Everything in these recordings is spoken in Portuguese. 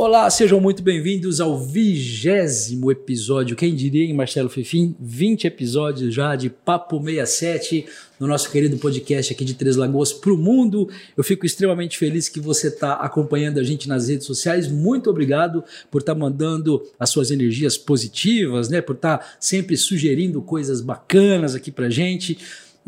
Olá, sejam muito bem-vindos ao vigésimo episódio. Quem diria, hein, Marcelo Fefim? 20 episódios já de Papo 67 no nosso querido podcast aqui de Três Lagoas para o mundo. Eu fico extremamente feliz que você está acompanhando a gente nas redes sociais. Muito obrigado por estar tá mandando as suas energias positivas, né? Por estar tá sempre sugerindo coisas bacanas aqui para gente.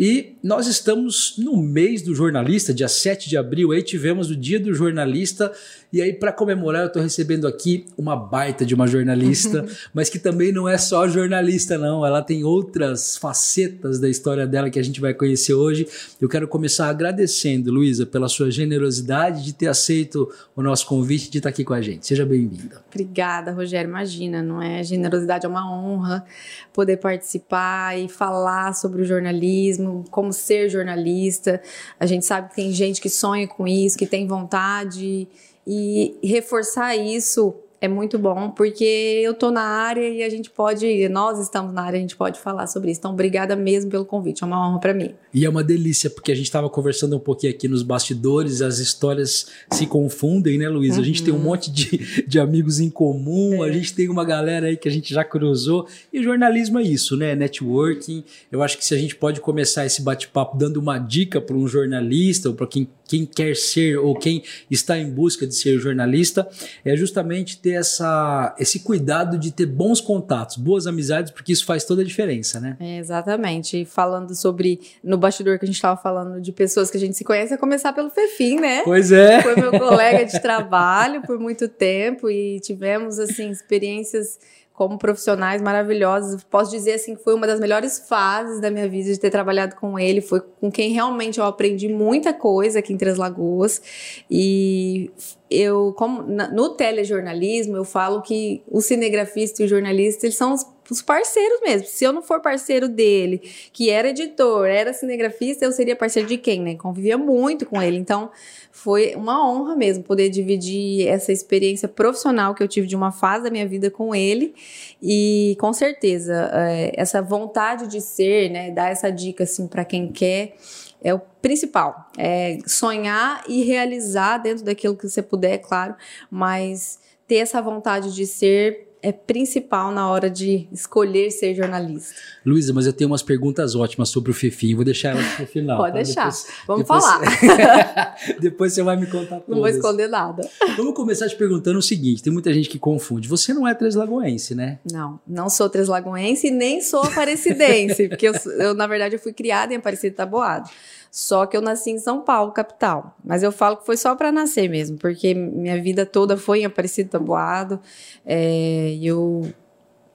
E nós estamos no mês do jornalista, dia 7 de abril, aí tivemos o dia do jornalista e aí, para comemorar, eu estou recebendo aqui uma baita de uma jornalista, mas que também não é só jornalista, não. Ela tem outras facetas da história dela que a gente vai conhecer hoje. Eu quero começar agradecendo, Luísa, pela sua generosidade de ter aceito o nosso convite de estar aqui com a gente. Seja bem-vinda. Obrigada, Rogério. Imagina, não é? Generosidade é uma honra poder participar e falar sobre o jornalismo, como ser jornalista. A gente sabe que tem gente que sonha com isso, que tem vontade. E reforçar isso é muito bom, porque eu tô na área e a gente pode, nós estamos na área, a gente pode falar sobre isso. Então, obrigada mesmo pelo convite, é uma honra para mim. E é uma delícia, porque a gente estava conversando um pouquinho aqui nos bastidores, as histórias se confundem, né, Luiz? Uhum. A gente tem um uhum. monte de, de amigos em comum, é. a gente tem uma galera aí que a gente já cruzou, e jornalismo é isso, né? Networking. Eu acho que se a gente pode começar esse bate-papo dando uma dica para um jornalista ou para quem, quem quer ser ou quem está em busca de ser jornalista, é justamente ter essa, esse cuidado de ter bons contatos, boas amizades, porque isso faz toda a diferença, né? É, exatamente. E falando sobre, no bastidor que a gente estava falando de pessoas que a gente se conhece, a começar pelo Fefim, né? Pois é. Foi meu colega de trabalho por muito tempo e tivemos, assim, experiências como profissionais maravilhosos. Posso dizer assim que foi uma das melhores fases da minha vida de ter trabalhado com ele. Foi com quem realmente eu aprendi muita coisa aqui em Três Lagoas. E eu, como no telejornalismo, eu falo que o cinegrafista e o jornalista, eles são os, os, parceiros mesmo. Se eu não for parceiro dele, que era editor, era cinegrafista, eu seria parceiro de quem, né? Convivia muito com ele. Então, foi uma honra mesmo poder dividir essa experiência profissional que eu tive de uma fase da minha vida com ele. E, com certeza, é, essa vontade de ser, né? Dar essa dica, assim, para quem quer é o principal. É sonhar e realizar dentro daquilo que você puder, é claro, mas ter essa vontade de ser é principal na hora de escolher ser jornalista. Luísa, mas eu tenho umas perguntas ótimas sobre o Fifinho, vou deixar elas para o final. Pode tá? deixar, depois, vamos depois, falar. depois você vai me contar todas. Não vou esconder nada. Vamos começar te perguntando o seguinte, tem muita gente que confunde, você não é treslagoense, né? Não, não sou treslagoense e nem sou aparecidense, porque eu, eu, na verdade, eu fui criada em Aparecida Taboado. Só que eu nasci em São Paulo, capital. Mas eu falo que foi só para nascer mesmo, porque minha vida toda foi em Aparecido Taboado. É, eu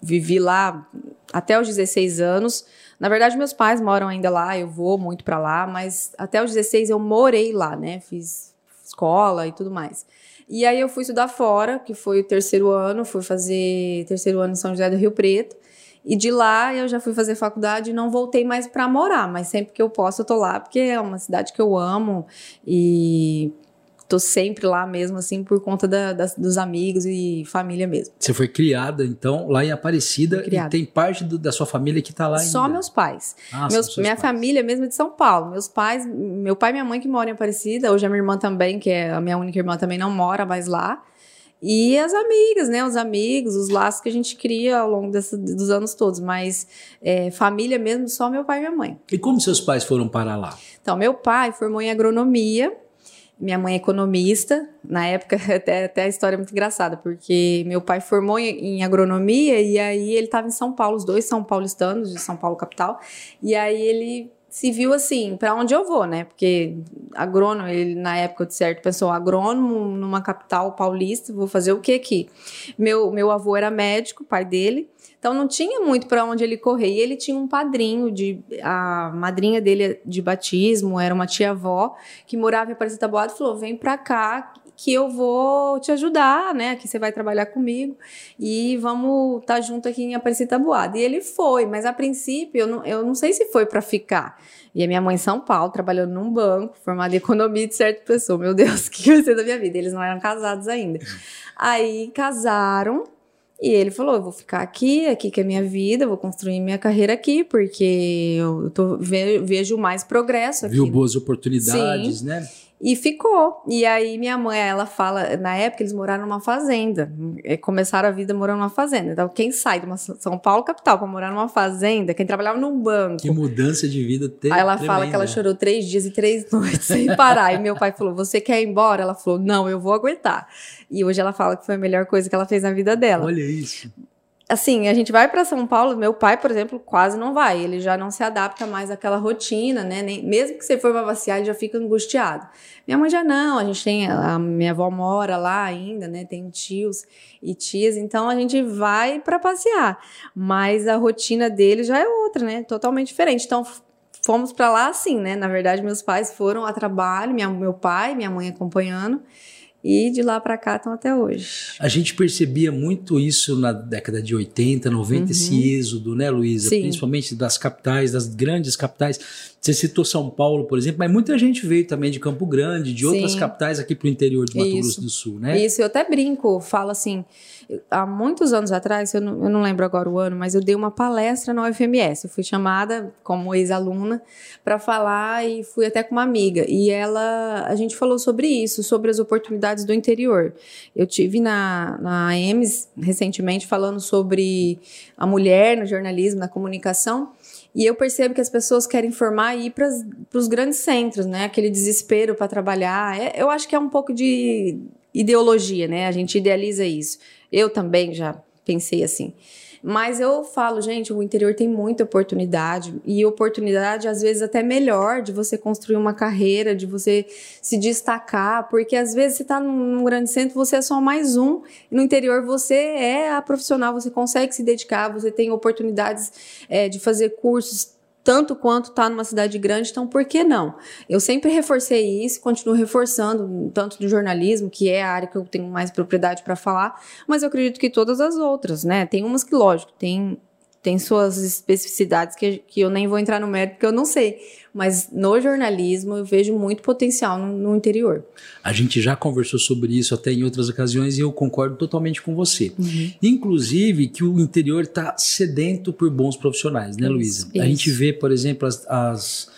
vivi lá até os 16 anos. Na verdade, meus pais moram ainda lá, eu vou muito para lá, mas até os 16 eu morei lá, né? Fiz escola e tudo mais. E aí eu fui estudar fora, que foi o terceiro ano, fui fazer terceiro ano em São José do Rio Preto. E de lá eu já fui fazer faculdade e não voltei mais para morar, mas sempre que eu posso eu tô lá, porque é uma cidade que eu amo e tô sempre lá mesmo, assim, por conta da, das, dos amigos e família mesmo. Você foi criada, então, lá em Aparecida e tem parte do, da sua família que tá lá Só ainda. meus pais. Ah, meus, minha pais. família mesmo é de São Paulo. Meus pais, meu pai e minha mãe que moram em Aparecida, hoje a minha irmã também, que é a minha única irmã também não mora mais lá. E as amigas, né? Os amigos, os laços que a gente cria ao longo dos anos todos. Mas é, família mesmo, só meu pai e minha mãe. E como seus pais foram para lá? Então, meu pai formou em agronomia. Minha mãe é economista. Na época, até, até a história é muito engraçada, porque meu pai formou em, em agronomia e aí ele estava em São Paulo, os dois são paulistanos, de São Paulo capital. E aí ele se viu assim, para onde eu vou, né? Porque agrônomo, ele na época de certo pensou, agrônomo numa capital paulista, vou fazer o que aqui? Meu, meu avô era médico, pai dele, então não tinha muito para onde ele correr. E ele tinha um padrinho de a madrinha dele de batismo, era uma tia-avó que morava em Aparecida e falou: "Vem para cá que eu vou te ajudar, né? Aqui você vai trabalhar comigo e vamos estar tá junto aqui em Aparecida Boada. E ele foi, mas a princípio eu não, eu não sei se foi para ficar. E a minha mãe em São Paulo, trabalhando num banco, formada em economia de certa pessoa. Meu Deus, o que vai ser da minha vida? Eles não eram casados ainda. Aí casaram, e ele falou: eu vou ficar aqui, aqui que é minha vida, vou construir minha carreira aqui, porque eu tô, vejo mais progresso aqui. Viu boas oportunidades, Sim. né? E ficou. E aí minha mãe, ela fala, na época eles moraram numa fazenda. É, começaram a vida morando numa fazenda. Então quem sai de uma São Paulo capital para morar numa fazenda, quem trabalhava num banco. Que mudança de vida tem. Aí ela fala que ela chorou três dias e três noites sem parar. e meu pai falou: "Você quer ir embora?" Ela falou: "Não, eu vou aguentar". E hoje ela fala que foi a melhor coisa que ela fez na vida dela. Olha isso assim, a gente vai para São Paulo, meu pai, por exemplo, quase não vai, ele já não se adapta mais àquela rotina, né? Nem, mesmo que você for para passear, ele já fica angustiado. Minha mãe já não, a gente tem, a minha avó mora lá ainda, né? Tem tios e tias, então a gente vai para passear, mas a rotina dele já é outra, né? Totalmente diferente. Então, fomos para lá assim, né? Na verdade, meus pais foram a trabalho, minha, meu pai, minha mãe acompanhando. E de lá para cá estão até hoje. A gente percebia muito isso na década de 80, 90, uhum. esse êxodo, né, Luísa? Principalmente das capitais, das grandes capitais. Você citou São Paulo, por exemplo, mas muita gente veio também de Campo Grande, de outras Sim. capitais aqui para o interior de Mato isso. Grosso do Sul, né? Isso, eu até brinco, falo assim, há muitos anos atrás, eu não, eu não, lembro agora o ano, mas eu dei uma palestra na UFMS. Eu fui chamada como ex-aluna para falar e fui até com uma amiga. E ela, a gente falou sobre isso, sobre as oportunidades do interior. Eu tive na, na EMS recentemente falando sobre a mulher no jornalismo, na comunicação. E eu percebo que as pessoas querem formar e ir para os grandes centros, né? Aquele desespero para trabalhar. É, eu acho que é um pouco de ideologia, né? A gente idealiza isso. Eu também já pensei assim. Mas eu falo, gente, o interior tem muita oportunidade. E oportunidade às vezes até melhor de você construir uma carreira, de você se destacar, porque às vezes você está num grande centro, você é só mais um, e no interior você é a profissional, você consegue se dedicar, você tem oportunidades é, de fazer cursos tanto quanto está numa cidade grande, então por que não? Eu sempre reforcei isso, continuo reforçando, tanto do jornalismo, que é a área que eu tenho mais propriedade para falar, mas eu acredito que todas as outras, né? Tem umas que, lógico, tem tem suas especificidades que, que eu nem vou entrar no mérito, porque eu não sei. Mas no jornalismo eu vejo muito potencial no, no, interior. A gente já conversou sobre isso até em outras ocasiões e eu concordo totalmente com você. Uhum. Inclusive que o interior está sedento por bons profissionais, né, Luísa? A gente vê, por exemplo, as, as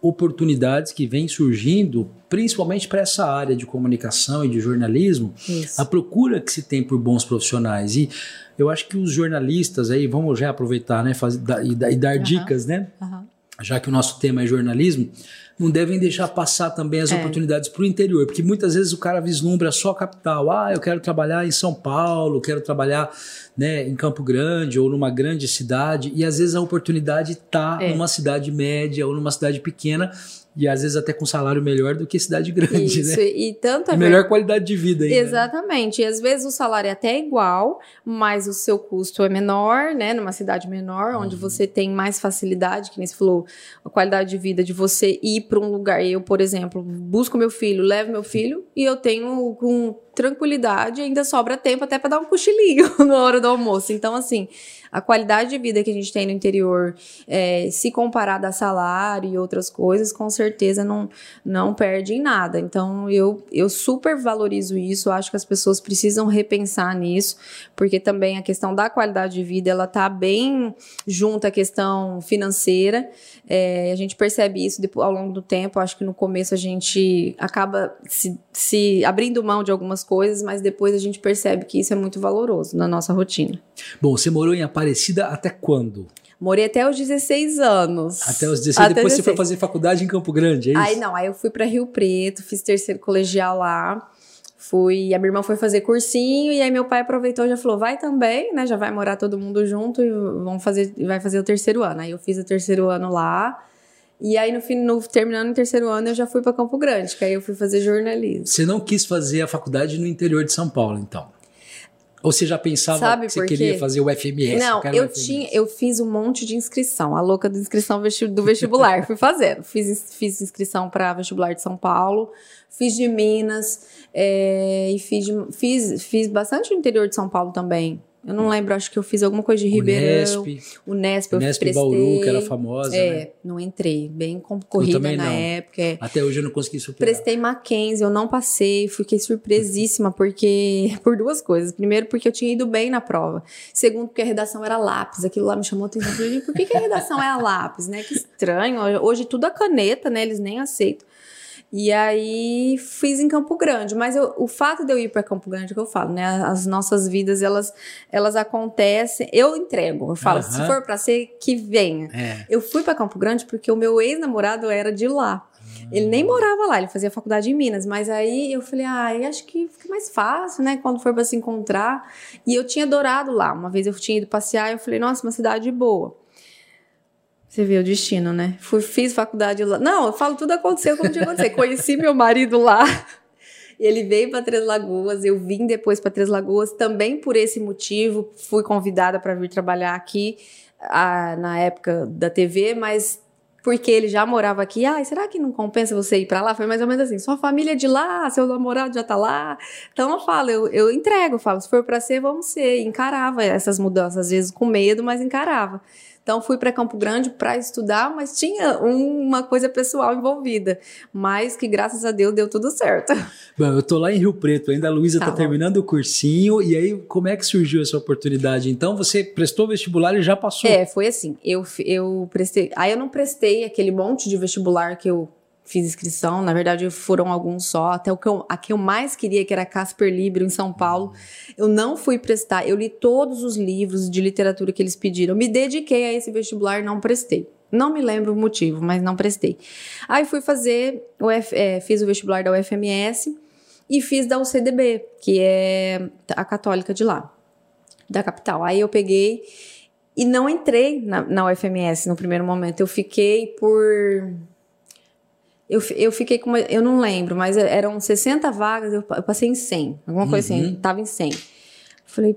oportunidades que vêm surgindo, principalmente para essa área de comunicação e de jornalismo, Isso. a procura que se tem por bons profissionais. E eu acho que os jornalistas aí, vamos já aproveitar né, fazer, e, e, dar uhum. dicas, né? Uhum. Já que o nosso tema é jornalismo, não devem deixar passar também as é. oportunidades para o interior, porque muitas vezes o cara vislumbra só a capital. Ah, eu quero trabalhar em São Paulo, quero trabalhar né, em Campo Grande ou numa grande cidade, e às vezes a oportunidade está é. numa cidade média ou numa cidade pequena e às vezes até com salário melhor do que cidade grande, Isso, né? E tanto e melhor qualidade de vida ainda. Né? Exatamente. Né? E às vezes o salário é até igual, mas o seu custo é menor, né? Numa cidade menor, onde uhum. você tem mais facilidade, que nem você falou, a qualidade de vida de você ir para um lugar. Eu, por exemplo, busco meu filho, levo meu filho e eu tenho com tranquilidade, ainda sobra tempo até para dar um cochilinho na hora do almoço. Então, assim, a qualidade de vida que a gente tem no interior, é, se comparada a salário e outras coisas, com certeza não, não perde em nada. Então, eu, eu super valorizo isso, acho que as pessoas precisam repensar nisso, porque também a questão da qualidade de vida, ela tá bem junto à questão financeira, é, a gente percebe isso ao longo do tempo, acho que no começo a gente acaba se, se abrindo mão de algumas coisas, mas depois a gente percebe que isso é muito valoroso na nossa rotina. Bom, você morou em Aparecida até quando? Morei até os 16 anos. Até os 16, até depois 16. você foi fazer faculdade em Campo Grande, é isso? Aí não, aí eu fui para Rio Preto, fiz terceiro colegial lá. Fui, a minha irmã foi fazer cursinho e aí meu pai aproveitou e já falou: "Vai também, né? Já vai morar todo mundo junto e vamos fazer vai fazer o terceiro ano". Aí eu fiz o terceiro ano lá. E aí, no fim, no, terminando o terceiro ano, eu já fui para Campo Grande, que aí eu fui fazer jornalismo. Você não quis fazer a faculdade no interior de São Paulo, então? Ou você já pensava Sabe que você queria fazer o FMS? Não, eu, eu tinha, eu fiz um monte de inscrição, a louca da inscrição do vestibular, fui fazendo. Fiz, fiz inscrição para vestibular de São Paulo, fiz de Minas, é, e fiz, fiz, fiz bastante no interior de São Paulo também. Eu não lembro, acho que eu fiz alguma coisa de Ribeirão. O Nesp, eu Nesp prestei. Bauru, que era famosa, É, né? não entrei. Bem concorrida na não. época. É. Até hoje eu não consegui superar. Prestei Mackenzie, eu não passei. Fiquei surpresíssima, porque... Por duas coisas. Primeiro, porque eu tinha ido bem na prova. Segundo, porque a redação era lápis. Aquilo lá me chamou a atenção. Por que, que a redação é a lápis, né? Que estranho. Hoje tudo a caneta, né? Eles nem aceitam. E aí fiz em Campo Grande, mas eu, o fato de eu ir para Campo Grande que eu falo, né? As nossas vidas elas elas acontecem. Eu entrego, eu falo, se for para ser que venha. É. Eu fui para Campo Grande porque o meu ex-namorado era de lá. Ele nem morava lá, ele fazia faculdade em Minas, mas aí eu falei, ah, acho que fica mais fácil, né, quando for para se encontrar. E eu tinha adorado lá. Uma vez eu tinha ido passear e eu falei, nossa, uma cidade boa. Você vê o destino, né? Fui, fiz faculdade lá. Não, eu falo tudo aconteceu como tinha acontecido. Conheci meu marido lá. Ele veio para Três Lagoas, eu vim depois para Três Lagoas também por esse motivo. Fui convidada para vir trabalhar aqui a, na época da TV, mas porque ele já morava aqui. Ah, será que não compensa você ir para lá? Foi mais ou menos assim: sua família é de lá, seu namorado já tá lá. Então eu falo, eu, eu entrego, eu falo, se for para ser, vamos ser. encarava essas mudanças, às vezes com medo, mas encarava. Então fui para Campo Grande para estudar, mas tinha uma coisa pessoal envolvida, mas que graças a Deus deu tudo certo. Bom, eu tô lá em Rio Preto, ainda a Luísa tá, tá terminando o cursinho, e aí como é que surgiu essa oportunidade? Então você prestou vestibular e já passou? É, foi assim. Eu eu prestei, aí eu não prestei aquele monte de vestibular que eu fiz inscrição. Na verdade, foram alguns só. Até o que eu, a que eu mais queria, que era Casper Libro, em São Paulo. Eu não fui prestar. Eu li todos os livros de literatura que eles pediram. Me dediquei a esse vestibular, não prestei. Não me lembro o motivo, mas não prestei. Aí fui fazer, o F, é, fiz o vestibular da UFMS e fiz da UCDB, que é a católica de lá, da capital. Aí eu peguei e não entrei na, na UFMS no primeiro momento. Eu fiquei por eu, eu fiquei com uma, eu não lembro, mas eram 60 vagas, eu, eu passei em 100, alguma coisa assim, uhum. assim, tava em 100. Falei,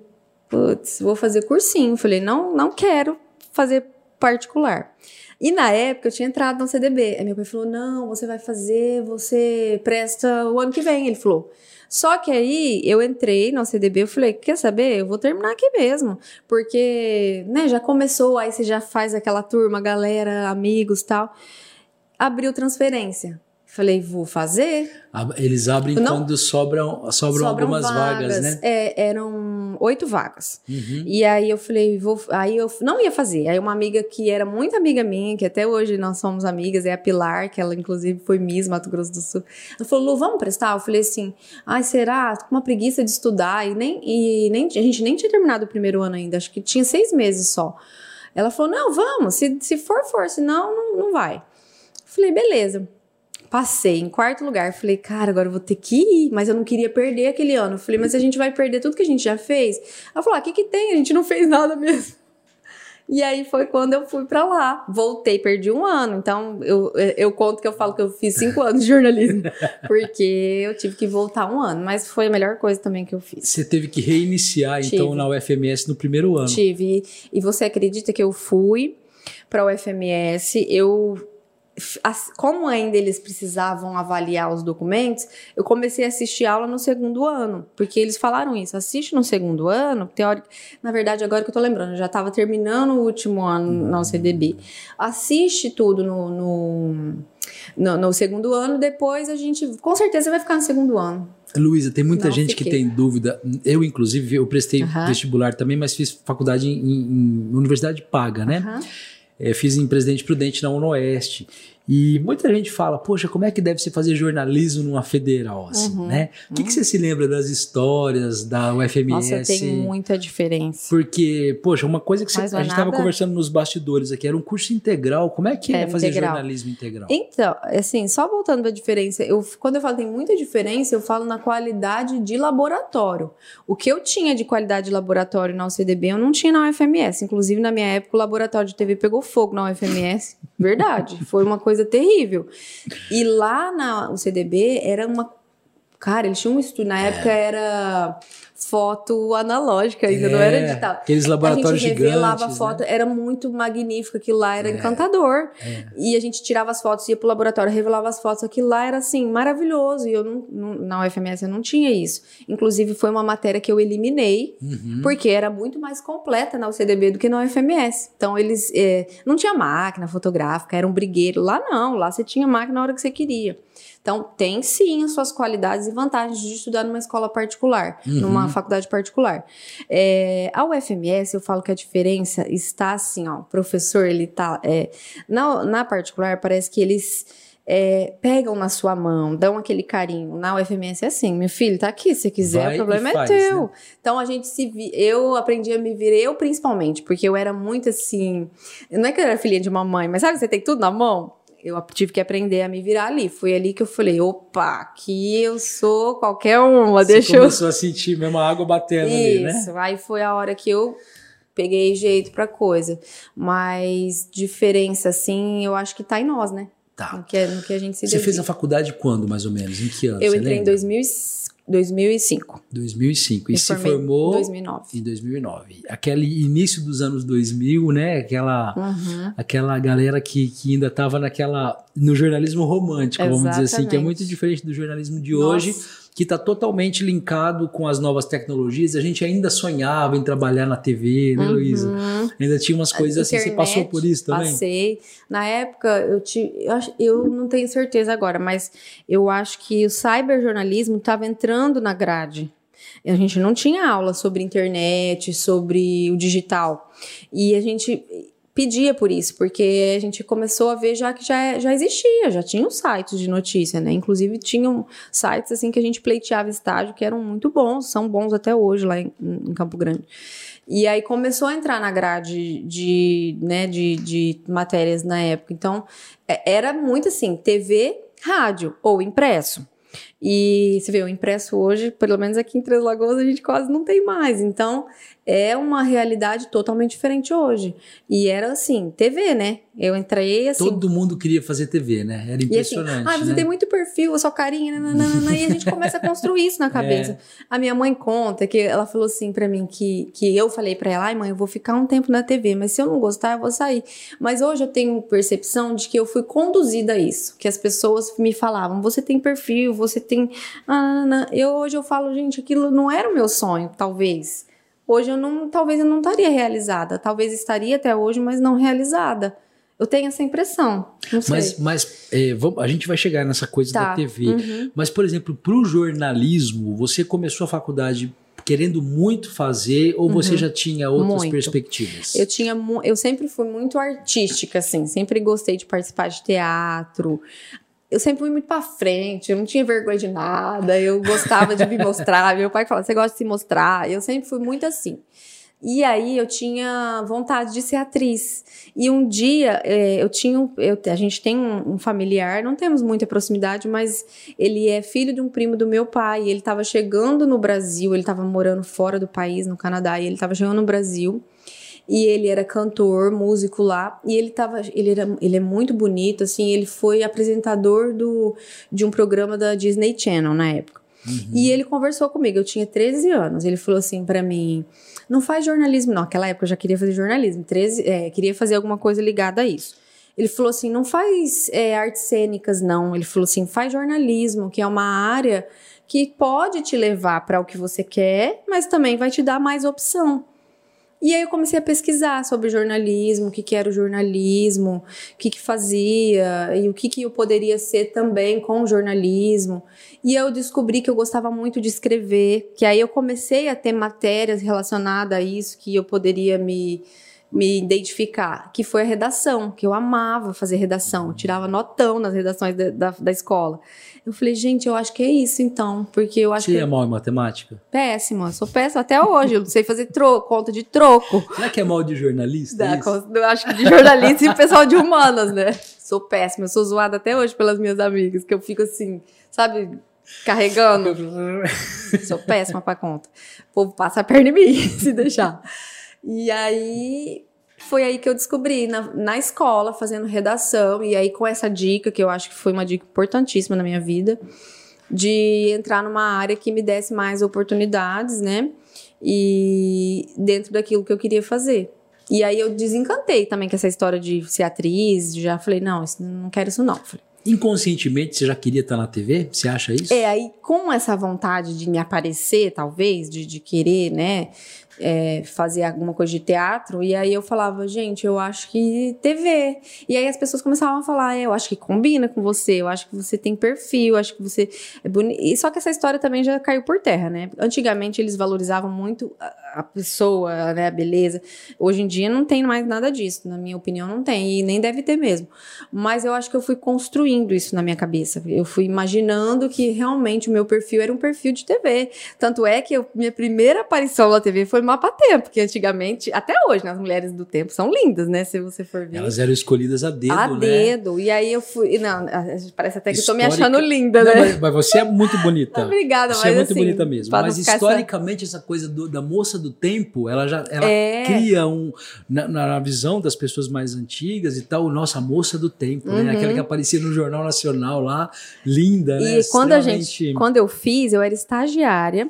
putz, vou fazer cursinho. Falei, não, não quero fazer particular. E na época eu tinha entrado no CDB. Aí meu pai falou: não, você vai fazer, você presta o ano que vem. Ele falou. Só que aí eu entrei no CDB, eu falei, quer saber? Eu vou terminar aqui mesmo. Porque, né, já começou, aí você já faz aquela turma, galera, amigos tal abriu transferência. Falei, vou fazer. Eles abrem Não, quando sobram, sobram, sobram algumas vagas, vagas, né? É, eram oito vagas. Uhum. E aí eu falei, vou. Aí eu não ia fazer. Aí uma amiga que era muito amiga minha, que até hoje nós somos amigas, é a Pilar, que ela inclusive foi Miss Mato Grosso do Sul. Ela falou, Lu, vamos prestar? Eu falei assim, ai, será? Tô com uma preguiça de estudar. E, nem, e nem, a gente nem tinha terminado o primeiro ano ainda, acho que tinha seis meses só. Ela falou, não, vamos, se, se for, for, senão não, não vai. Falei, beleza. Passei em quarto lugar. Falei, cara, agora eu vou ter que ir. Mas eu não queria perder aquele ano. Falei, mas a gente vai perder tudo que a gente já fez? Ela falou, ah, o que que tem? A gente não fez nada mesmo. E aí foi quando eu fui para lá. Voltei, perdi um ano. Então eu, eu conto que eu falo que eu fiz cinco anos de jornalismo, porque eu tive que voltar um ano. Mas foi a melhor coisa também que eu fiz. Você teve que reiniciar então, tive. então na UFMS no primeiro ano? Tive. E você acredita que eu fui para a UFMS? Eu como ainda eles precisavam avaliar os documentos, eu comecei a assistir aula no segundo ano, porque eles falaram isso, assiste no segundo ano, teórico, na verdade agora que eu tô lembrando, eu já estava terminando o último ano no uhum. CDB, assiste tudo no, no, no, no segundo ano, depois a gente, com certeza vai ficar no segundo ano. Luísa, tem muita Não, gente fiquei. que tem dúvida. Eu, inclusive, eu prestei uhum. vestibular também, mas fiz faculdade em, em universidade paga, né? Uhum. É, fiz em Presidente Prudente na Unoeste. E muita gente fala, poxa, como é que deve se fazer jornalismo numa federal, assim, uhum, né? O que, que, você se lembra das histórias da UFMS? Nossa, tem muita diferença. Porque, poxa, uma coisa que você, a gente estava conversando nos bastidores aqui, era um curso integral. Como é que é, é fazer integral. jornalismo integral? Então, assim, só voltando à diferença, eu, quando eu falo tem muita diferença, eu falo na qualidade de laboratório. O que eu tinha de qualidade de laboratório na UCDB, eu não tinha na UFMS. Inclusive, na minha época, o laboratório de TV pegou fogo na UFMS. Verdade. Foi uma coisa terrível. E lá na UCDB era uma. Cara, eles tinham um estúdio. Na é. época era foto analógica ainda, é, não era é, digital. Aqueles laboratórios a gente revelava gigantes. foto, né? era muito magnífico, aquilo lá era é, encantador. É. E a gente tirava as fotos, ia pro laboratório, revelava as fotos, aquilo lá era assim, maravilhoso. E eu não, não, na UFMS eu não tinha isso. Inclusive, foi uma matéria que eu eliminei, uhum. porque era muito mais completa na UCDB do que na UFMS. Então, eles é, não tinha máquina fotográfica, era um brigueiro. Lá não, lá você tinha máquina na hora que você queria. Então, tem sim as suas qualidades e vantagens de estudar numa escola particular, uhum. numa faculdade particular. É, a UFMS, eu falo que a diferença está assim, ó, o professor, ele tá. É, na, na particular, parece que eles é, pegam na sua mão, dão aquele carinho. Na UFMS é assim, meu filho, tá aqui, se quiser, Vai o problema é faz, teu. né? Então a gente se vi, eu aprendi a me vir, eu principalmente, porque eu era muito assim, não é que eu era filhinha de mamãe, mas sabe, você tem tudo na mão? Eu tive que aprender a me virar ali. Foi ali que eu falei, opa, aqui eu sou qualquer uma, Você deixa eu começou a sentir mesmo a água batendo ali, né? isso, aí foi a hora que eu peguei jeito pra coisa. Mas diferença, assim, eu acho que tá em nós, né? Tá. No que, no que a gente se Você fez a faculdade quando, mais ou menos? Em que ano? Eu entrei em lembra? 2000, 2005. 2005. E se formou Em 2009. em 2009. Aquele início dos anos 2000, né? Aquela, Uhum. aquela galera que, que ainda estava naquela no jornalismo romântico, vamos dizer assim, que é Exatamente. muito diferente do jornalismo de Nossa. hoje, que está totalmente linkado com as novas tecnologias. A gente ainda sonhava em trabalhar na TV, né, Luísa? Uhum. Ainda tinha umas coisas assim. Você Internet, passou por isso também? Passei. Na época, eu, ti, eu, eu não tenho certeza agora, mas eu acho que o cyberjornalismo estava entrando na grade. A gente não tinha aula sobre internet, sobre o digital. E a gente pedia por isso, porque a gente começou a ver já que já, já existia, já tinha os sites de notícia, né? Inclusive tinham sites assim que a gente pleiteava estágio que eram muito bons, são bons até hoje lá em, em Campo Grande. E aí começou a entrar na grade de, né, de, de matérias na época. Então, é- era muito assim, TV, rádio ou impresso. E você vê, o impresso hoje, pelo menos aqui em Três Lagoas, a gente quase não tem mais. Então, é uma realidade totalmente diferente hoje. E era assim, TV, né? Eu entrei assim. Todo mundo queria fazer TV, né? Era assim, impressionante. ah, você né? tem muito perfil, a sua carinha, nananana, e a gente começa a construir isso na cabeça. É. A minha mãe conta que ela falou assim pra mim que, que eu falei pra ela, ai mãe, eu vou ficar um tempo na TV, mas se eu não gostar, eu vou sair. Mas hoje eu tenho percepção de que eu fui conduzida a isso, que as pessoas me falavam, você tem perfil, você tem, ah, eu hoje eu falo, gente, aquilo não era o meu sonho, talvez. Hoje eu não, talvez eu não estaria realizada, talvez estaria até hoje, mas não realizada. Eu tenho essa impressão. Mas, mas é, vamos- a gente vai chegar nessa coisa Tá. da TV. Uhum. Mas, por exemplo, para o jornalismo, você começou a faculdade querendo muito fazer ou você já tinha outras Uhum. Muito. perspectivas? Eu tinha, eu sempre fui muito artística, assim, sempre gostei de participar de teatro. Eu sempre fui muito pra frente, eu não tinha vergonha de nada, eu gostava de me mostrar. Meu pai falava, você gosta de se mostrar? Eu sempre fui muito assim. E aí eu tinha vontade de ser atriz. E um dia eh, eu tinha, eu, a gente tem um, familiar, não temos muita proximidade, mas ele é filho de um primo do meu pai. Ele estava chegando no Brasil, ele estava morando fora do país, no Canadá, e ele estava chegando no Brasil. E ele era cantor, músico lá, e ele tava, ele, era, ele é muito bonito, assim, ele foi apresentador do, de um programa da Disney Channel na época. E ele conversou comigo, eu tinha 13 anos, ele falou assim pra mim, não faz jornalismo não, naquela época eu já queria fazer jornalismo, 13, é, queria fazer alguma coisa ligada a isso. Ele falou assim, não faz é, artes cênicas não, ele falou assim, faz jornalismo, que é uma área que pode te levar para o que você quer, mas também vai te dar mais opção. E aí eu comecei a pesquisar sobre jornalismo, o que, que era o jornalismo, o que, que fazia e o que, que eu poderia ser também com o jornalismo. E eu descobri que eu gostava muito de escrever, que aí eu comecei a ter matérias relacionadas a isso que eu poderia me, me identificar, que foi a redação, que eu amava fazer redação, tirava notão nas redações da, da, da escola. Eu falei, gente, eu acho que é isso então, porque eu acho Você que é mal em matemática? péssima, sou péssima até hoje, eu não sei fazer troco, conta de troco. Será que é mal de jornalista? Da, isso? eu acho que de jornalista e pessoal de humanas, né? Sou péssima, eu sou zoada até hoje pelas minhas amigas, que eu fico assim, sabe, carregando. Sou péssima pra conta. O povo passa a perna em mim, se deixar. E aí, foi aí que eu descobri, na, na escola, fazendo redação, e aí com essa dica, que eu acho que foi uma dica importantíssima na minha vida, de entrar numa área que me desse mais oportunidades, né? E dentro daquilo que eu queria fazer. E aí eu desencantei também com essa história de ser atriz, já falei, não, isso- não quero isso não. Falei, Inconscientemente, você já queria estar na TV? Você acha isso? é, aí com essa vontade de me aparecer, talvez, de, de querer, né? É, fazer alguma coisa de teatro, e aí eu falava, gente, eu acho que TV. E aí as pessoas começavam a falar, é, eu acho que combina com você, eu acho que você tem perfil, eu acho que você é bonito. E só que essa história também já caiu por terra, né? Antigamente eles valorizavam muito a, a pessoa, né, a beleza. Hoje em dia não tem mais nada disso, na minha opinião não tem, e nem deve ter mesmo. Mas eu acho que eu fui construindo isso na minha cabeça. Eu fui imaginando que realmente o meu perfil era um perfil de TV. Tanto é que eu, minha primeira aparição na TV foi Mapa Tempo, porque antigamente, até hoje, né, as mulheres do tempo são lindas, né? Se você for ver. Elas eram escolhidas a dedo, a né? dedo. E aí eu fui. Não, parece até que eu tô me achando linda, não, né? Mas, mas, você é muito bonita. Obrigada, você mas é muito assim, bonita mesmo. Mas historicamente, essa, essa coisa do, da moça do tempo, ela já ela é. cria um. Na, na, visão das pessoas mais antigas e tal, nossa, moça do tempo, uhum. né? Aquela que aparecia no Jornal Nacional lá, linda, e né? E quando a gente. Quando eu fiz, eu era estagiária.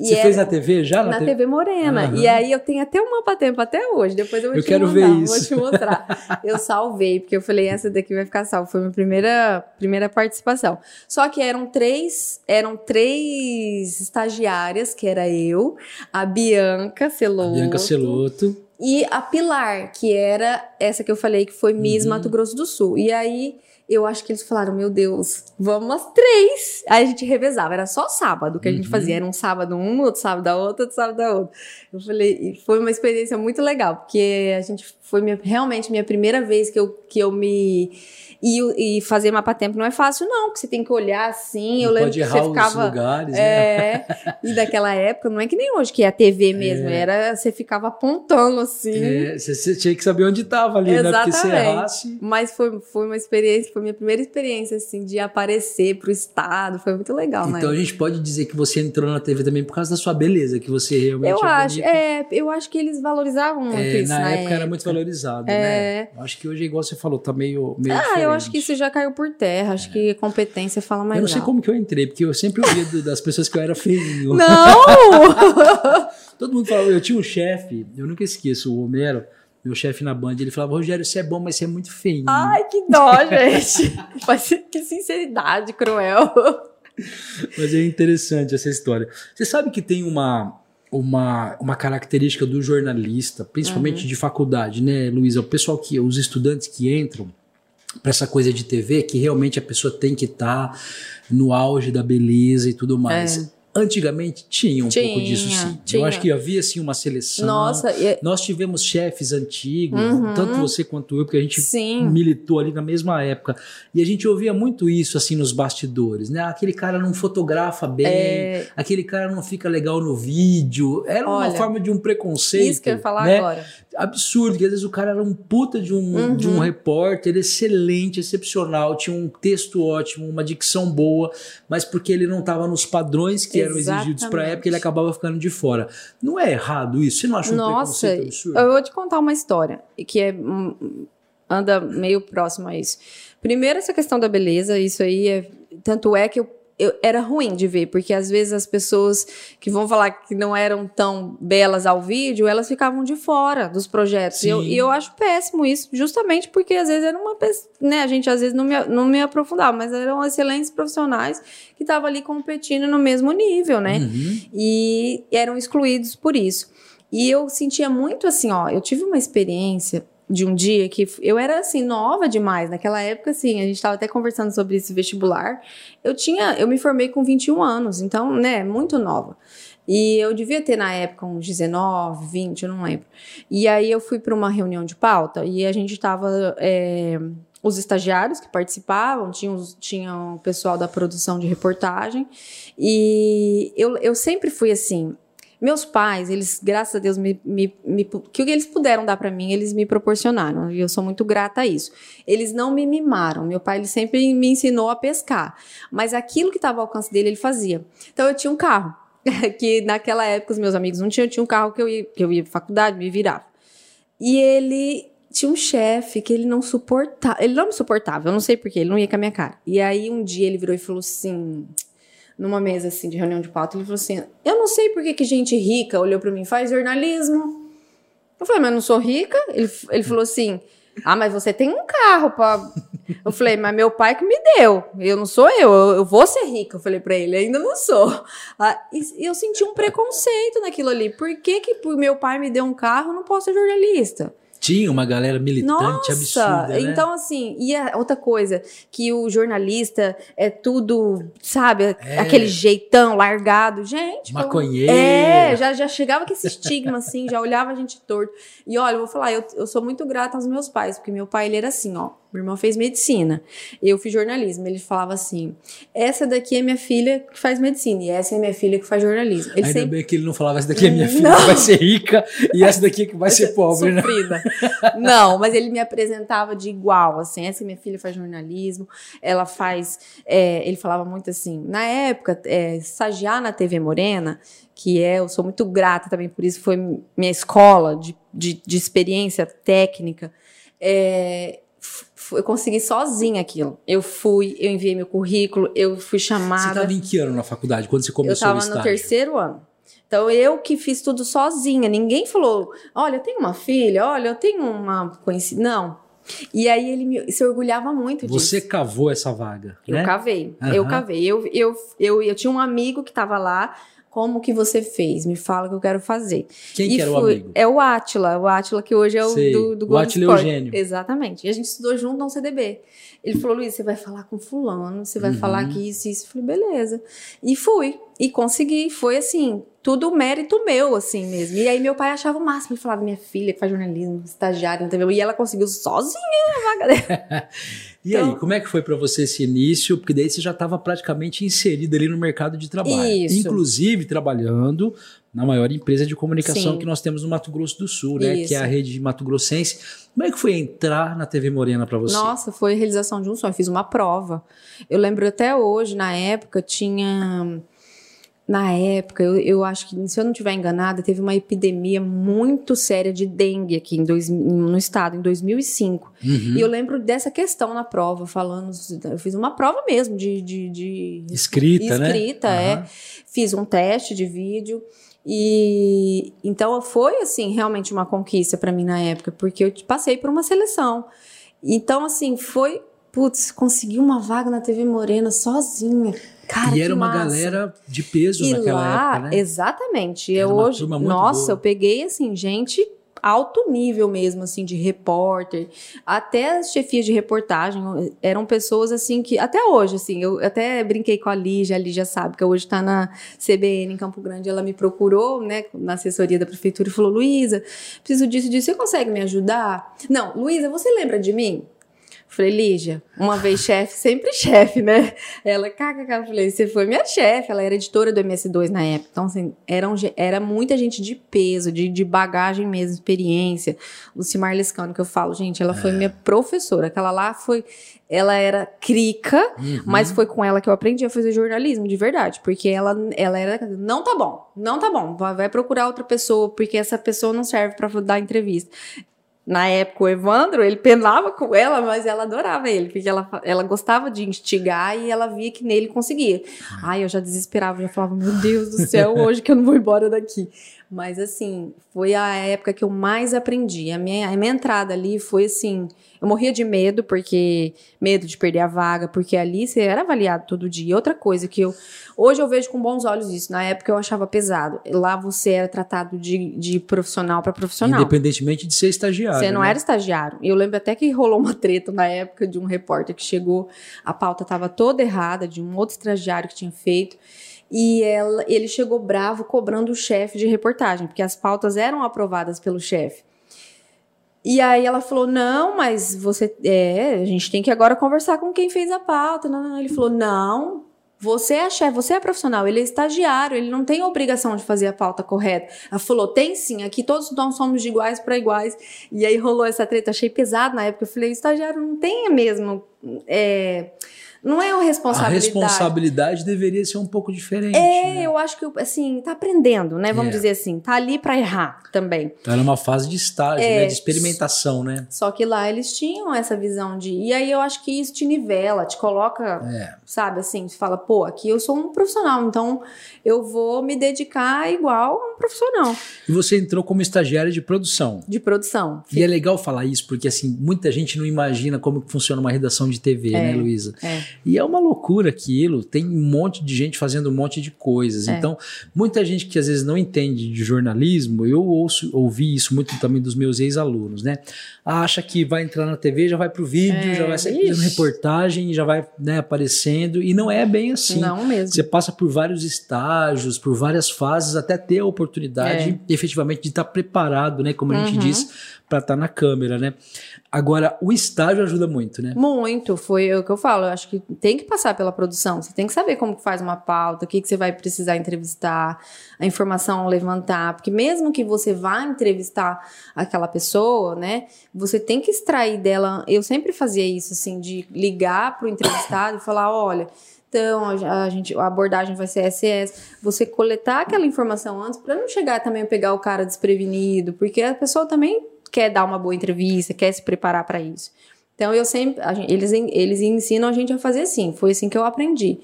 Você fez na TV já? Na, na TV? TV Morena. Uhum. E aí eu tenho até um mapa tempo até hoje. Depois eu vou eu te quero mandar, ver isso. vou te mostrar. eu salvei, porque eu falei, essa daqui vai ficar salva. Foi minha primeira, primeira participação. Só que eram três, eram três estagiárias, que era eu, a Bianca Celoto. A Bianca Celoto. E a Pilar, que era essa que eu falei que foi Miss uhum. Mato Grosso do Sul. E aí eu acho que eles falaram, meu Deus, vamos às três. Aí a gente revezava, era só sábado que a gente uhum. fazia. Era um sábado um, outro sábado da outra, outro sábado da outra. Eu falei, foi uma experiência muito legal, porque a gente foi minha, realmente minha primeira vez que eu, que eu me e, e fazer mapa tempo não é fácil, não, porque você tem que olhar assim. Não eu lembro que você ficava. lugares, é, né? e daquela época, não é que nem hoje, que é a TV mesmo, é. era você ficava apontando assim. É, você, você, tinha que saber onde estava ali, Exatamente. né? Porque você errasse. Mas foi, foi uma experiência, foi minha primeira experiência, assim, de aparecer pro estado, foi muito legal, né? Então a gente pode dizer que você entrou na TV também por causa da sua beleza, que você realmente eu é acho, bonita. é, eu acho que eles valorizavam muito é, isso. Na, na época, época era muito valorizado, é. né? Acho que hoje, igual você falou, tá meio. meio ah, diferente. eu acho que isso já caiu por terra. Acho que competência fala mais Eu não sei alto. como que eu entrei, porque eu sempre ouvia das pessoas que eu era feinho. Não! Todo mundo falava, eu tinha um chefe, eu nunca esqueço, o Homero, meu chefe na Band, ele falava, Rogério, você é bom, mas você é muito feio. Ai, que dó, gente. que sinceridade cruel. Mas é interessante essa história. Você sabe que tem uma, uma, uma característica do jornalista, principalmente Uhum. de faculdade, né, Luísa? O pessoal que, os estudantes que entram para essa coisa de TV, que realmente a pessoa tem que estar no auge da beleza e tudo mais. É. Antigamente tinha um Tinha, pouco disso sim. tinha. Eu acho que havia assim uma seleção. Nossa, e- Nós tivemos chefes antigos, Uhum. tanto você quanto eu, porque a gente sim. militou ali na mesma época. E a gente ouvia muito isso assim nos bastidores, né? Aquele cara não fotografa bem, É. aquele cara não fica legal no vídeo. Era uma Olha, forma de um preconceito. Isso que eu ia falar né? agora. Absurdo, que às vezes o cara era um puta de um, Uhum. de um repórter excelente, excepcional, tinha um texto ótimo, uma dicção boa, mas porque ele não estava nos padrões que eram exigidos para a época, ele acabava ficando de fora. Não é errado isso? Você não acha um Nossa, preconceito absurdo? eu vou te contar uma história que é anda meio próximo a isso. Primeiro, essa questão da beleza, isso aí é. Tanto é que eu, eu- era ruim de ver, porque às vezes as pessoas que vão falar que não eram tão belas ao vídeo, elas ficavam de fora dos projetos. E eu, e eu acho péssimo isso, justamente porque às vezes era uma pessoa. Né, a gente às vezes não me, não me aprofundava, mas eram excelentes profissionais que estavam ali competindo no mesmo nível, né? Uhum. e eram excluídos por isso. E eu sentia muito assim, ó, eu tive uma experiência de um dia que eu era assim nova demais naquela época assim, a gente estava até conversando sobre esse vestibular. Eu tinha, eu me formei com 21 anos, então, né, muito nova. E eu devia ter na época uns 19, 20, eu não lembro. E aí eu fui para uma reunião de pauta e a gente estava os estagiários que participavam, tinha, tinha o pessoal da produção de reportagem. E eu, eu sempre fui assim. Meus pais, eles, graças a Deus, me, me, me, que eles puderam dar para mim, eles me proporcionaram. E eu sou muito grata a isso. Eles não me mimaram. Meu pai, ele sempre me ensinou a pescar. Mas aquilo que estava ao alcance dele, ele fazia. Então, eu tinha um carro. que naquela época os meus amigos não tinham. Eu tinha um carro que eu ia, que eu ia pra faculdade, me virava. E ele tinha um chefe que ele não suportava. Ele não me suportava, eu não sei porquê, ele não ia com a minha cara. E aí um dia ele virou e falou assim, numa mesa assim de reunião de pauta, ele falou assim: "Eu não sei por que que gente rica olhou para mim, faz jornalismo". Eu falei: "Mas eu não sou rica?". Ele ele falou assim: Ah, mas você tem um carro para. Eu falei, mas meu pai que me deu. Eu não sou eu, eu, eu vou ser rica. Eu falei para ele, ainda não sou. Ah, e eu senti um preconceito naquilo ali. Por que, que meu pai me deu um carro, eu não posso ser jornalista? Tinha uma galera militante Nossa, absurda. Né? Então, assim, e a outra coisa, que o jornalista é tudo, sabe, é. aquele jeitão largado. Gente. Maconheiro. É, já, já chegava com esse estigma, assim, já olhava a gente torto. E olha, eu vou falar, eu, eu sou muito grata aos meus pais, porque meu pai, ele era assim, ó. Meu irmão fez medicina, eu fiz jornalismo. Ele falava assim: essa daqui é minha filha que faz medicina, e essa é minha filha que faz jornalismo. Ele Ainda sempre... bem que ele não falava: essa daqui é minha filha não. que vai ser rica, e essa daqui é que vai ser pobre, né? Não, mas ele me apresentava de igual, assim: essa é minha filha faz jornalismo, ela faz. É, ele falava muito assim: na época, é, estagiar na TV Morena, que é, eu sou muito grata também por isso, foi minha escola de, de, de experiência técnica. É, eu consegui sozinha aquilo. Eu fui, eu enviei meu currículo, eu fui chamada. Você estava em que ano na faculdade? Quando você começou Eu estava no terceiro ano. Então eu que fiz tudo sozinha. Ninguém falou: olha, eu tenho uma filha, olha, eu tenho uma conhecida. Não. E aí ele me, se orgulhava muito disso. Você cavou essa vaga. Eu né? cavei. Uhum. Eu cavei. Eu, eu, eu, eu tinha um amigo que estava lá. Como que você fez? Me fala que eu quero fazer. Quem e que era fui, o amigo? É o Átila. O Átila, que hoje é o Sei. do, do O Átila Eugênio. Exatamente. E a gente estudou junto no CDB. Ele falou, Luiz, você vai falar com fulano, você vai uhum. falar que isso e isso. Eu falei, beleza. E fui. E consegui. Foi assim, tudo mérito meu, assim mesmo. E aí meu pai achava o máximo. Ele falava, minha filha que faz jornalismo, estagiária na TV. E ela conseguiu sozinha a vaga dela. E então, aí, como é que foi para você esse início? Porque daí você já estava praticamente inserido ali no mercado de trabalho. Isso. Inclusive trabalhando na maior empresa de comunicação Sim. que nós temos no Mato Grosso do Sul, né? Isso. Que é a rede Mato Grossense. Como é que foi entrar na TV Morena para você? Nossa, foi a realização de um sonho. Eu fiz uma prova. Eu lembro até hoje, na época, tinha na época, eu, eu acho que, se eu não estiver enganada, teve uma epidemia muito séria de dengue aqui em dois, no estado, em 2005. Uhum. E eu lembro dessa questão na prova, falando. Eu fiz uma prova mesmo de. de, de escrita, né? Escrita, é. Uhum. Fiz um teste de vídeo. E então foi assim realmente uma conquista para mim na época, porque eu passei por uma seleção. Então assim, foi putz, consegui uma vaga na TV Morena sozinha. Cara, e era uma massa. galera de peso e naquela lá, época, né? Exatamente. Era eu hoje, nossa, boa. eu peguei assim, gente alto nível mesmo, assim, de repórter. Até as chefias de reportagem eram pessoas, assim, que... Até hoje, assim, eu até brinquei com a Lígia, a Lígia sabe que hoje está na CBN em Campo Grande, ela me procurou, né, na assessoria da prefeitura e falou, Luísa, preciso disso, disso, você consegue me ajudar? Não, Luísa, você lembra de mim? Falei, Lígia, uma vez chefe, sempre chefe, né? Ela, kkk, falei, você foi minha chefe, ela era editora do MS2 na época. Então, assim, era, um, era muita gente de peso, de, de bagagem mesmo, experiência. Lucimar Lescano, que eu falo, gente, ela foi é. minha professora. Aquela lá foi, ela era crica, uhum. mas foi com ela que eu aprendi a fazer jornalismo, de verdade. Porque ela, ela era, não tá bom, não tá bom, vai procurar outra pessoa, porque essa pessoa não serve para dar entrevista na época, o Evandro, ele penava com ela, mas ela adorava ele, porque ela, ela gostava de instigar e ela via que nele conseguia. Ai, eu já desesperava, já falava, meu Deus do céu, hoje que eu não vou embora daqui. Mas, assim, foi a época que eu mais aprendi. A minha, a minha entrada ali foi assim eu morria de medo, porque medo de perder a vaga, porque ali você era avaliado todo dia. Outra coisa que eu hoje eu vejo com bons olhos isso. Na época eu achava pesado. Lá você era tratado de, de profissional para profissional. Independentemente de ser estagiário. Você não né? era estagiário. Eu lembro até que rolou uma treta na época de um repórter que chegou, a pauta estava toda errada, de um outro estagiário que tinha feito. E ela, ele chegou bravo cobrando o chefe de reportagem, porque as pautas eram aprovadas pelo chefe. E aí ela falou: não, mas você. É, a gente tem que agora conversar com quem fez a pauta. Não, não, Ele falou: não, você é chefe, você é profissional, ele é estagiário, ele não tem obrigação de fazer a pauta correta. Ela falou: tem sim, aqui todos nós somos de iguais para iguais. E aí rolou essa treta, achei pesado na época. Eu falei: estagiário não tem mesmo. É, Não é uma A responsabilidade. responsabilidade deveria ser um pouco diferente. É, né? eu acho que, assim, tá aprendendo, né? Vamos É. dizer assim, tá ali pra errar também. Então era uma fase de estágio, É. né? de experimentação, né? Só que lá eles tinham essa visão de. E aí eu acho que isso te nivela, te coloca, É. sabe, assim, você fala, pô, aqui eu sou um profissional, então eu vou me dedicar igual a um profissional E você entrou como estagiária de produção. de produção. E é legal falar isso, porque assim, muita gente não imagina como funciona uma redação de TV, né, Luísa? É. E é uma loucura aquilo, tem um monte de gente fazendo um monte de coisas. É. Então, muita gente que às vezes não entende de jornalismo, eu ouço, ouvi isso muito também dos meus ex-alunos, né? Acha que vai entrar na TV, já vai pro vídeo, É, já vai sair fazendo reportagem, já vai né, aparecendo, e não é bem assim. Não mesmo. Você passa por vários estágios, por várias fases, até ter a oportunidade, efetivamente, de estar preparado, né? Como a gente É. Uhum. diz, para estar na câmera, né? Agora, o estágio ajuda muito, né? Muito, foi o que eu falo. Eu acho que tem que passar pela produção. Você tem que saber como que faz uma pauta, o que, que você vai precisar entrevistar, a informação levantar. Porque mesmo que você vá entrevistar aquela pessoa, né? Você tem que extrair dela. Eu sempre fazia isso, assim, de ligar pro entrevistado e falar: olha. Então, a a gente, a abordagem vai ser SS. Você coletar aquela informação antes para não chegar também a pegar o cara desprevenido, porque a pessoa também quer dar uma boa entrevista, quer se preparar para isso. Então eu sempre, gente- eles, eles ensinam a gente a fazer assim. Foi assim que eu aprendi.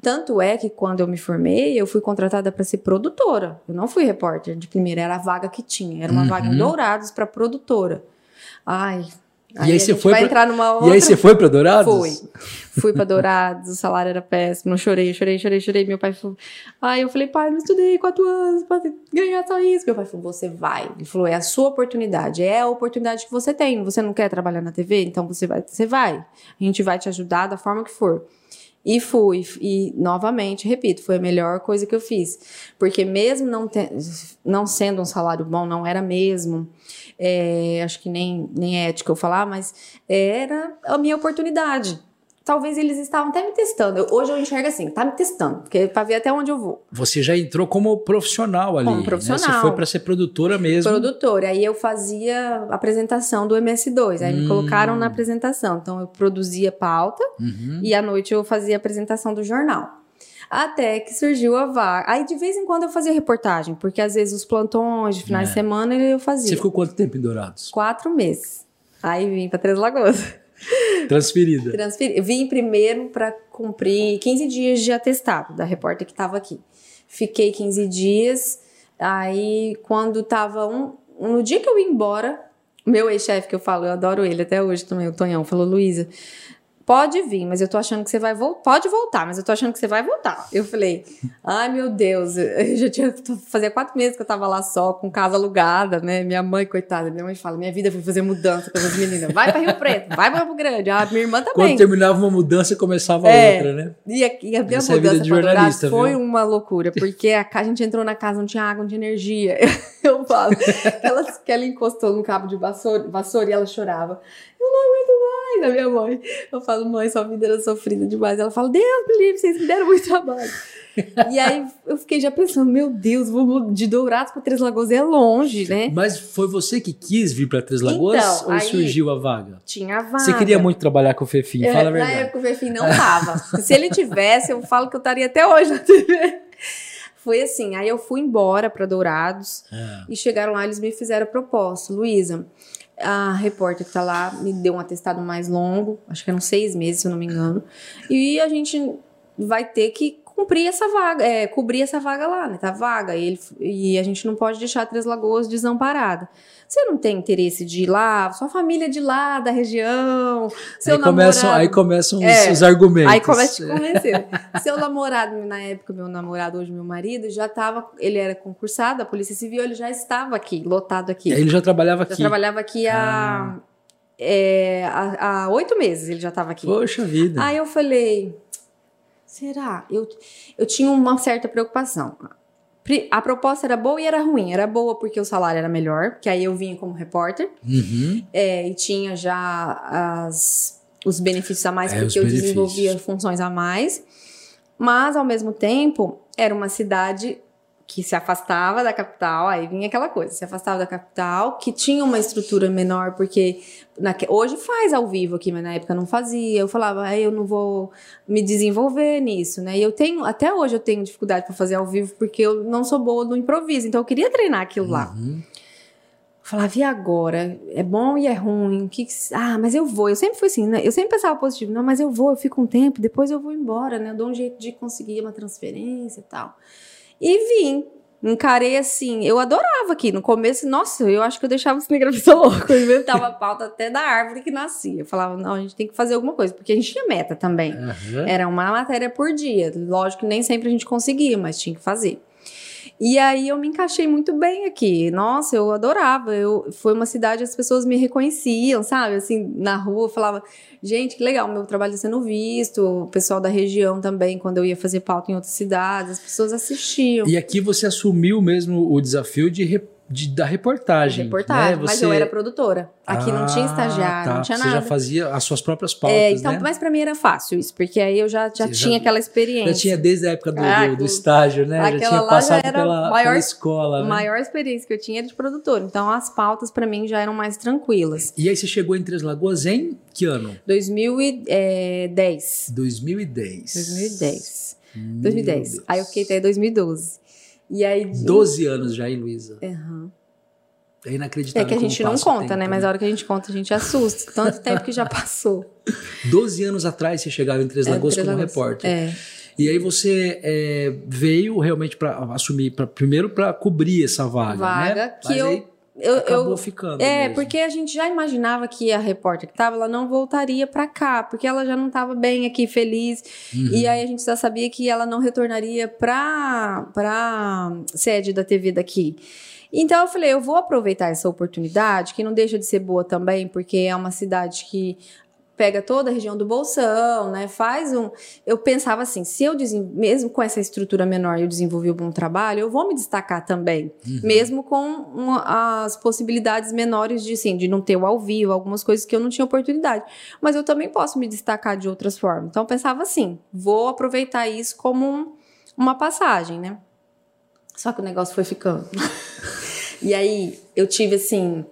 Tanto é que quando eu me formei, eu fui contratada para ser produtora. Eu não fui repórter de primeira, era a vaga que tinha. Era uma Uhum. vaga em Dourados para produtora. Ai. E aí você foi vai pra- entrar numa E outra. aí você foi para Dourados? Fui. Fui pra Dourados, o salário era péssimo. Eu chorei, chorei, chorei, chorei. Meu pai falou. Aí eu falei, pai, não estudei quatro anos pra ganhar só isso. Meu pai falou, você vai. Ele falou, é a sua oportunidade, é a oportunidade que você tem. Você não quer trabalhar na TV? Então você vai, você vai. A gente vai te ajudar da forma que for. E fui, e novamente, repito, foi a melhor coisa que eu fiz. Porque mesmo não, te- não sendo um salário bom, não era mesmo, é, acho que nem, nem é ético eu falar, mas era a minha oportunidade. Talvez eles estavam até me testando. Eu- hoje eu enxergo assim, tá me testando, porque para ver até onde eu vou. Você já entrou como profissional ali. Como né? profissional. Você foi para ser produtora mesmo. Produtora. Aí eu fazia a apresentação do MS2. Aí Hum. me colocaram na apresentação. Então eu produzia pauta Uhum. e à noite eu fazia a apresentação do jornal. Até que surgiu a vaga. Aí de vez em quando eu fazia reportagem, porque às vezes os plantões de finais É. de semana eu fazia. Você ficou quanto tempo em Dourados? Quatro meses. Aí vim para Três Lagoas. Transferida. Transferi. Vim primeiro para cumprir 15 dias de atestado da repórter que estava aqui. Fiquei 15 dias. Aí, quando tava um. No dia que eu ia embora, meu ex-chefe que eu falo, eu adoro ele até hoje também, o Tonhão, falou: Luísa, pode vir, mas eu tô achando que você vai voltar. Pode voltar, mas eu tô achando que você vai voltar. Eu falei: ai meu Deus, eu já tinha. Fazia quatro meses que eu tava lá só, com casa alugada, né? Minha mãe, coitada, minha mãe fala: minha vida foi fazer mudança com as meninas. Vai pra Rio Preto, vai pra Rio Grande. Ah, minha irmã também. Quando terminava uma mudança, começava É. outra, né? E a, e a minha Essa é a vida mudança Dourados jornalista, foi viu? uma loucura, porque a, a gente entrou na casa, não tinha água, não tinha energia. Eu falo, ela, que ela encostou no cabo de vassoura, vassoura e ela chorava. Eu não aguento mais, a minha mãe. Eu falo, mãe, sua vida era sofrida demais. Ela fala, Deus me livre, vocês me deram muito trabalho. e aí eu fiquei já pensando, meu Deus, vou de Dourados para Três Lagoas é longe, né? Mas foi você que quis vir para Três Lagoas Então, ou surgiu a vaga? Tinha a vaga. Você queria muito trabalhar com o Fefim, É, fala a Na verdade. época o Fefim não tava. Se ele tivesse, eu falo que eu estaria até hoje na TV. Foi assim, aí eu fui embora para Dourados É. e chegaram lá, eles me fizeram proposta. Luísa, a repórter que tá lá me deu um atestado mais longo, acho que eram seis meses, se eu não me engano, e a gente vai ter que cumprir essa vaga, é, cobrir essa vaga lá, né? Tá vaga, e, ele, e a gente não pode deixar Três Lagoas desamparada. Você não tem interesse de ir lá, sua família é de lá, da região, seu Aí começam, namorado... aí começam os, É. os argumentos. Aí começa a te convencer. Seu namorado, na época, meu namorado, hoje meu marido, já estava. Ele era concursado da Polícia Civil, ele já estava aqui, lotado aqui. Ele já trabalhava já aqui. trabalhava aqui há. é, há há oito meses ele já estava aqui. Poxa vida. Aí eu falei, será? Eu, eu tinha uma certa preocupação. A proposta era boa e era ruim. Era boa porque o salário era melhor, que aí eu vinha como repórter, Uhum. é, e tinha já as, os benefícios a mais, É, porque eu benefícios. desenvolvia funções a mais. Mas, ao mesmo tempo, era uma cidade que se afastava da capital, aí vinha aquela coisa, se afastava da capital, que tinha uma estrutura menor, porque na, hoje faz ao vivo aqui, mas na época não fazia. Eu falava, ah, eu não vou me desenvolver nisso, né? E eu tenho, até hoje eu tenho dificuldade para fazer ao vivo, porque eu não sou boa no improviso, então eu queria treinar aquilo lá. Uhum. Falava, e agora? É bom e é ruim? Que que... Ah, mas eu vou. Eu sempre fui assim, né? Eu sempre pensava positivo. Não, mas eu vou, eu fico um tempo, depois eu vou embora, né? Eu dou um jeito de conseguir uma transferência e tal. E vim. Encarei assim, eu adorava aqui. No começo, nossa, eu acho que eu deixava o cinegrafista louco. Eu inventava a pauta até da árvore que nascia. Eu falava, não, a gente tem que fazer alguma coisa, porque a gente tinha meta também. Uhum. Era uma matéria por dia. Lógico que nem sempre a gente conseguia, mas tinha que fazer. E aí eu me encaixei muito bem aqui. Nossa, eu adorava. Eu, foi uma cidade as pessoas me reconheciam, sabe? Assim, na rua, eu falava, gente, que legal, meu trabalho está sendo visto. O pessoal da região também, quando eu ia fazer pauta em outras cidades, as pessoas assistiam. E aqui você assumiu mesmo o desafio de de, da reportagem. Reportagem, né? mas Você- eu era produtora. Aqui não tinha Ah, estagiário, tá. não tinha Você nada. já fazia as suas próprias pautas, É, então, né? mas pra mim era fácil isso, porque aí eu já, já Você já- tinha aquela experiência. Já tinha desde a época do, Ah, do- do estágio, né? Já aquela tinha lá passado já era pela, maior- pela escola, A né? maior experiência que eu tinha era de produtora. Então as pautas pra mim já eram mais tranquilas. E aí você chegou em Três Lagoas em que ano? 2010. 2010. 2010. Meu 2010. Deus. Aí eu fiquei até 2012. E aí. 12 anos já, hein, Luísa? Aham. É inacreditável. É que a gente não conta, tempo, né? Mas a hora que a gente conta, a gente assusta. Tanto tempo que já passou. 12 anos atrás você chegava em Três É, Lagoas Três como Lagoas. repórter. É. E aí você é, veio realmente para assumir, pra, primeiro para cobrir essa vaga, Vaga né? que Mas eu- aí Eu, acabou eu, ficando É, mesmo. porque a gente já imaginava que a repórter que estava, ela não voltaria para cá, porque ela já não estava bem aqui, feliz. Uhum. E aí a gente já sabia que ela não retornaria para para sede da TV daqui. Então eu falei, eu vou aproveitar essa oportunidade, que não deixa de ser boa também, porque é uma cidade que pega toda a região do Bolsão, né? Faz um. Eu pensava assim, se eu mesmo com essa estrutura menor eu desenvolvi um bom trabalho, eu vou me destacar também, Uhum. mesmo com uma- as possibilidades menores de, assim, de não ter o ao vivo, algumas coisas que eu não tinha oportunidade. Mas eu também posso me destacar de outras formas. Então eu pensava assim, vou aproveitar isso como um- uma passagem, né? Só que o negócio foi ficando. e aí eu tive assim.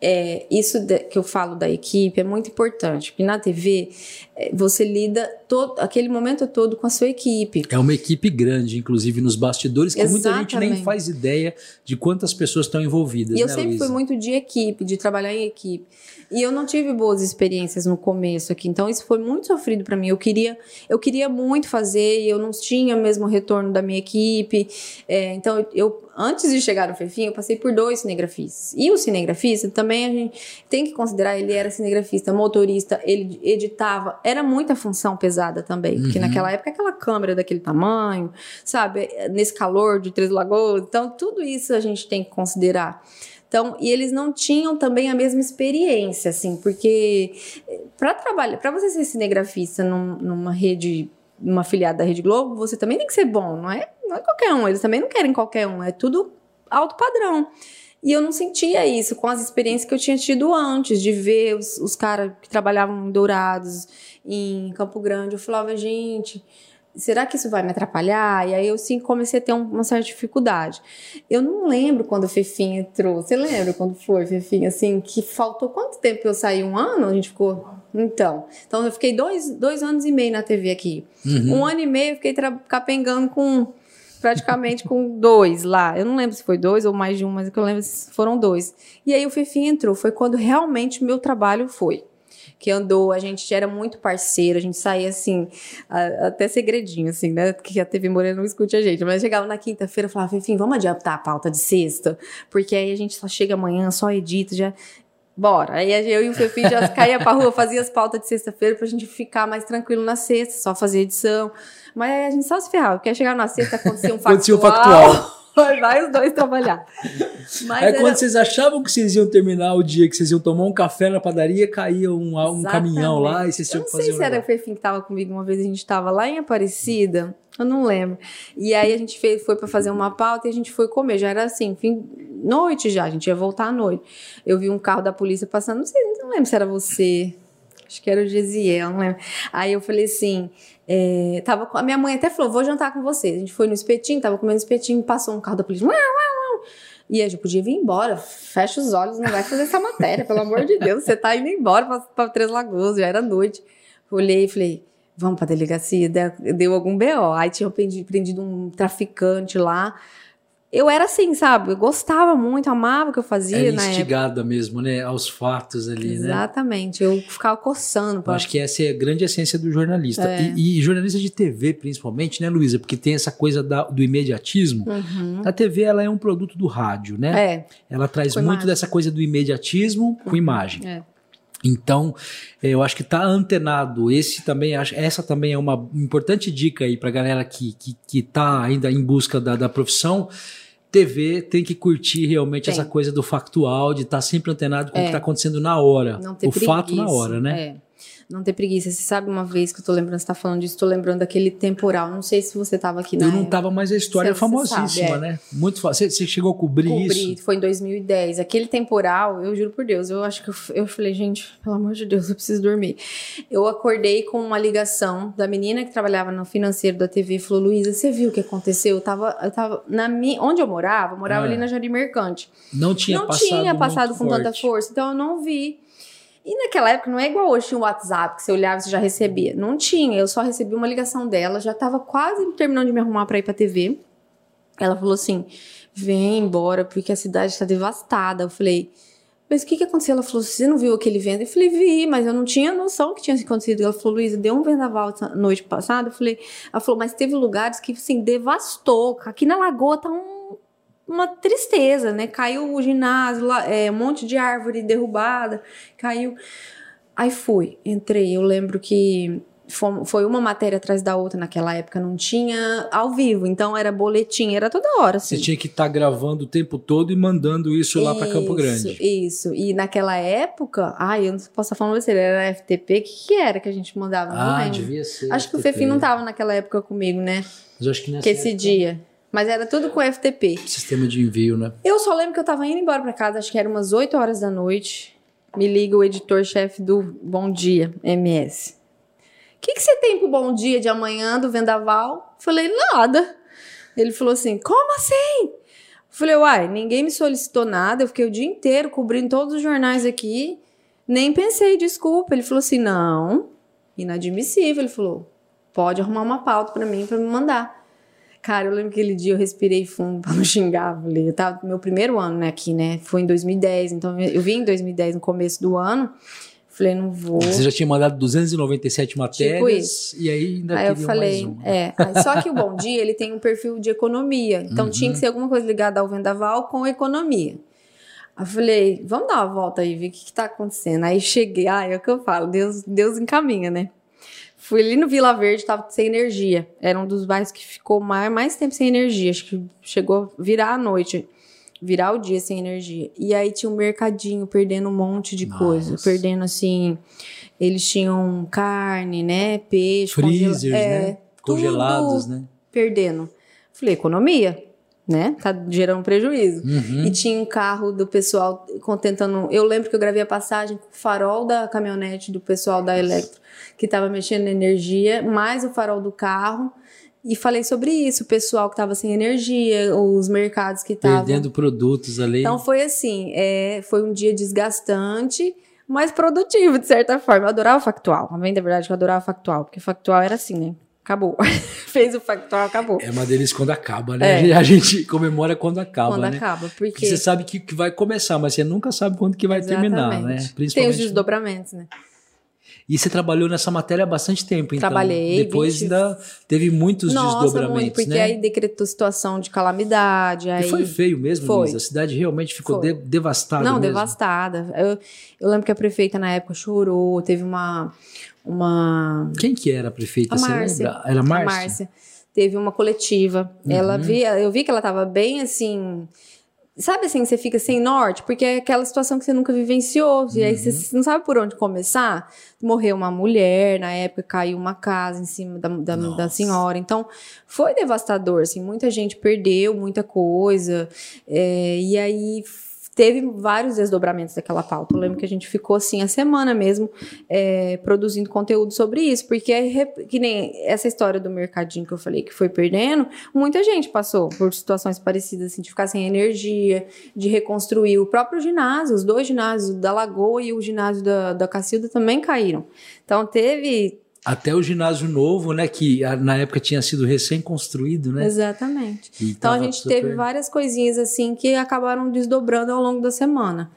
É, isso de- que eu falo da equipe é muito importante, porque na TV é, você lida todo, aquele momento todo com a sua equipe. É uma equipe grande, inclusive nos bastidores, que muita gente nem Exatamente. faz ideia de quantas pessoas estão envolvidas. E eu né, sempre Luísa? fui muito de equipe, de trabalhar em equipe. E eu não tive boas experiências no começo aqui, então isso foi muito sofrido para mim. Eu queria, eu queria muito fazer e eu não tinha mesmo o retorno da minha equipe. É, então eu, antes de chegar no Fefinho, eu passei por dois cinegrafistas. E o cinegrafista também a gente tem que considerar, ele era cinegrafista, motorista, ele editava, era muita função pesada também, porque Uhum. naquela época aquela câmera daquele tamanho, sabe, nesse calor de Três Lagoas, então tudo isso a gente tem que considerar. Então, e eles não tinham também a mesma experiência, assim, porque para trabalhar, para você ser cinegrafista num- numa rede, numa filiada da Rede Globo, você também tem que ser bom, não é? Não é qualquer um, eles também não querem qualquer um, é tudo alto padrão. E eu não sentia isso com as experiências que eu tinha tido antes, de ver os, os caras que trabalhavam em Dourados, em Campo Grande. Eu falava, gente, será que isso vai me atrapalhar? E aí eu sim comecei a ter um- uma certa dificuldade. Eu não lembro quando o Fefinha entrou. Você lembra quando foi, Fefinha? Assim, que faltou quanto tempo que eu saí? Um ano? A gente ficou. Então. Então eu fiquei dois, dois anos e meio na TV aqui. Uhum. Um ano e meio eu fiquei capengando com. Praticamente com dois lá. Eu não lembro se foi dois ou mais de um, mas o que eu lembro se foram dois. E aí o Fefinha entrou. Foi quando realmente o meu trabalho foi. Que andou, a gente era muito parceiro, a gente saía assim, a- até segredinho, assim, né? Que a TV Morena não escute a gente. Mas chegava na quinta-feira e falava, enfim, vamos adiantar a pauta de sexta, porque aí a gente só chega amanhã, só edita, já. Bora. Aí eu e o Fefi já caía pra rua, fazia as pautas de sexta-feira pra gente ficar mais tranquilo na sexta, só fazer edição. Mas aí a gente só se ferrava, porque chegar na sexta acontecia um factual. Acontecia um factual. Vai, vai os dois trabalhar. Mas Aí era- quando vocês achavam que vocês iam terminar o dia, que vocês iam tomar um café na padaria, caía um, um caminhão lá e vocês Eu tinham não que sei fazer se um era o. Fefim que tava comigo uma vez, a gente tava lá em Aparecida, eu não lembro. E aí a gente fez, foi para fazer uma pauta e a gente foi comer, já era assim, fim, noite já, a gente ia voltar à noite. Eu vi um carro da polícia passando, não sei, não lembro se era você. Acho que era o Gesiel, não lembro. Aí eu falei assim, é, tava com, a minha mãe até falou, vou jantar com vocês. A gente foi no espetinho, tava comendo espetinho, passou um carro da polícia. E a gente podia vir embora, fecha os olhos, não vai fazer essa matéria, pelo amor de Deus, você tá indo embora para Três Lagoas, já era noite. Olhei e falei, vamos pra delegacia, deu algum BO. Aí tinham prendido um traficante lá, eu era assim, sabe? Eu gostava muito, amava o que eu fazia. Era instigada mesmo, né? Aos fatos ali, Exatamente. né? Exatamente. Eu ficava coçando. Pra... Eu acho que essa é a grande essência do jornalista. É. E, e, jornalista de TV, principalmente, né, Luísa? Porque tem essa coisa da, do imediatismo. Uhum. A TV, ela é um produto do rádio, né? É. Ela traz com muito imagem. dessa coisa do imediatismo com uhum. imagem. É. Então, eh, eu acho que tá antenado. Esse também, essa também é uma importante dica aí para galera que, que, que tá ainda em busca da, da profissão. TV tem que curtir realmente tem. essa coisa do factual, de estar tá sempre antenado com é. o que está acontecendo na hora. o preguiça. fato na hora, né? É não ter preguiça. Você sabe uma vez que eu tô lembrando, você tá falando disso, tô lembrando daquele temporal. Não sei se você tava aqui na Eu não tava, mas a história você, é famosíssima, sabe, é. né? Muito fácil. Você, chegou a cobrir Cobri, isso? Cobri, foi em 2010. Aquele temporal, eu juro por Deus, eu acho que eu, eu falei, gente, pelo amor de Deus, eu preciso dormir. Eu acordei com uma ligação da menina que trabalhava no financeiro da TV e falou: Luísa, você viu o que aconteceu? Eu tava, eu tava na minha, onde eu morava, eu morava é. ali na Jardim Mercante. Não tinha não passado. Não tinha passado com forte. tanta força, então eu não vi. E naquela época não é igual hoje, o WhatsApp, que você olhava e você já recebia. Não tinha, eu só recebi uma ligação dela, já tava quase terminando de me arrumar para ir pra TV. Ela falou assim: vem embora, porque a cidade está devastada. Eu falei, mas o que, que aconteceu? Ela falou: você não viu aquele vento? Eu falei, vi, mas eu não tinha noção que tinha acontecido. Ela falou, Luísa, deu um vendaval noite passada. Eu falei, ela falou, mas teve lugares que, assim, devastou. Aqui na Lagoa tá um uma tristeza, né? Caiu o ginásio, é, um monte de árvore derrubada, caiu. Aí fui, entrei. Eu lembro que foi uma matéria atrás da outra naquela época, não tinha ao vivo, então era boletim, era toda hora. Assim. Você tinha que estar tá gravando o tempo todo e mandando isso, isso lá para Campo Grande. Isso, e naquela época, ai, eu não posso estar falando você, era FTP, o que, que era que a gente mandava? Ah, devia ser. Acho FTP. que o Fefim não estava naquela época comigo, né? Mas acho que nessa que esse época... dia. Mas era tudo com FTP. Sistema de envio, né? Eu só lembro que eu tava indo embora para casa, acho que era umas 8 horas da noite. Me liga o editor-chefe do Bom Dia, MS. O que, que você tem pro Bom Dia de amanhã do Vendaval? Falei, nada. Ele falou assim: como assim? Falei, uai, ninguém me solicitou nada, eu fiquei o dia inteiro cobrindo todos os jornais aqui, nem pensei, desculpa. Ele falou assim: não, inadmissível. Ele falou: pode arrumar uma pauta para mim, para me mandar. Cara, eu lembro que aquele dia eu respirei fundo pra não xingar. Falei, eu tava no meu primeiro ano né, aqui, né? Foi em 2010. Então eu vim em 2010, no começo do ano. Falei, não vou. Você já tinha mandado 297 matérias. Tipo isso. E aí ainda Aí eu falei, mais uma. é. Só que o Bom Dia, ele tem um perfil de economia. Então uhum. tinha que ser alguma coisa ligada ao vendaval com economia. Aí eu falei, vamos dar uma volta aí, ver o que, que tá acontecendo. Aí cheguei, ah, é o que eu falo, Deus, Deus encaminha, né? Fui ali no Vila Verde, tava sem energia. Era um dos bairros que ficou mais, mais tempo sem energia. Acho que chegou a virar a noite, virar o dia sem energia. E aí tinha um mercadinho perdendo um monte de Nossa. coisa. Perdendo assim. Eles tinham carne, né? Peixe, Freezers, congela... é, né? Congelados, né? Perdendo. Falei, economia né? Tá gerando prejuízo. Uhum. E tinha um carro do pessoal tentando. Eu lembro que eu gravei a passagem com o farol da caminhonete do pessoal da Electro, que estava mexendo na energia, mais o farol do carro. E falei sobre isso, o pessoal que estava sem energia, os mercados que estavam. Perdendo produtos ali. Então foi assim: é, foi um dia desgastante, mas produtivo, de certa forma. Eu adorava factual. A bem da verdade, eu adorava factual, porque factual era assim, né? Acabou. Fez o factual, acabou. É uma delícia quando acaba, né? É. A gente comemora quando acaba, quando né? acaba, porque... porque... você sabe que, que vai começar, mas você nunca sabe quando que vai Exatamente. terminar, né? Principalmente... Tem os desdobramentos, né? E você trabalhou nessa matéria há bastante tempo, então. Trabalhei. Depois 20... ainda teve muitos Nossa, desdobramentos, muito, porque né? aí decretou situação de calamidade. Aí... E foi feio mesmo, foi. Luiz? A cidade realmente ficou de devastada Não, mesmo. devastada. Eu, eu lembro que a prefeita na época chorou, teve uma uma. Quem que era a prefeita? A Márcia. Era Márcia? A Márcia. Teve uma coletiva. Uhum. Ela via, eu vi que ela estava bem assim. Sabe assim, você fica sem norte, porque é aquela situação que você nunca vivenciou, uhum. e aí você uhum. não sabe por onde começar. Morreu uma mulher, na época caiu uma casa em cima da, da, da, senhora. Então, foi devastador, assim, muita gente perdeu muita coisa. É, e aí teve vários desdobramentos daquela pauta. Eu lembro que a gente ficou assim a semana mesmo é, produzindo conteúdo sobre isso, porque é que nem essa história do mercadinho que eu falei que foi perdendo, muita gente passou por situações parecidas, assim, de ficar sem energia, de reconstruir o próprio ginásio, os dois ginásios da Lagoa e o ginásio da, da Cacilda também caíram. Então teve até o ginásio novo, né? Que na época tinha sido recém-construído, né? Exatamente. então a gente super... teve várias coisinhas assim que acabaram desdobrando ao longo da semana.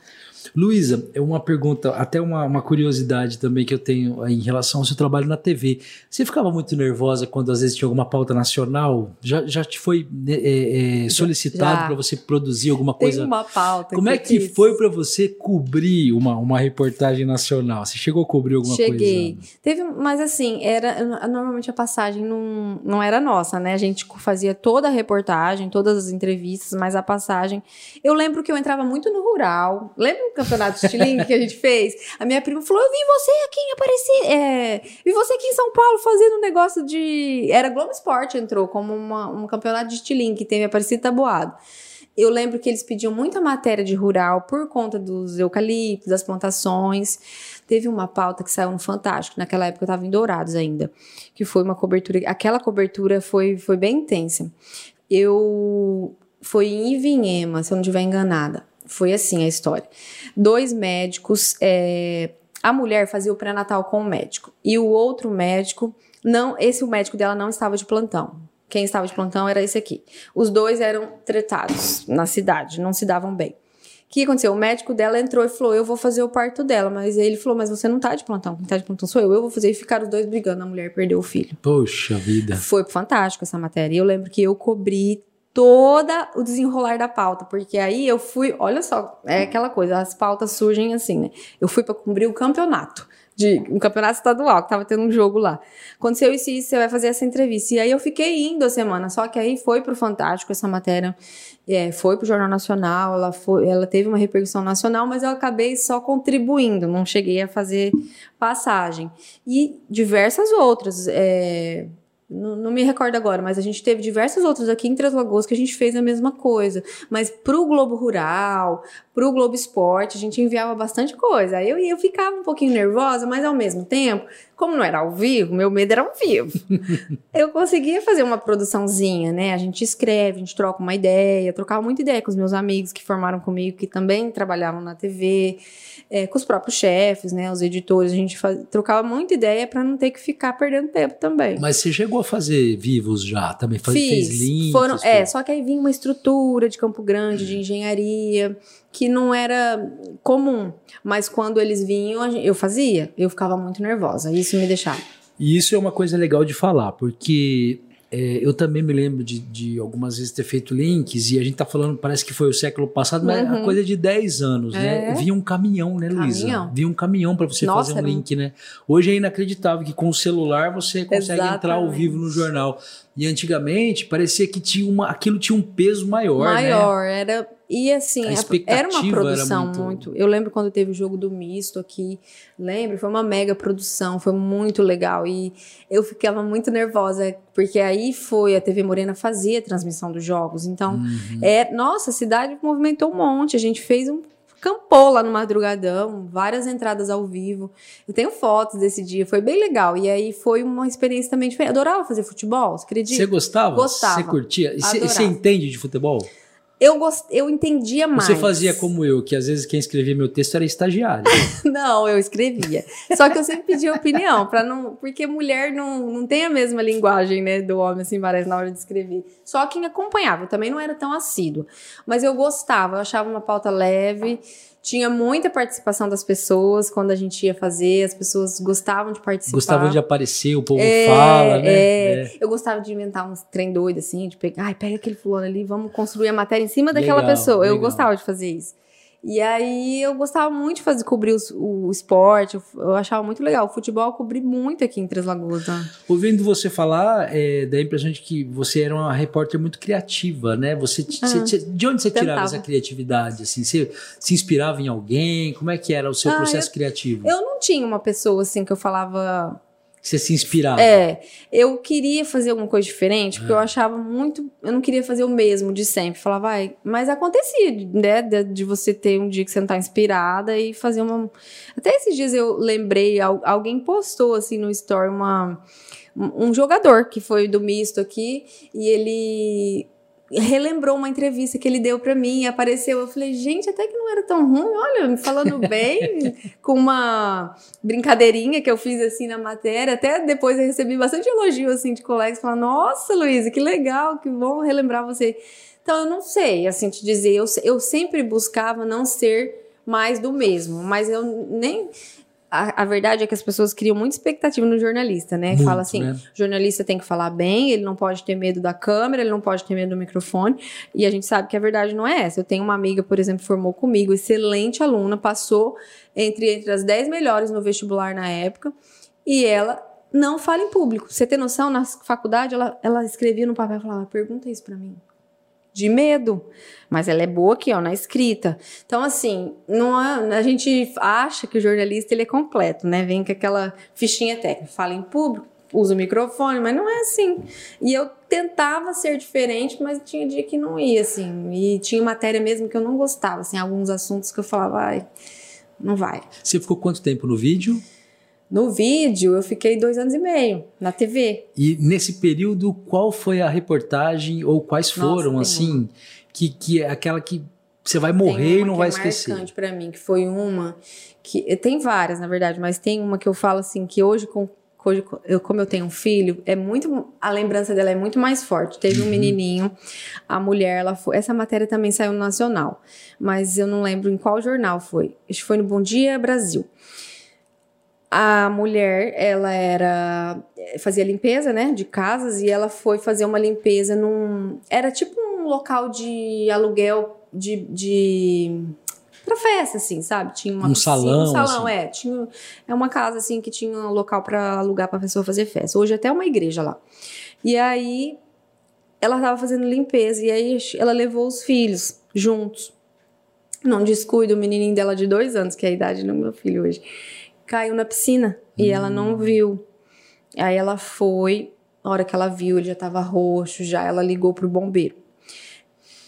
Luísa, é uma pergunta, até uma, uma, curiosidade também que eu tenho em relação ao seu trabalho na TV. Você ficava muito nervosa quando às vezes tinha alguma pauta nacional? Já, já te foi né, é, é, solicitado para você produzir alguma coisa? Tem uma pauta. Como é que foi para você cobrir uma, uma reportagem nacional? Você chegou a cobrir alguma Cheguei. coisa? Cheguei. Teve, mas assim, era normalmente a passagem não, não era nossa, né? A gente fazia toda a reportagem, todas as entrevistas, mas a passagem. Eu lembro que eu entrava muito no rural. Campeonato de estilingue que a gente fez, a minha prima falou: Eu vi você aqui em Aparecida, é, vi você aqui em São Paulo fazendo um negócio de. Era Globo Esporte, entrou como uma, um campeonato de estilingue que teve Aparecida Taboado. Eu lembro que eles pediam muita matéria de rural por conta dos eucaliptos, das plantações. Teve uma pauta que saiu no Fantástico, naquela época eu estava em Dourados ainda, que foi uma cobertura, aquela cobertura foi, foi bem intensa. Eu foi em Ivinhema, se eu não estiver enganada. Foi assim a história. Dois médicos, é, a mulher fazia o pré-natal com o médico e o outro médico não, esse o médico dela não estava de plantão. Quem estava de plantão era esse aqui. Os dois eram tratados na cidade, não se davam bem. O que aconteceu? O médico dela entrou e falou: Eu vou fazer o parto dela. Mas ele falou: Mas você não tá de plantão. Quem tá de plantão sou eu. Eu vou fazer. E ficaram os dois brigando. A mulher perdeu o filho. Poxa vida. Foi fantástico essa matéria. E eu lembro que eu cobri toda o desenrolar da pauta, porque aí eu fui, olha só, é aquela coisa, as pautas surgem assim, né? Eu fui para cumprir o campeonato. De um campeonato estadual, que tava tendo um jogo lá. Aconteceu isso e você vai fazer essa entrevista. E aí eu fiquei indo a semana, só que aí foi pro Fantástico essa matéria, é, foi pro Jornal Nacional, ela, foi, ela teve uma repercussão nacional, mas eu acabei só contribuindo, não cheguei a fazer passagem. E diversas outras. É, não, não, me recordo agora, mas a gente teve diversos outros aqui em Três Lagoas que a gente fez a mesma coisa. Mas pro Globo Rural, pro Globo Esporte, a gente enviava bastante coisa. Aí eu, eu ficava um pouquinho nervosa, mas ao mesmo tempo, como não era ao vivo, meu medo era ao vivo. eu conseguia fazer uma produçãozinha, né? A gente escreve, a gente troca uma ideia, trocava muita ideia com os meus amigos que formaram comigo, que também trabalhavam na TV é, com os próprios chefes, né, os editores, a gente faz, trocava muita ideia para não ter que ficar perdendo tempo também. Mas você chegou a fazer vivos já, também faz, Fiz, fez links? Foram, é, só que aí vinha uma estrutura de Campo Grande, de engenharia, que não era comum, mas quando eles vinham, eu fazia, eu ficava muito nervosa, isso me deixava. E isso é uma coisa legal de falar, porque é, eu também me lembro de, de, algumas vezes ter feito links, e a gente tá falando, parece que foi o século passado, mas uhum. a coisa é de 10 anos, né? é. né? Vinha um caminhão, né, Luísa? Vinha um caminhão para você Nossa, fazer um link, né? Hoje é inacreditável que com o celular você consegue Exatamente. entrar ao vivo no jornal. E antigamente parecia que tinha uma, aquilo tinha um peso maior, maior né? era e assim, era uma produção era muito... muito... Eu lembro quando teve o jogo do misto aqui. Lembro, foi uma mega produção, foi muito legal. E eu ficava muito nervosa, porque aí foi, a TV Morena fazia a transmissão dos jogos. Então, uhum. é, nossa, a cidade movimentou um monte. A gente fez um campou lá no madrugadão, várias entradas ao vivo. Eu tenho fotos desse dia, foi bem legal. E aí foi uma experiência também diferente. Adorava fazer futebol, você acredita? Você gostava? Gostava. Você curtia? E você entende de futebol? Eu, gost... eu entendia mais. Você fazia como eu, que às vezes quem escrevia meu texto era estagiário. não, eu escrevia. Só que eu sempre pedia opinião, para não. Porque mulher não, não tem a mesma linguagem, né, do homem, assim, parece, na hora de escrever. Só quem acompanhava, eu também não era tão assíduo. Mas eu gostava, eu achava uma pauta leve. Tinha muita participação das pessoas quando a gente ia fazer, as pessoas gostavam de participar. Gostavam de aparecer, o povo é, fala, né? É. é. Eu gostava de inventar uns trem doido, assim, de pegar, ai, pega aquele fulano ali, vamos construir a matéria em cima daquela legal, pessoa. Eu gostava de fazer isso. E aí eu gostava muito de fazer cobrir o, o esporte, eu, eu, achava muito legal. O futebol eu cobri muito aqui em Três Lagoas. Né? Ouvindo você falar, é, dá a impressão de que você era uma repórter muito criativa, né? Você, ah, você de onde você tentava. tirava essa criatividade? Assim, você se inspirava em alguém? Como é que era o seu ah, processo eu, criativo? Eu não tinha uma pessoa assim que eu falava Você se inspirava? É, eu queria fazer alguma coisa diferente, porque eu achava muito. Eu não queria fazer o mesmo de sempre. Falava, vai. Mas acontecia, né? De, de você ter um dia que você não tá inspirada e fazer uma. Até esses dias eu lembrei, alguém postou assim no story uma, um jogador que foi do misto aqui, e ele relembrou uma entrevista que ele deu para mim e apareceu. Eu falei, gente, até que não era tão ruim, olha, me falando bem, com uma brincadeirinha que eu fiz assim na matéria. Até depois eu recebi bastante elogio assim de colegas, falando, nossa, Luísa, que legal, que bom relembrar você. Então eu não sei, assim, te dizer, eu, eu sempre buscava não ser mais do mesmo, mas eu nem a, a, verdade é que as pessoas criam muita expectativa no jornalista, né? Muito, Fala assim, né? jornalista tem que falar bem, ele não pode ter medo da câmera, ele não pode ter medo do microfone. E a gente sabe que a verdade não é essa. Eu tenho uma amiga, por exemplo, formou comigo, excelente aluna, passou entre, entre as 10 melhores no vestibular na época, e ela não fala em público. Você tem noção? Na faculdade, ela, ela escrevia no papel e falava, pergunta isso para mim de medo. Mas ela é boa aqui, ó, na escrita. Então, assim, não é, a gente acha que o jornalista ele é completo, né? Vem com aquela fichinha técnica, fala em público, usa o microfone, mas não é assim. E eu tentava ser diferente, mas tinha dia que não ia, assim. E tinha matéria mesmo que eu não gostava, assim, alguns assuntos que eu falava, ai, não vai. Você ficou quanto tempo no vídeo? No vídeo, eu fiquei dois anos e meio na TV. E nesse período, qual foi a reportagem ou quais foram, Nossa, assim, que, que é aquela que você vai morrer e não vai é esquecer? marcante para mim, que foi uma que tem várias, na verdade, mas tem uma que eu falo assim que hoje com hoje, eu, como eu tenho um filho, é muito a lembrança dela é muito mais forte. Teve um uhum. menininho, a mulher, ela foi, essa matéria também saiu no Nacional, mas eu não lembro em qual jornal foi. Acho que foi no Bom Dia Brasil a mulher, ela era fazia limpeza, né, de casas e ela foi fazer uma limpeza num era tipo um local de aluguel de, de para festa assim, sabe? Tinha uma um piscina, salão, um salão, assim. é, tinha é uma casa assim que tinha um local para alugar para pessoa fazer festa. Hoje até uma igreja lá. E aí ela estava fazendo limpeza e aí ela levou os filhos juntos. Não descuido o menininho dela de dois anos, que é a idade do meu filho hoje caiu na piscina e ela não hum. viu. Aí ela foi, na hora que ela viu, ele já tava roxo, já ela ligou pro bombeiro.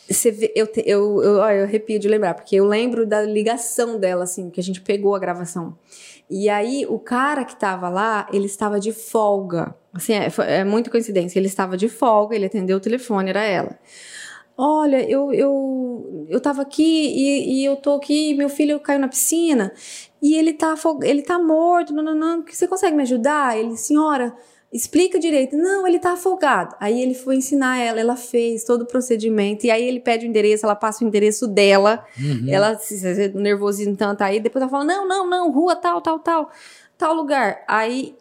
Você vê, eu, eu, eu, eu arrepio de lembrar, porque eu lembro da ligação dela, assim, que a gente pegou a gravação. E aí, o cara que tava lá, ele estava de folga. Assim, é, é muito coincidência. Ele estava de folga, ele atendeu o telefone, era ela. Olha, eu, eu, eu tava aqui e, e eu tô aqui, meu filho caiu na piscina e ele tá, ele tá morto, não, não, não, você consegue me ajudar? Ele, senhora, explica direito. Não, ele tá afogado. Aí ele foi ensinar ela, ela fez todo o procedimento, e aí ele pede o endereço, ela passa o endereço dela, uhum. ela nervosismo tanto aí, depois ela fala, não, não, não, rua tal, tal, tal, tal lugar. Aí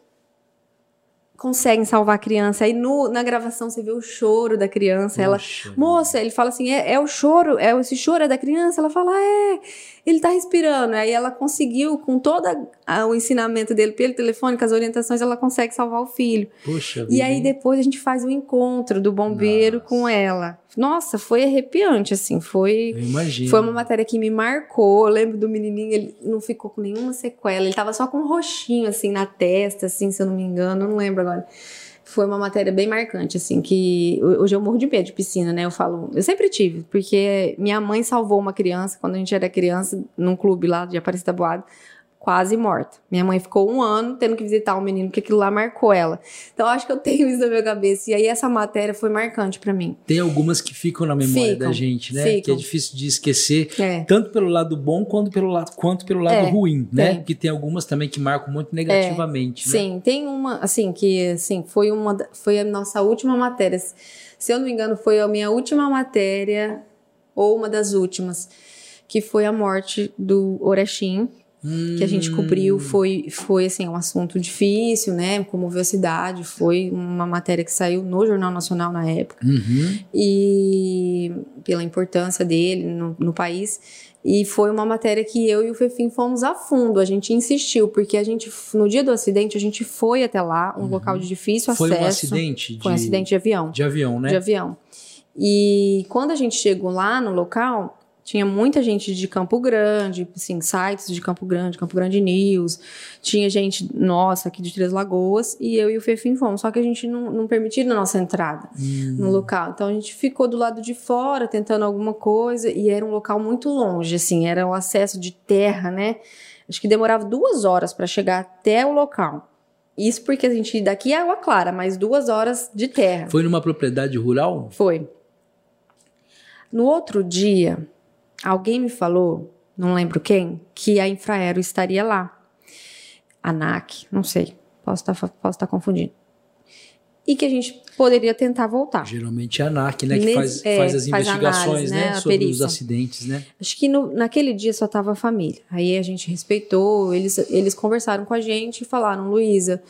conseguem salvar a criança. Aí no, na gravação você vê o choro da criança. Poxa ela, moça, ele fala assim: é, é, o choro, é esse choro é da criança? Ela fala: é, ele tá respirando. Aí ela conseguiu, com todo o ensinamento dele pelo telefone, com as orientações, ela consegue salvar o filho. Poxa e aí depois a gente faz o encontro do bombeiro Nossa. com ela. Nossa, foi arrepiante, assim. Foi, foi uma matéria que me marcou. Eu lembro do menininho, ele não ficou com nenhuma sequela. Ele tava só com um roxinho, assim, na testa, assim, se eu não me engano. Eu não lembro agora. Foi uma matéria bem marcante, assim, que hoje eu morro de medo de piscina, né? Eu falo, eu sempre tive, porque minha mãe salvou uma criança quando a gente era criança, num clube lá de Aparecida Boada quase morta. Minha mãe ficou um ano tendo que visitar um menino, porque aquilo lá marcou ela. Então acho que eu tenho isso na minha cabeça. E aí essa matéria foi marcante para mim. Tem algumas que ficam na memória ficam, da gente, né? Ficam. Que é difícil de esquecer, é. tanto pelo lado bom quanto pelo lado, quanto pelo lado é, ruim, né? Porque tem algumas também que marcam muito negativamente. É. Né? Sim, tem uma, assim, que assim, foi uma foi a nossa última matéria. Se eu não me engano, foi a minha última matéria, ou uma das últimas, que foi a morte do Orexim hum. que a gente cobriu hum. foi, foi assim, um assunto difícil, né? Comoveu a cidade, foi uma matéria que saiu no Jornal Nacional na época. Uhum. E pela importância dele no, no país. E foi uma matéria que eu e o Fefim fomos a fundo. A gente insistiu, porque a gente, no dia do acidente, a gente foi até lá, um uhum. local de difícil foi acesso. Foi um acidente? Foi um acidente de avião. De avião, né? De avião. E quando a gente chegou lá no local, Tinha muita gente de Campo Grande, assim, sites de Campo Grande, Campo Grande News. Tinha gente nossa aqui de Três Lagoas e eu e o Fefim fomos. Só que a gente não, não permitia a nossa entrada Hum. no local. Então a gente ficou do lado de fora tentando alguma coisa e era um local muito longe, assim, era o acesso de terra, né? Acho que demorava duas horas para chegar até o local. Isso porque a gente daqui é água clara, mas duas horas de terra. Foi numa propriedade rural? Foi. No outro dia, alguém me falou, não lembro quem, que a Infraero estaria lá. ANAC, não sei, posso estar posso estar confundindo. E que a gente poderia tentar voltar. Geralmente é a ANAC, né? Que Nesse- faz, é, faz as investigações, análise, né? né, Sobre os perícia. acidentes, né? Acho que no- naquele dia só tava a família. Aí a gente respeitou, eles, eles conversaram com a gente e falaram, Luísa,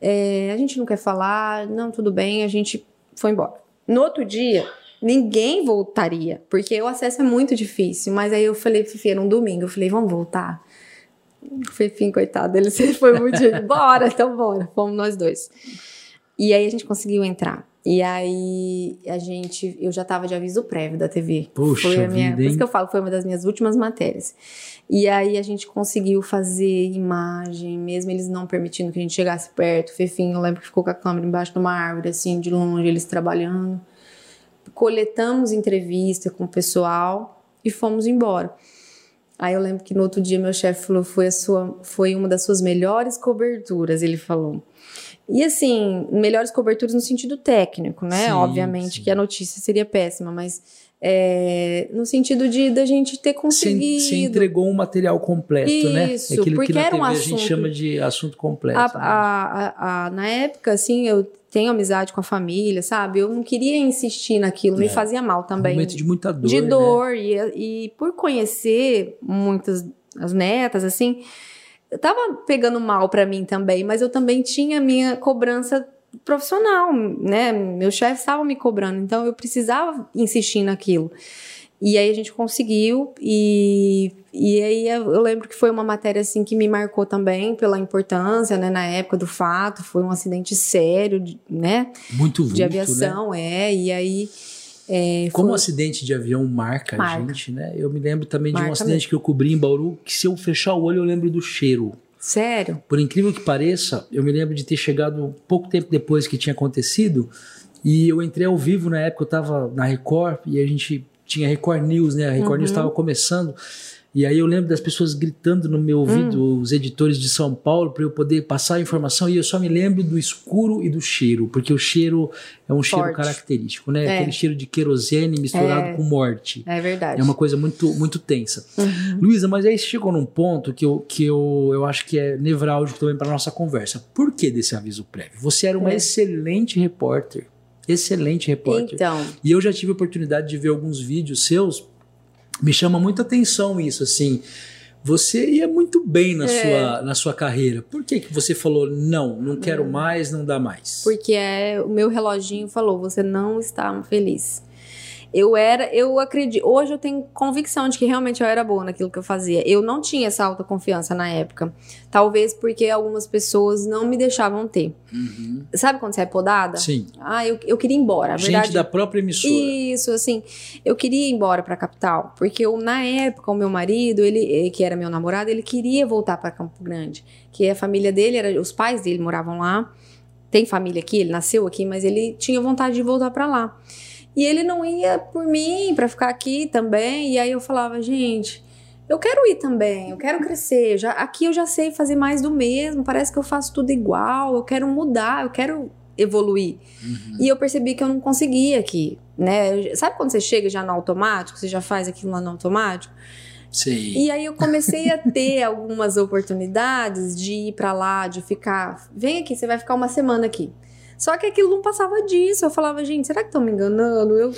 é, a gente não quer falar, não, tudo bem, a gente foi embora. No outro dia, ninguém voltaria, porque o acesso é muito difícil. Mas aí eu falei, Fifi, era um domingo, eu falei, vamos voltar? O Fefim, coitado, ele sempre foi muito. bora, então bora. Fomos nós dois. E aí a gente conseguiu entrar. E aí a gente, eu já tava de aviso prévio da TV. Puxa foi a minha, vida, por isso que eu falo, foi uma das minhas últimas matérias. E aí a gente conseguiu fazer imagem, mesmo eles não permitindo que a gente chegasse perto. O Fefinho, eu lembro que ficou com a câmera embaixo de uma árvore, assim, de longe, eles trabalhando. Coletamos entrevista com o pessoal e fomos embora. Aí eu lembro que no outro dia meu chefe falou, foi a sua, foi uma das suas melhores coberturas, ele falou. E assim, melhores coberturas no sentido técnico, né? Sim, Obviamente sim. que a notícia seria péssima, mas é, no sentido de da gente ter conseguido. você entregou um material completo, né? Isso, É aquilo porque que na era TV um a gente assunto- chama de assunto completo. A- né? a- a- na época, assim, eu tenho amizade com a família, sabe? Eu não queria insistir naquilo, me É. fazia mal Um também. momento de muita dor. de né? dor e, e por conhecer muitas as netas assim eu tava pegando mal pra mim também mas eu também tinha minha cobrança profissional né meus chefes estavam me cobrando então eu precisava insistir naquilo e aí a gente conseguiu e, e aí eu lembro que foi uma matéria assim que me marcou também pela importância né na época do fato foi um acidente sério né Muito vulto, de né? aviação é e aí é, Como um acidente de avião marca, a Marca. gente, né? Eu me lembro também de um Marca acidente que eu cobri em Bauru, que se eu fechar o olho eu lembro do cheiro. sério Por incrível que pareça, eu me lembro de ter chegado pouco tempo depois que tinha acontecido e eu entrei ao vivo na época, eu tava na Record e a gente tinha Record News, né? A Record Uhum. News estava começando. E aí eu lembro das pessoas gritando no meu ouvido, Hum. os editores de São Paulo, para eu poder passar a informação, e eu só me lembro do escuro e do cheiro, porque o cheiro é um cheiro Forte. característico, né? É. Aquele cheiro de querosene misturado É. com morte. É verdade. É uma coisa muito, muito tensa. Luísa, mas aí chegou num ponto que, eu, que eu, eu acho que é nevrálgico também para nossa conversa. Por que desse aviso prévio? Você era uma É. excelente repórter. Excelente repórter. Então, E eu já tive a oportunidade de ver alguns vídeos seus. Me chama muita atenção isso, assim. Você ia muito bem na, É. sua, na sua carreira. Por que, que você falou, não, não quero mais, não dá mais? porque é, o meu reloginho falou, você não está feliz. Eu era, eu acredito, hoje eu tenho convicção de que realmente eu era boa naquilo que eu fazia. Eu não tinha essa autoconfiança na época. Talvez porque algumas pessoas não me deixavam ter. Uhum. Sabe quando você é podada? Sim. Ah, eu, eu queria ir embora. A Gente verdade, da própria emissora. Isso, assim, eu queria ir embora pra capital, porque eu, na época o meu marido, ele, eh, que era meu namorado, ele queria voltar pra Campo Grande, que a família dele era, os pais dele moravam lá. Tem família aqui, ele nasceu aqui, mas ele tinha vontade de voltar pra lá. E ele não ia por mim pra ficar aqui também, e aí eu falava, gente, eu quero ir também, eu quero crescer. Já, aqui eu já sei fazer mais do mesmo, parece que eu faço tudo igual, eu quero mudar, eu quero evoluir. Uhum. E eu percebi que eu não conseguia aqui, né? Sabe quando você chega já no automático, você já faz aquilo lá no automático? Sim. E aí eu comecei a ter algumas oportunidades de ir pra lá, de ficar, vem aqui, você vai ficar uma semana aqui. Só que aquilo não passava disso. Eu falava, gente, será que estão me enganando? Eu...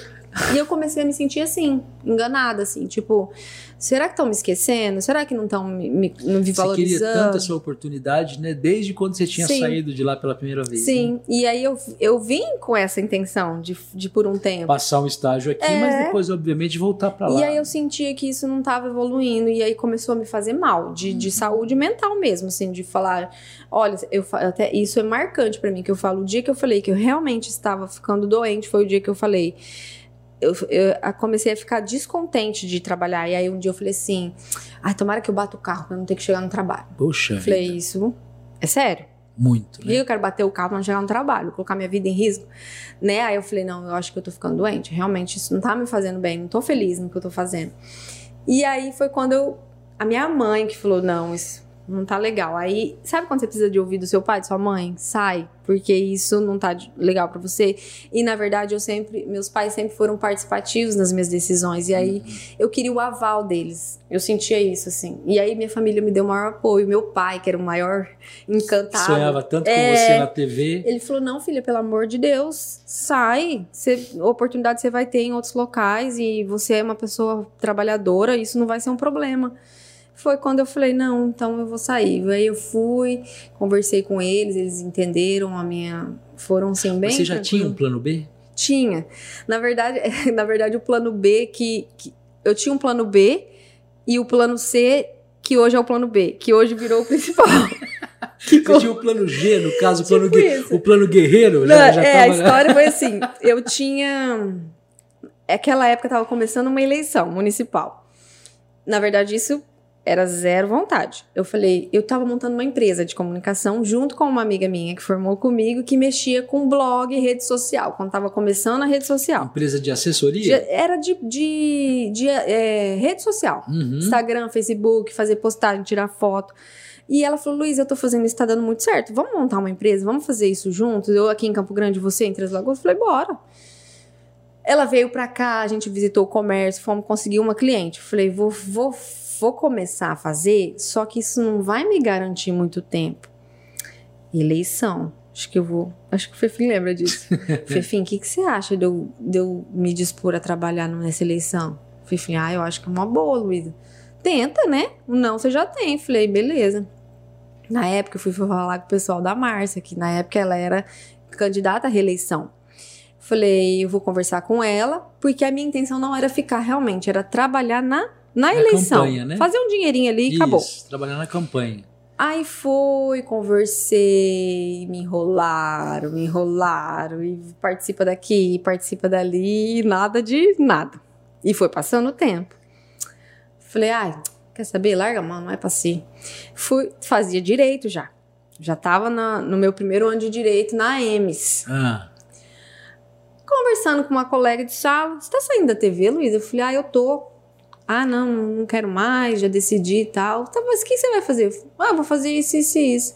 E eu comecei a me sentir assim, enganada, assim, tipo, será que estão me esquecendo? Será que não estão me, me, me Você queria valorizando? tanto essa oportunidade, né? Desde quando você tinha Sim. saído de lá pela primeira vez. né? Sim, e aí eu, eu vim com essa intenção de, de por um tempo. Passar um estágio aqui, É. mas depois, obviamente, voltar pra lá. E aí eu sentia que isso não estava evoluindo, e aí começou a me fazer mal, de, de saúde mental mesmo, assim, de falar, olha, eu até isso é marcante pra mim, que eu falo, o dia que eu falei que eu realmente estava ficando doente, foi o dia que eu falei, eu, eu comecei a ficar descontente de trabalhar. E aí um dia eu falei assim: ai, tomara que eu bata o carro pra não ter que chegar no trabalho. Poxa. Falei, vida. isso é sério? Muito. Né? E eu quero bater o carro pra não chegar no trabalho, colocar minha vida em risco. Né? Aí eu falei, não, eu acho que eu tô ficando doente. Realmente, isso não tá me fazendo bem, não tô feliz no que eu tô fazendo. E aí foi quando eu. A minha mãe que falou, não, isso não tá legal. Aí, sabe quando você precisa de ouvir do seu pai, de sua mãe? Sai, porque isso não tá legal para você. E na verdade, eu sempre, meus pais sempre foram participativos nas minhas decisões e aí uhum. eu queria o aval deles. Eu sentia isso assim. E aí minha família me deu o maior apoio, meu pai, que era o maior encantado. Sonhava tanto é, com você na TV. Ele falou: "Não, filha, pelo amor de Deus, sai. Você, oportunidade você vai ter em outros locais e você é uma pessoa trabalhadora, isso não vai ser um problema." Foi quando eu falei, não, então eu vou sair. Aí eu fui, conversei com eles, eles entenderam a minha. Foram assim, bem. Você já tranquilo. tinha um plano B? Tinha. Na verdade, na verdade, o plano B que, que. Eu tinha um plano B e o plano C, que hoje é o plano B, que hoje virou o principal. que Você tinha o plano G, no caso, o plano, tipo o plano guerreiro? Não, já, já é, tava... a história foi assim. Eu tinha. Aquela época estava começando uma eleição municipal. Na verdade, isso era zero vontade. Eu falei, eu tava montando uma empresa de comunicação junto com uma amiga minha que formou comigo, que mexia com blog e rede social, quando tava começando a rede social. Empresa de assessoria? De, era de, de, de é, rede social. Uhum. Instagram, Facebook, fazer postagem, tirar foto. E ela falou, Luiz, eu tô fazendo isso, tá dando muito certo. Vamos montar uma empresa, vamos fazer isso juntos? Eu aqui em Campo Grande, você em Três Lagoas? Eu falei, bora. Ela veio pra cá, a gente visitou o comércio, fomos conseguir uma cliente. Eu falei, vou, vou vou começar a fazer, só que isso não vai me garantir muito tempo. Eleição. Acho que eu vou. Acho que o Fefim lembra disso. Fefim, o que, que você acha de eu, de eu me dispor a trabalhar nessa eleição? Fefim, ah, eu acho que é uma boa, Luísa. Tenta, né? Não, você já tem. Falei, beleza. Na época eu fui falar com o pessoal da Márcia, que na época ela era candidata à reeleição. Falei, eu vou conversar com ela, porque a minha intenção não era ficar realmente, era trabalhar na na, na eleição. Campanha, né? Fazer um dinheirinho ali e acabou. Trabalhar na campanha. Aí foi, conversei, me enrolaram, me enrolaram, e participa daqui, participa dali, nada de nada. E foi passando o tempo. Falei, ai, quer saber? Larga a mão, não é pra si. Fui, fazia direito já. Já tava na, no meu primeiro ano de direito na EMS. Ah. Conversando com uma colega de sala, você tá saindo da TV, Luísa? Eu falei, ah, eu tô. Ah, não, não quero mais, já decidi e tal. Tá, mas o que você vai fazer? Ah, vou fazer isso, isso e isso.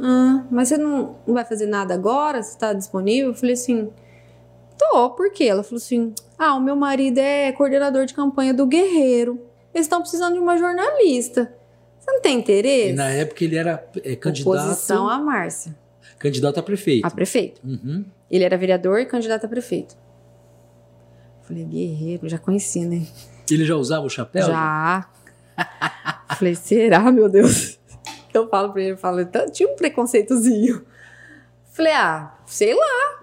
Ah, mas você não, não vai fazer nada agora? Você está disponível? Eu falei assim, tô, por quê? Ela falou assim, ah, o meu marido é coordenador de campanha do Guerreiro. Eles estão precisando de uma jornalista. Você não tem interesse? E na época ele era é, candidato... Oposição a Márcia. Candidato a prefeito. A prefeito. Uhum. Ele era vereador e candidato a prefeito. falei, Guerreiro, já conhecia, né? Ele já usava o chapéu? Já. Falei, será, meu Deus? Eu falo pra ele, eu falo, tinha um preconceitozinho. Falei, ah, sei lá.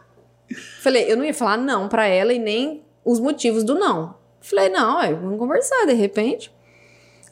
Falei, eu não ia falar não pra ela e nem os motivos do não. Falei, não, vamos conversar de repente.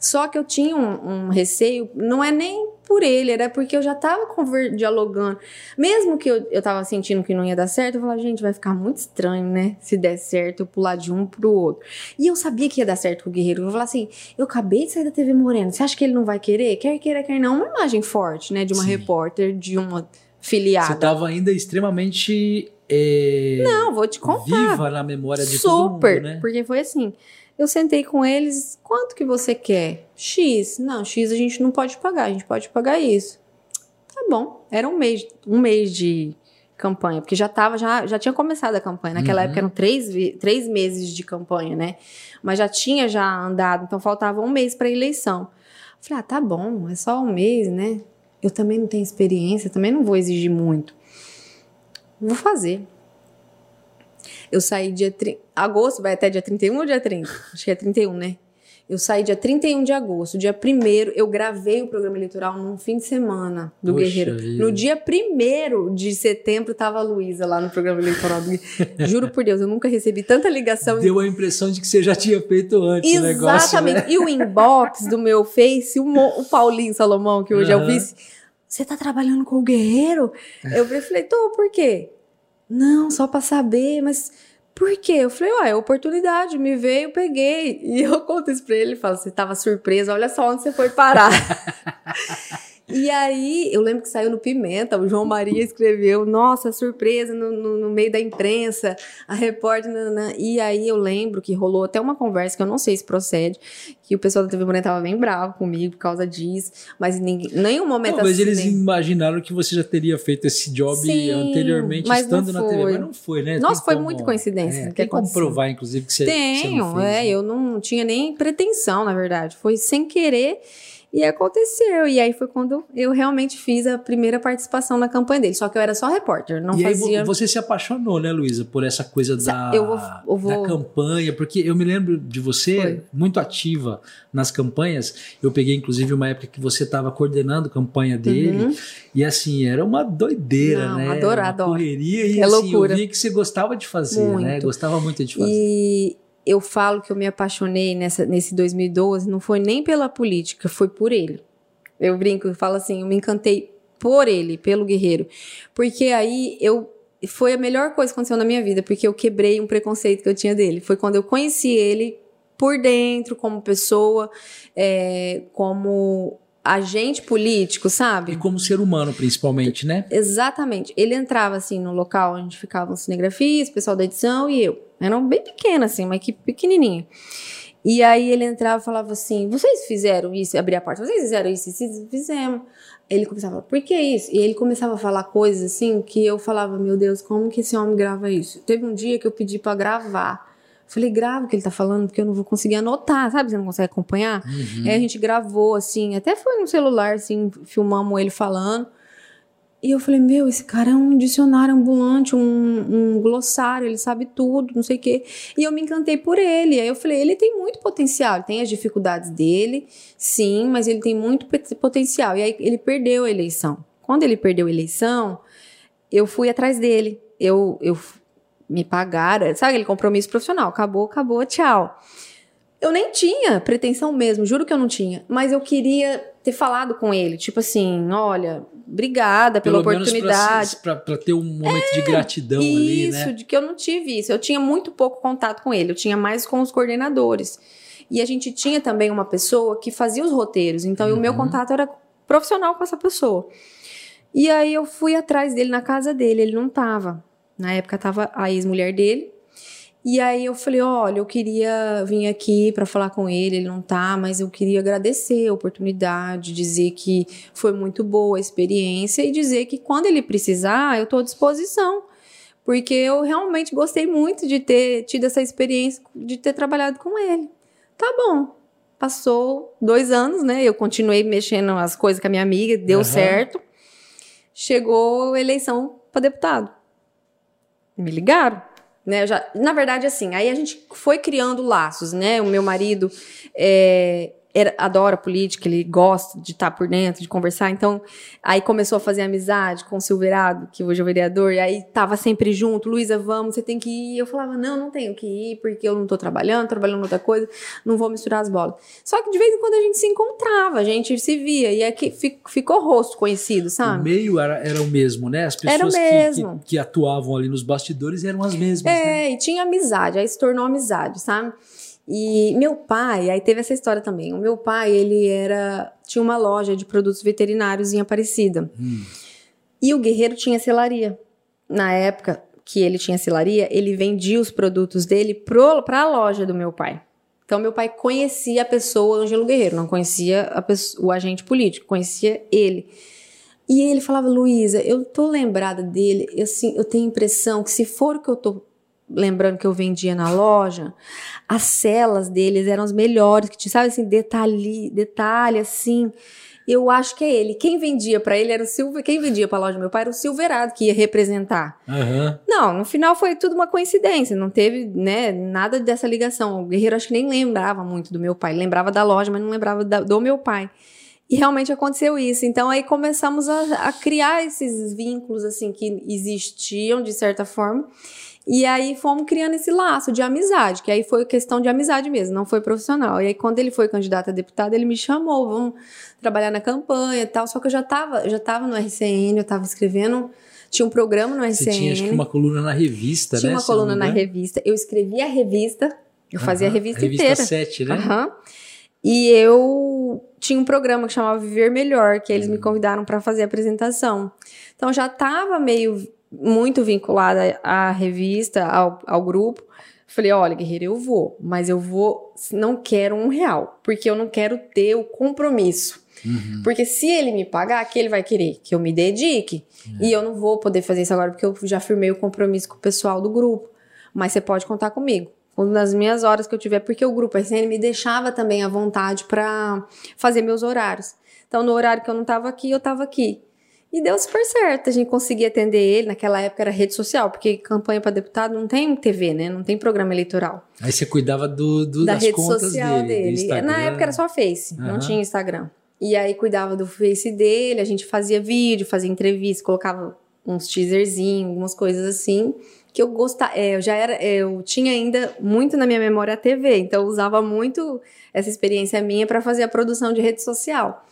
Só que eu tinha um, um, receio, não é nem por ele, era porque eu já tava dialogando. Mesmo que eu, eu tava sentindo que não ia dar certo, eu falava, gente, vai ficar muito estranho, né? Se der certo, eu pular de um pro outro. E eu sabia que ia dar certo com o Guerreiro. Eu falava assim, eu acabei de sair da TV Morena, você acha que ele não vai querer? Quer queira, quer não. Uma imagem forte, né? De uma Sim. repórter, de uma filiada. Você tava ainda extremamente. É... Não, vou te contar. Viva na memória de Super, todo mundo, né? Porque foi assim. Eu sentei com eles, quanto que você quer? X. Não, X a gente não pode pagar, a gente pode pagar isso. Tá bom. Era um mês, um mês de campanha, porque já tava, já, já tinha começado a campanha. Naquela uhum. época eram três, três meses de campanha, né? Mas já tinha já andado, então faltava um mês para eleição. Falei, ah, tá bom, é só um mês, né? Eu também não tenho experiência, também não vou exigir muito. Vou fazer. Eu saí dia. Tri... Agosto, vai até dia 31 ou dia 30? Acho que é 31, né? Eu saí dia 31 de agosto. Dia 1 eu gravei o programa eleitoral num fim de semana do Poxa Guerreiro. Vida. No dia 1 de setembro tava a Luísa lá no programa eleitoral do Guerreiro. Juro por Deus, eu nunca recebi tanta ligação. Deu a impressão de que você já tinha feito antes Exatamente. o negócio. Exatamente. Né? E o inbox do meu Face, o Paulinho Salomão, que hoje uhum. é o vice. Você tá trabalhando com o Guerreiro? Eu falei, tô, por quê? Não, só para saber, mas Por quê? Eu falei, ué, oportunidade, me veio, peguei. E eu conto isso pra ele, ele fala, você tava surpresa, olha só onde você foi parar. E aí, eu lembro que saiu no Pimenta, o João Maria escreveu, nossa, surpresa no, no, no meio da imprensa, a repórter, nanana. e aí eu lembro que rolou até uma conversa, que eu não sei se procede, que o pessoal da TV Morena tava bem bravo comigo por causa disso, mas em nenhum momento Talvez assim, eles imaginaram que você já teria feito esse job Sim, anteriormente, estando na TV, mas não foi, né? Nossa, tem foi como, muito coincidência. É, tem como provar, inclusive, que você Tenho, você fez, é, né? eu não tinha nem pretensão, na verdade, foi sem querer, e aconteceu. E aí foi quando eu realmente fiz a primeira participação na campanha dele. Só que eu era só repórter, não e fazia. Aí você se apaixonou, né, Luísa, por essa coisa da, eu vou, eu vou... da campanha, porque eu me lembro de você foi. muito ativa nas campanhas. Eu peguei, inclusive, uma época que você estava coordenando a campanha dele. Uhum. E assim, era uma doideira, não, né? Adoro, adoro. Correria e é assim, loucura. eu via que você gostava de fazer, né? muito. né? Gostava muito de fazer. E eu falo que eu me apaixonei nessa, nesse 2012 não foi nem pela política, foi por ele. Eu brinco, eu falo assim, eu me encantei por ele, pelo guerreiro. Porque aí eu foi a melhor coisa que aconteceu na minha vida, porque eu quebrei um preconceito que eu tinha dele. Foi quando eu conheci ele por dentro, como pessoa, é, como agente político, sabe? E como ser humano, principalmente, né? Exatamente. Ele entrava assim no local onde ficavam cinegrafistas, pessoal da edição e eu. Era bem pequena, assim, uma equipe pequenininha. E aí ele entrava e falava assim: vocês fizeram isso? Abria a porta, vocês fizeram isso? Vocês fizemos. Ele começava a falar, por que isso? E ele começava a falar coisas assim que eu falava, meu Deus, como que esse homem grava isso? Teve um dia que eu pedi para gravar. Falei, grava o que ele tá falando, porque eu não vou conseguir anotar, sabe? Você não consegue acompanhar. Uhum. Aí a gente gravou, assim, até foi no celular, assim, filmamos ele falando. E eu falei, meu, esse cara é um dicionário ambulante, um, um glossário, ele sabe tudo, não sei o quê. E eu me encantei por ele. Aí eu falei, ele tem muito potencial, tem as dificuldades dele, sim, mas ele tem muito potencial. E aí ele perdeu a eleição. Quando ele perdeu a eleição, eu fui atrás dele. Eu, eu me pagaram, sabe aquele compromisso profissional? Acabou, acabou, tchau. Eu nem tinha pretensão mesmo, juro que eu não tinha. Mas eu queria ter falado com ele, tipo assim, olha, obrigada pela Pelo oportunidade. Para ter um momento é, de gratidão isso, ali, né? Isso, de que eu não tive isso. Eu tinha muito pouco contato com ele, eu tinha mais com os coordenadores. E a gente tinha também uma pessoa que fazia os roteiros, então uhum. o meu uhum. contato era profissional com essa pessoa. E aí eu fui atrás dele na casa dele, ele não tava. Na época tava a ex-mulher dele e aí eu falei, olha, eu queria vir aqui para falar com ele, ele não tá, mas eu queria agradecer a oportunidade, dizer que foi muito boa a experiência e dizer que quando ele precisar, eu estou à disposição. Porque eu realmente gostei muito de ter tido essa experiência, de ter trabalhado com ele. Tá bom. Passou dois anos, né? Eu continuei mexendo as coisas com a minha amiga, deu uhum. certo. Chegou a eleição para deputado. Me ligaram. Né, já, na verdade, assim, aí a gente foi criando laços, né? O meu marido é, era, adora política, ele gosta de estar por dentro, de conversar. Então, aí começou a fazer amizade com o Silverado, que hoje é o vereador, e aí tava sempre junto, Luísa, vamos, você tem que ir. Eu falava, não, não tenho que ir, porque eu não tô trabalhando, trabalhando outra coisa, não vou misturar as bolas. Só que de vez em quando a gente se encontrava, a gente se via, e aqui ficou rosto conhecido, sabe? O meio era, era o mesmo, né? As pessoas que, que, que, atuavam ali nos bastidores eram as mesmas. É, né? e tinha amizade, aí se tornou amizade, sabe? E meu pai, aí teve essa história também. O meu pai, ele era tinha uma loja de produtos veterinários em Aparecida. Hum. E o Guerreiro tinha selaria. Na época que ele tinha selaria, ele vendia os produtos dele para a loja do meu pai. Então meu pai conhecia a pessoa Ângelo Guerreiro, não conhecia pessoa, o agente político, conhecia ele. E ele falava, Luísa, eu tô lembrada dele, assim, eu tenho a impressão que se for o que eu tô lembrando que eu vendia na loja, as celas deles eram as melhores, que tinha, sabe assim, detalhe, detalhe assim. Eu acho que é ele. Quem vendia para ele era o Silver, quem vendia para a loja do meu pai era o Silverado que ia representar. Uhum. Não, no final foi tudo uma coincidência, não teve, né, nada dessa ligação. O Guerreiro acho que nem lembrava muito do meu pai, lembrava da loja, mas não lembrava da, do meu pai. E realmente aconteceu isso. Então aí começamos a, a criar esses vínculos assim que existiam de certa forma. E aí fomos criando esse laço de amizade, que aí foi questão de amizade mesmo, não foi profissional. E aí quando ele foi candidato a deputado, ele me chamou, vamos trabalhar na campanha e tal. Só que eu já estava já tava no RCN, eu estava escrevendo Tinha um programa no SN. Você tinha acho que uma coluna na revista, tinha né? Tinha uma coluna na revista. Eu escrevia a revista, eu fazia a revista, a revista inteira. Revista 7, né? Uhum. E eu tinha um programa que chamava Viver Melhor, que eles me hum. convidaram para fazer a apresentação. Então já estava meio muito vinculada à revista, ao, ao grupo. Falei, olha, guerreiro, eu vou, mas eu vou, não quero um real, porque eu não quero ter o compromisso. Uhum. Porque se ele me pagar, que ele vai querer? Que eu me dedique. Uhum. E eu não vou poder fazer isso agora, porque eu já firmei o compromisso com o pessoal do grupo. Mas você pode contar comigo. Nas minhas horas que eu tiver, porque o grupo SN me deixava também à vontade para fazer meus horários. Então, no horário que eu não estava aqui, eu estava aqui. E deu super certo, a gente conseguia atender ele. Naquela época era rede social, porque campanha para deputado não tem TV, né? Não tem programa eleitoral. Aí você cuidava do, do da das rede contas social dele. dele. Na época era só Face, uhum. não tinha Instagram. E aí cuidava do Face dele, a gente fazia vídeo, fazia entrevista, colocava uns teaserzinhos, algumas coisas assim que eu gostava, é, eu já era, é, eu tinha ainda muito na minha memória a TV, então eu usava muito essa experiência minha para fazer a produção de rede social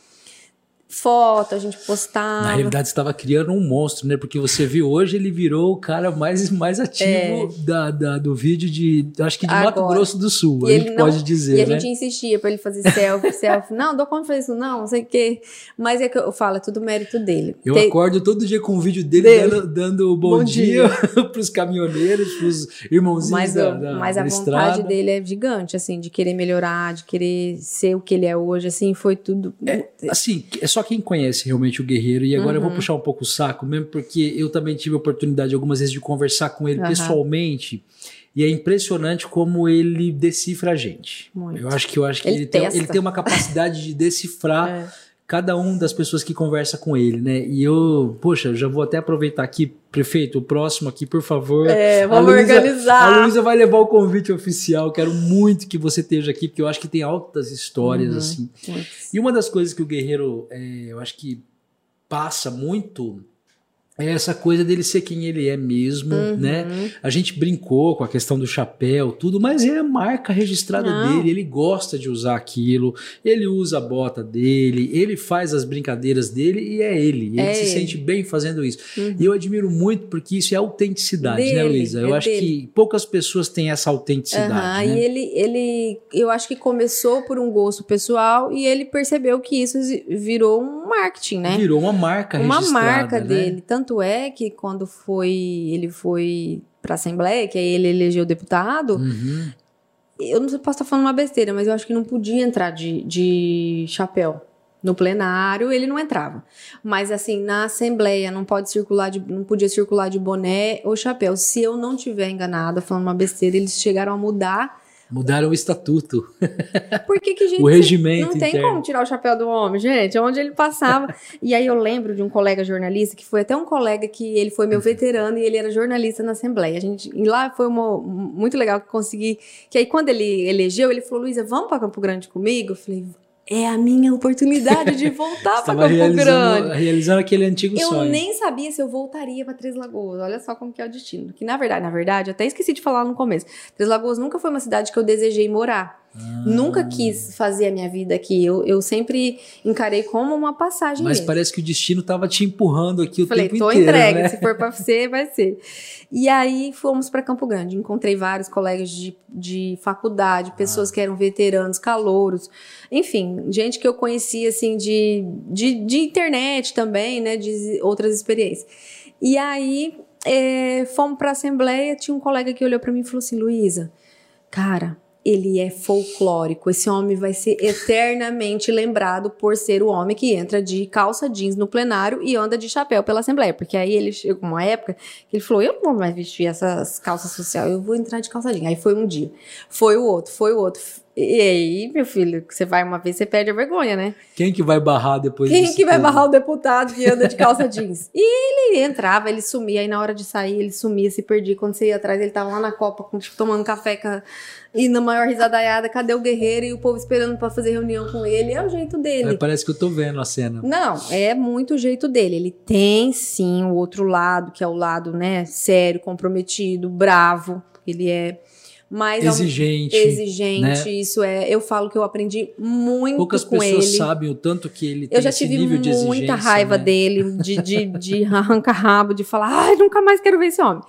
foto, a gente postava. Na realidade, estava criando um monstro, né? Porque você viu hoje, ele virou o cara mais, mais ativo é. da, da, do vídeo de. Acho que de Agora. Mato Grosso do Sul, e a gente não, pode dizer. E a né? gente insistia para ele fazer selfie, selfie. Não, dou conta fazer isso, não, não sei o quê. Mas é que eu falo, é tudo mérito dele. Eu Tem... acordo todo dia com um vídeo dele, dele. Dando, dando bom, bom dia, dia. para os caminhoneiros, para os irmãozinhos mas, da, da, Mas a vontade estrada. dele é gigante, assim, de querer melhorar, de querer ser o que ele é hoje, assim, foi tudo. É, assim, é só quem conhece realmente o guerreiro. E agora uhum. eu vou uhum. puxar um pouco o saco, mesmo porque eu também tive a oportunidade algumas vezes de conversar com ele uhum. pessoalmente. E é impressionante como ele decifra a gente. Muito. Eu acho que eu acho que ele, ele, tem, ele tem uma capacidade de decifrar é. Cada um das pessoas que conversa com ele, né? E eu, poxa, já vou até aproveitar aqui, prefeito, o próximo aqui, por favor. É, vamos a Luísa, organizar. A Luísa vai levar o convite oficial. Quero muito que você esteja aqui, porque eu acho que tem altas histórias, uhum. assim. E uma das coisas que o Guerreiro, é, eu acho que passa muito é essa coisa dele ser quem ele é mesmo, uhum. né? A gente brincou com a questão do chapéu, tudo, mas é a marca registrada Não. dele, ele gosta de usar aquilo, ele usa a bota dele, ele faz as brincadeiras dele e é ele. Ele é se ele. sente bem fazendo isso. Uhum. E eu admiro muito porque isso é autenticidade, né, dele, né, Luísa? Eu é acho dele. que poucas pessoas têm essa autenticidade. Uhum. Né? E ele, ele, eu acho que começou por um gosto pessoal e ele percebeu que isso virou um marketing, né? Virou uma marca uma registrada. Uma marca né? dele. Tanto tanto é que quando foi ele foi para a Assembleia, que aí ele elegeu deputado, uhum. eu não sei, posso estar falando uma besteira, mas eu acho que não podia entrar de, de chapéu. No plenário ele não entrava. Mas assim, na Assembleia não pode circular de, não podia circular de boné ou chapéu. Se eu não tiver enganada, falando uma besteira, eles chegaram a mudar Mudaram o estatuto. Por que, que gente, o regimento não tem interno. como tirar o chapéu do homem, gente? Onde ele passava. e aí eu lembro de um colega jornalista, que foi até um colega que ele foi meu veterano e ele era jornalista na Assembleia. A gente, e lá foi uma, muito legal que consegui. Que aí quando ele elegeu, ele falou: Luísa, vamos para Campo Grande comigo? Eu falei, é a minha oportunidade de voltar para Campo realizando, Grande. Realizando aquele antigo eu sonho. Eu nem sabia se eu voltaria para Três Lagoas. Olha só como que é o destino. Que na verdade, na verdade, até esqueci de falar no começo. Três Lagoas nunca foi uma cidade que eu desejei morar. Ah. Nunca quis fazer a minha vida aqui. Eu, eu sempre encarei como uma passagem. Mas mesmo. parece que o destino estava te empurrando aqui o Falei, tempo tô inteiro. entregue. Né? Se for para ser, vai ser. E aí fomos para Campo Grande. Encontrei vários colegas de, de faculdade, pessoas ah. que eram veteranos, calouros, enfim, gente que eu conhecia assim de, de, de internet também, né? De outras experiências. E aí é, fomos para a assembleia. Tinha um colega que olhou para mim e falou assim: Luísa, cara ele é folclórico. Esse homem vai ser eternamente lembrado por ser o homem que entra de calça jeans no plenário e anda de chapéu pela Assembleia. Porque aí ele chegou uma época que ele falou: Eu não vou mais vestir essas calças sociais, eu vou entrar de calça jeans. Aí foi um dia, foi o outro, foi o outro. E aí, meu filho, você vai uma vez, você perde a vergonha, né? Quem que vai barrar depois Quem que vai barrar o deputado que anda de calça jeans? E ele entrava, ele sumia, aí na hora de sair, ele sumia, se perdia. Quando você ia atrás, ele tava lá na Copa, tipo, tomando café com a... e na maior risadaiada, cadê o guerreiro? E o povo esperando para fazer reunião com ele. É o jeito dele. É, parece que eu tô vendo a cena. Não, é muito o jeito dele. Ele tem, sim, o outro lado, que é o lado, né, sério, comprometido, bravo. Ele é Mas exigente. Exigente, né? isso é. Eu falo que eu aprendi muito Poucas com pessoas ele. sabem o tanto que ele tem Eu já esse tive nível de exigência. muita raiva né? dele, de, de, de arrancar rabo, de falar, ai, nunca mais quero ver esse homem.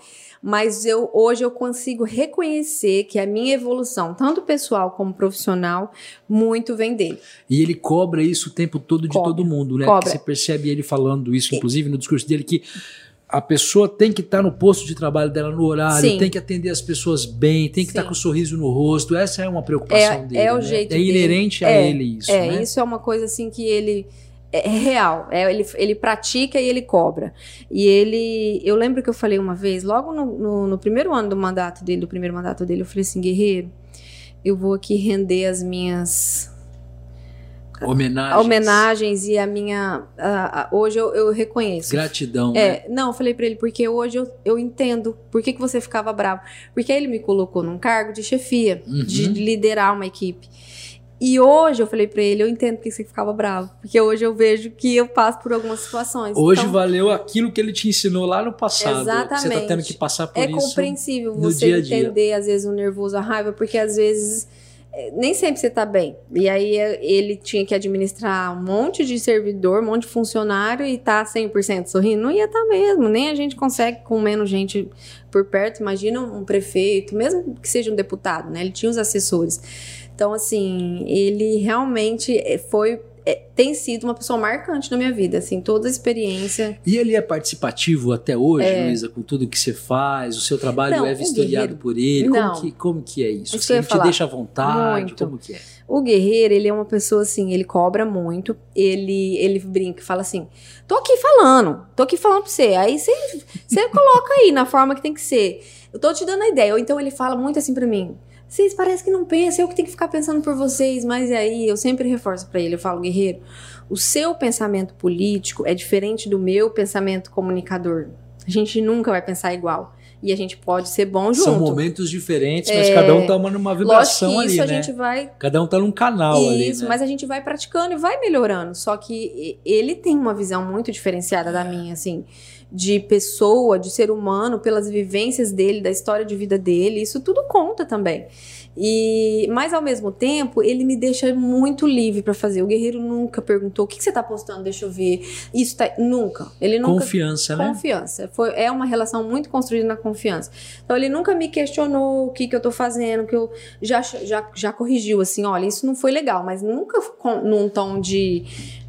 Mas eu hoje eu consigo reconhecer que a minha evolução, tanto pessoal como profissional, muito vem dele. E ele cobra isso o tempo todo de Cobra, todo mundo, né? você percebe ele falando isso, inclusive no discurso dele, que a pessoa tem que estar no posto de trabalho dela no horário, Sim. tem que atender as pessoas bem, tem que estar Sim. com um sorriso no rosto. Essa é uma preocupação É- dele. é o né? jeito É dele. inerente a É, ele isso, é, né? isso é uma coisa assim que ele é é real. É, ele, ele pratica e ele cobra. E ele. Eu lembro que eu falei uma vez, logo no, no, no primeiro ano do mandato dele, do primeiro mandato dele, eu falei assim, guerreiro, eu vou aqui render as minhas Homenagens. homenagens e a minha. a- a- hoje eu, eu reconheço. Gratidão. né? É, não, eu falei pra ele, porque hoje eu, eu entendo por que, que você ficava bravo. Porque aí ele me colocou num cargo de chefia, Uhum. de liderar uma equipe. E hoje eu falei pra ele, eu entendo que você ficava bravo. Porque hoje eu vejo que eu passo por algumas situações. Hoje Então, valeu aquilo que ele te ensinou lá no passado. Você tá Exatamente. tendo que passar por é isso. compreensível no você a dia. entender, às vezes, o nervoso, a raiva, porque às vezes eh, nem sempre você tá bem. E aí eh, ele tinha que administrar um monte de servidor, um monte de funcionário e tá 100% sorrindo. Não ia estar mesmo, nem a gente consegue com menos gente por perto. Imagina um prefeito, mesmo que seja um deputado, né? Ele tinha os assessores. Então, assim, ele realmente eh, foi. eh, Tem sido uma pessoa marcante na minha vida, assim, toda a experiência. E ele é participativo até hoje, É. Luísa, com tudo que você faz? O seu trabalho Não, é vistoriado por ele? Não. Como que, como que é isso? Isso ia ele te falar. deixa à vontade? Muito. Como que é? O guerreiro, ele é uma pessoa assim, ele cobra muito, ele ele brinca e fala assim: tô aqui falando, tô aqui falando pra você. Aí você, você coloca aí na forma que tem que ser. Eu tô te dando a ideia. Ou então ele fala muito assim pra mim: vocês parecem que não pensam, eu que tenho que ficar pensando por vocês. Mas aí eu sempre reforço pra ele: eu falo, guerreiro, o seu pensamento político é diferente do meu pensamento comunicador. A gente nunca vai pensar igual. E a gente pode ser bom junto. São momentos diferentes, mas É. cada um tá numa Lógico vibração que isso ali, a né? gente vai Cada um tá num canal ali, Isso, né? mas a gente vai praticando e vai melhorando. Só que ele tem uma visão muito diferenciada da minha, assim, de pessoa, de ser humano, pelas vivências dele, da história de vida dele. Isso tudo conta também. E, mas ao mesmo tempo, ele me deixa muito livre pra fazer. O guerreiro nunca perguntou: o que, que você tá postando? Deixa eu ver. Isso tá. Nunca. Ele nunca. Confiança, né? Confiança. Foi, é uma relação muito construída na confiança. Então ele nunca me questionou o que, que eu tô fazendo, que eu já, já, já corrigiu, assim, olha, isso não foi legal, mas nunca com, num tom de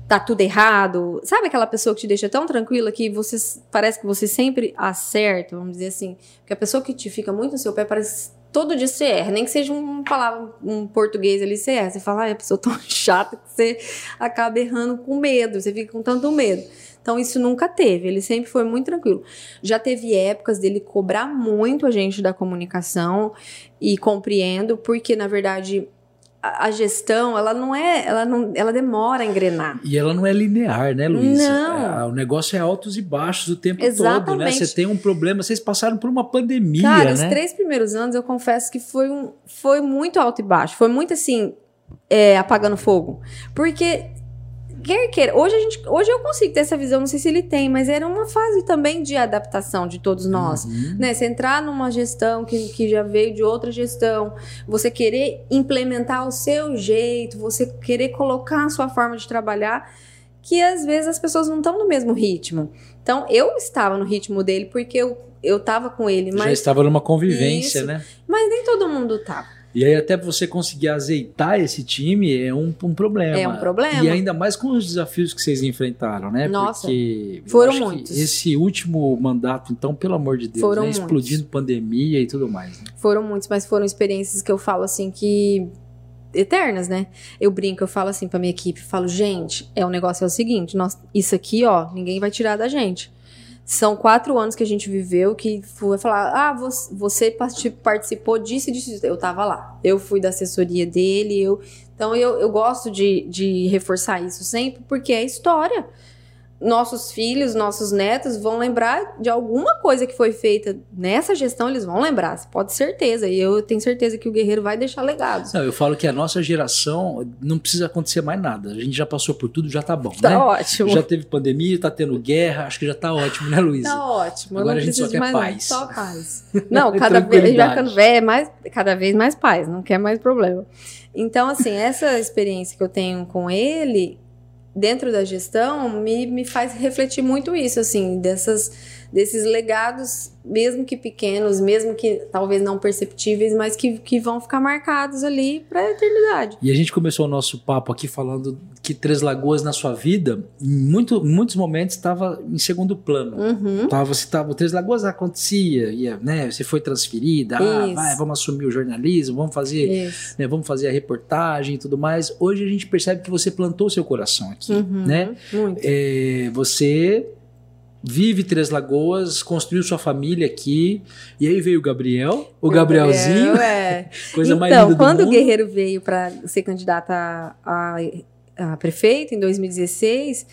tá tudo errado. Sabe aquela pessoa que te deixa tão tranquila que você parece que você sempre acerta, vamos dizer assim. Porque a pessoa que te fica muito no seu pé parece todo dia você erra, nem que seja uma palavra, um português ali, você erra. Você fala, ah, a pessoa tão chata que você acaba errando com medo, você fica com tanto medo. Então isso nunca teve, ele sempre foi muito tranquilo. Já teve épocas dele cobrar muito a gente da comunicação e compreendo, porque na verdade a, gestão, ela não é, ela não, ela demora a engrenar. E ela não é linear, né, Luísa? Não. É, o negócio é altos e baixos o tempo todo, né? Exatamente. Você tem um problema, vocês passaram por uma pandemia, Cara, os né? três primeiros anos eu confesso que foi, um, foi muito alto e baixo. Foi muito assim, é, apagando fogo. Porque, quer queira, hoje, a gente, hoje eu consigo ter essa visão, não sei se ele tem, mas era uma fase também de adaptação de todos nós. Uhum. Né, você entrar numa gestão que, que já veio de outra gestão, você querer implementar o seu jeito, você querer colocar a sua forma de trabalhar, que às vezes as pessoas não estão no mesmo ritmo. Então, eu estava no ritmo dele porque eu, eu tava com ele, Já mas, estava numa convivência, Isso. né? mas nem todo mundo tá. E aí até você conseguir azeitar esse time é um, um problema. É um problema. E ainda mais com os desafios que vocês enfrentaram, né? Nossa, Porque foram muitos. Esse último mandato, então, pelo amor de Deus, Foram né? muitos. explodindo pandemia e tudo mais. Né? Foram muitos, mas foram experiências que eu falo assim que eternas, né? Eu brinco, eu falo assim pra minha equipe, falo, gente, é o negócio é o seguinte, nós, isso aqui, ó, ninguém vai tirar da gente. São quatro anos que a gente viveu que foi falar, ah, você, você parti- participou disso e disso. Eu tava lá. Eu fui da assessoria dele, eu. Então eu, eu gosto de, de reforçar isso sempre, porque é história. Nossos filhos, nossos netos vão lembrar de alguma coisa que foi feita nessa gestão, eles vão lembrar, pode certeza. E eu tenho certeza que o Guerreiro vai deixar legados. Não, eu falo que a nossa geração não precisa acontecer mais nada. A gente já passou por tudo, já tá bom. Tá né? ótimo. Já teve pandemia, tá tendo guerra, acho que já tá ótimo, né, Luísa? Tá ótimo. Agora a gente só quer mais paz. Só paz. Não, cada vez já ficando velho, é mais, cada vez mais paz, não quer mais problema. Então, assim, essa experiência que eu tenho com ele dentro da gestão me, me faz refletir muito isso, assim, dessas, desses legados, mesmo que pequenos, mesmo que talvez não perceptíveis, mas que, que vão ficar marcados ali para a eternidade. E a gente começou o nosso papo aqui falando que Três Lagoas na sua vida, em muito, muitos momentos estava em segundo plano. Uhum. Tava, você tava, Três Lagoas acontecia, ia, né? Você foi transferida, ah, vai, vamos assumir o jornalismo, vamos fazer, né, vamos fazer a reportagem e tudo mais. Hoje a gente percebe que você plantou seu coração aqui, uhum. né? Muito. É, você vive Três Lagoas, construiu sua família aqui, e aí veio o Gabriel, o, Gabrielzinho, Gabriel, é. coisa então, mais linda do quando mundo. o Guerreiro veio para ser candidato a, a, a, prefeito em 2016,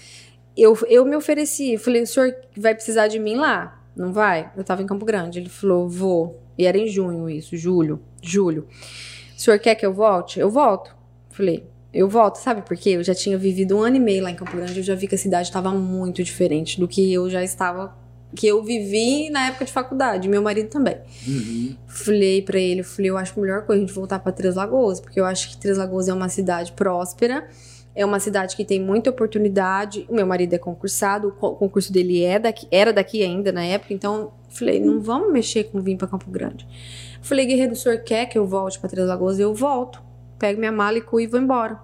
eu, eu me ofereci, falei, o senhor vai precisar de mim lá? Não vai? Eu estava em Campo Grande. Ele falou, vou. E era em junho isso, julho, julho. O senhor quer que eu volte? Eu volto. Falei, eu volto, sabe por quê? Eu já tinha vivido um ano e meio lá em Campo Grande, eu já vi que a cidade estava muito diferente do que eu já estava, que eu vivi na época de faculdade, meu marido também. Uhum. Falei para ele, eu falei, eu acho a melhor coisa a gente voltar para Três Lagoas, porque eu acho que Três Lagoas é uma cidade próspera, é uma cidade que tem muita oportunidade. O meu marido é concursado, o concurso dele é daqui, era daqui ainda na época, então falei, não vamos mexer com vir para Campo Grande. Falei, guerreiro, o senhor quer que eu volte para Três Lagoas? Eu volto pego minha mala e cu e vou embora.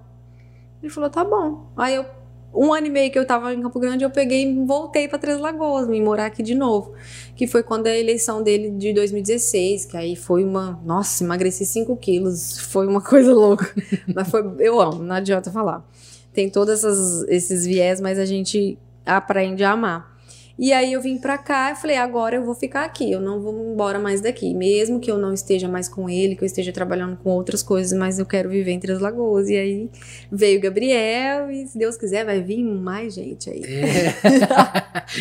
Ele falou, tá bom. Aí eu, um ano e meio que eu tava em Campo Grande, eu peguei e voltei para Três Lagoas, me morar aqui de novo. Que foi quando a eleição dele de 2016, que aí foi uma. Nossa, emagreci 5 quilos, foi uma coisa louca. mas foi. Eu amo, não adianta falar. Tem todos esses viés, mas a gente aprende a amar. E aí eu vim pra cá e falei, agora eu vou ficar aqui, eu não vou embora mais daqui. Mesmo que eu não esteja mais com ele, que eu esteja trabalhando com outras coisas, mas eu quero viver entre as lagoas. E aí veio o Gabriel e, se Deus quiser, vai vir mais gente aí. É.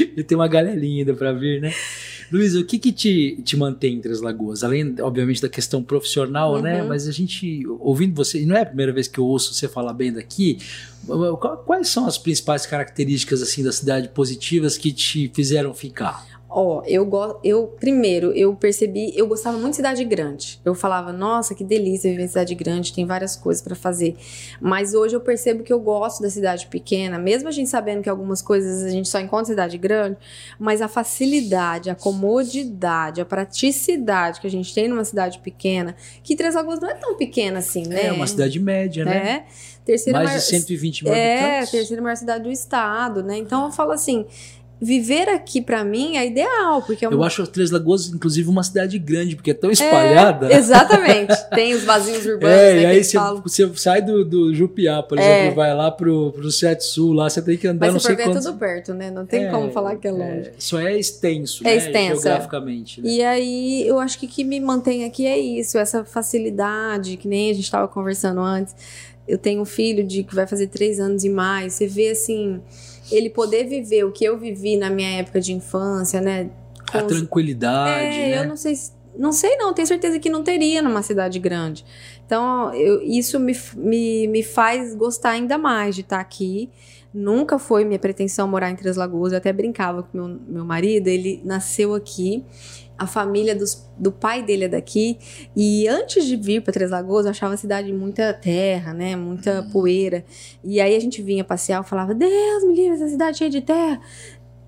e tem uma galerinha ainda pra vir, né? Luiz, o que que te, te mantém entre as lagoas? Além, obviamente, da questão profissional, Uhum. né? Mas a gente, ouvindo você, e não é a primeira vez que eu ouço você falar bem daqui, quais são as principais características, assim, da cidade positivas que te fizeram ficar? Ó, eu gosto. Eu, primeiro, eu percebi, eu gostava muito de cidade grande. Eu falava, nossa, que delícia viver em cidade grande, tem várias coisas para fazer. Mas hoje eu percebo que eu gosto da cidade pequena, mesmo a gente sabendo que algumas coisas a gente só encontra em cidade grande, mas a facilidade, a comodidade, a praticidade que a gente tem numa cidade pequena, que Três Lagoas não é tão pequena assim, né? É uma cidade média, né? É. Terceira Mais maior- de 120 mil é, habitantes. terceira maior cidade do estado, né? Então eu falo assim, viver aqui pra mim é ideal, porque é Eu acho Três Lagoas, inclusive, uma cidade grande, porque é tão espalhada. É, exatamente. Tem os vazios urbanos, É, né, e aí você, sai do, do Jupiá, por É. exemplo, vai lá pro, pro Sete Sul, lá você tem que andar Mas não sei ver, é quantos... tudo perto, né? Não tem É, como falar que é longe. É, só é extenso, É né, extenso, geograficamente. né? E aí, eu acho que o que me mantém aqui é isso, essa facilidade, que nem a gente estava conversando antes. Eu tenho um filho de que vai fazer três anos e mais. Você vê assim, ele poder viver o que eu vivi na minha época de infância, né? A com os- tranquilidade, É, né? eu não sei se- Não sei, não, tenho certeza que não teria numa cidade grande. Então, eu- isso me, me, me faz gostar ainda mais de estar aqui. Nunca foi minha pretensão morar em Três Lagoas. Eu até brincava com meu, meu marido, ele nasceu aqui. A família dos- do pai dele é daqui. E antes de vir para Três Lagoas, eu achava a cidade muita terra, né? Muita poeira. E aí a gente vinha passear, eu falava: Deus me livre, essa cidade cheia de terra.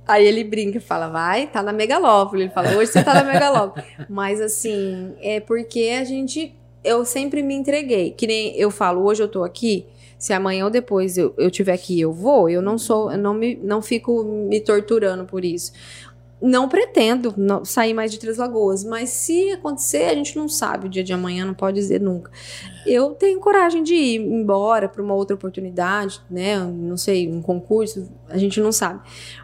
Aí ele brinca e fala, vai, tá na megalópole. Ele fala, hoje você tá na megalópole. Mas assim, é porque a gente. Eu sempre me entreguei. Que nem eu falo, hoje eu tô aqui. Se amanhã ou depois eu, eu tiver aqui, eu vou. Eu não sou, eu não me, não fico me torturando por isso. Não pretendo não- sair mais de Três Lagoas, mas se acontecer, a gente não sabe. O dia de amanhã não pode dizer nunca. Eu tenho coragem de ir embora para uma outra oportunidade, né? Não sei, um concurso, a gente não sabe.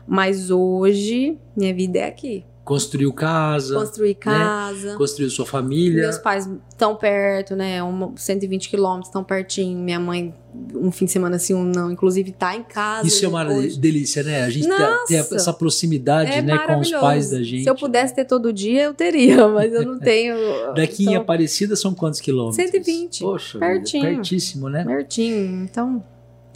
Mas hoje, minha vida é aqui. Construiu casa. Construir casa. Né? Construiu sua família. Meus pais estão perto, né? Um, 120 quilômetros, tão pertinho. Minha mãe, um fim de semana assim, um não. Inclusive, tá em casa. Isso é uma hoje. delícia, né? A gente Nossa, tem essa proximidade, É né, com os pais da gente. Se eu pudesse ter todo dia, eu teria, mas eu não tenho. Daqui em então, Aparecida são quantos quilômetros? 120. Poxa, Pertinho. pertíssimo, né? Pertinho. Então,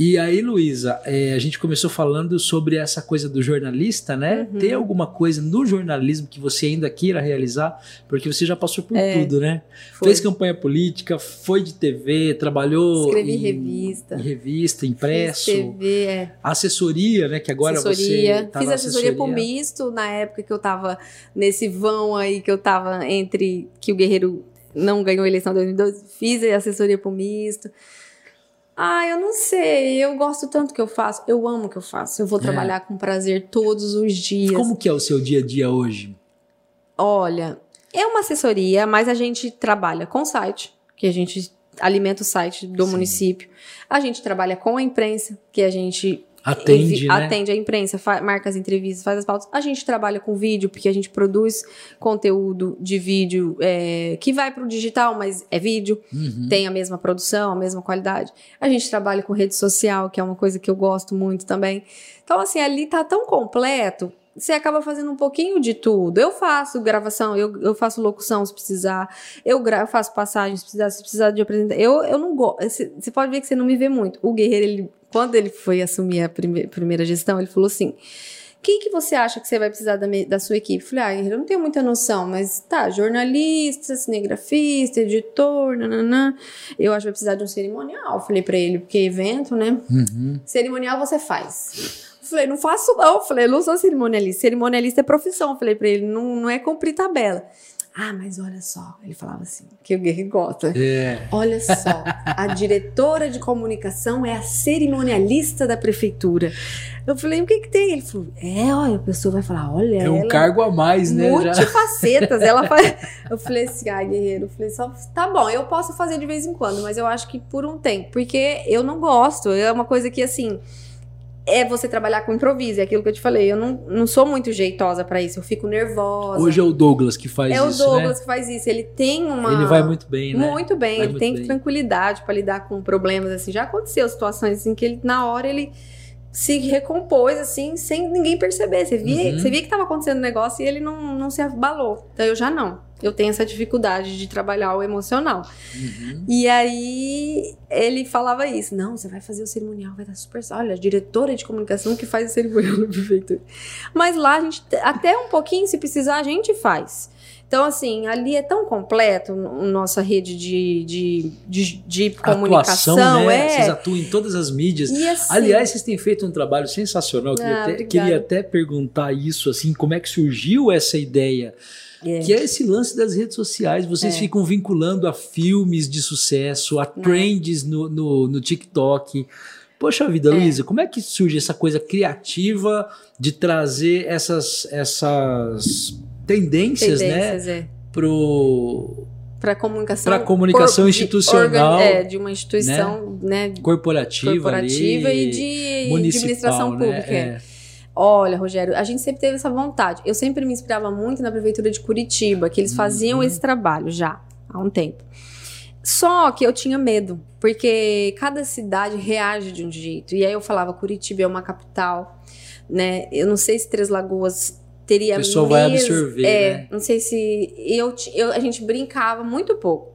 E aí, Luísa, é, a gente começou falando sobre essa coisa do jornalista, né? Uhum. Tem alguma coisa no jornalismo que você ainda queira realizar? Porque você já passou por É, tudo, né? foi. Fez campanha política, foi de TV, trabalhou Escrevi em revista. em revista, Fiz impresso, TV, é. assessoria, né? Que agora assessoria. você tá Fiz assessoria pro misto na época que eu tava nesse vão aí, que eu tava entre que o Guerreiro não ganhou a eleição em 2012. Fiz a assessoria pro misto. Ah, eu não sei. Eu gosto tanto que eu faço. Eu amo o que eu faço. Eu vou É. trabalhar com prazer todos os dias. Como que é o seu dia a dia hoje? Olha, é uma assessoria, mas a gente trabalha com site, que a gente alimenta o site do Sim. município. A gente trabalha com a imprensa, que a gente Atende, né? atende a imprensa, marca as entrevistas, faz as pautas. A gente trabalha com vídeo, porque a gente produz conteúdo de vídeo é, que vai para o digital, mas é vídeo, Uhum. tem a mesma produção, a mesma qualidade. A gente trabalha com rede social, que é uma coisa que eu gosto muito também. Então, assim, ali tá tão completo. Você acaba fazendo um pouquinho de tudo. Eu faço gravação, eu, eu faço locução se precisar, eu gra faço passagem se precisar, se precisar de apresentar. Eu, eu não gosto. Você pode ver que você não me vê muito. O Guerreiro, ele, quando ele foi assumir a prime primeira gestão, ele falou assim: quem que você acha que você vai precisar da, da sua equipe? Eu falei, ah, eu não tenho muita noção, mas tá, jornalista, cinegrafista, editor, nananã. Eu acho que vai precisar de um cerimonial. Falei pra ele, porque evento, né? Uhum. Cerimonial você faz. Eu Falei, não faço não. Eu Falei, eu não sou cerimonialista. Cerimonialista é profissão. Eu Falei pra ele, não, não é cumprir tabela. Ah, mas olha só. Ele falava assim, que o Guerreiro gosta. É. Olha só, a diretora de comunicação é a cerimonialista da prefeitura. Eu falei, o que que tem? Ele falou, é, olha, a pessoa vai falar, olha, É um ela cargo a mais, né? Já. multifacetas. Ela faz. Eu falei assim, ai, guerreiro. Eu falei, só, tá bom, eu posso fazer de vez em quando, mas eu acho que por um tempo, porque eu não gosto. É uma coisa que, assim, é você trabalhar com improviso, é aquilo que eu te falei. Eu não, não sou muito jeitosa pra isso, eu fico nervosa. Hoje é o Douglas que faz é o isso, Douglas né? que faz isso. Ele tem uma. Ele vai muito bem, né? Muito bem, Vai ele muito tem bem. tranquilidade pra lidar com problemas assim. Já aconteceu situações assim que ele na hora ele se recompôs assim sem ninguém perceber. Você via, Uhum. você via que tava acontecendo um negócio e ele não, não se abalou. Então eu já não. Eu tenho essa dificuldade de trabalhar o emocional. Uhum. E aí ele falava isso: não, você vai fazer o cerimonial, vai dar super. Olha, a diretora de comunicação que faz o cerimonial na prefeitura. Mas lá a gente, até um pouquinho, se precisar, a gente faz. Então, assim, ali é tão completo n- nossa rede de, de, de, de comunicação. Atuação, né? é. Vocês atuam em todas as mídias. Assim, Aliás, vocês têm feito um trabalho sensacional. Eu queria, Ah, até, queria até perguntar isso, assim, como é que surgiu essa ideia? É. Que é esse lance das redes sociais. Vocês É. ficam vinculando a filmes de sucesso, a trends no, no, no TikTok. Poxa vida, É. Luísa, como é que surge essa coisa criativa de trazer essas, essas tendências, né, tendências, é. pro Para comunicação. Pra comunicação de institucional, organ- é, de uma instituição, né? corporativa, corporativa ali, e de municipal, administração né? pública. É. Olha, Rogério, a gente sempre teve essa vontade. Eu sempre me inspirava muito na prefeitura de Curitiba, que eles faziam Uhum. esse trabalho já há um tempo. Só que eu tinha medo, porque cada cidade reage de um jeito. E aí eu falava, Curitiba é uma capital, né? Eu não sei se Três Lagoas teria O pessoal vai absorver, é, né? não sei se eu, eu a gente brincava muito pouco.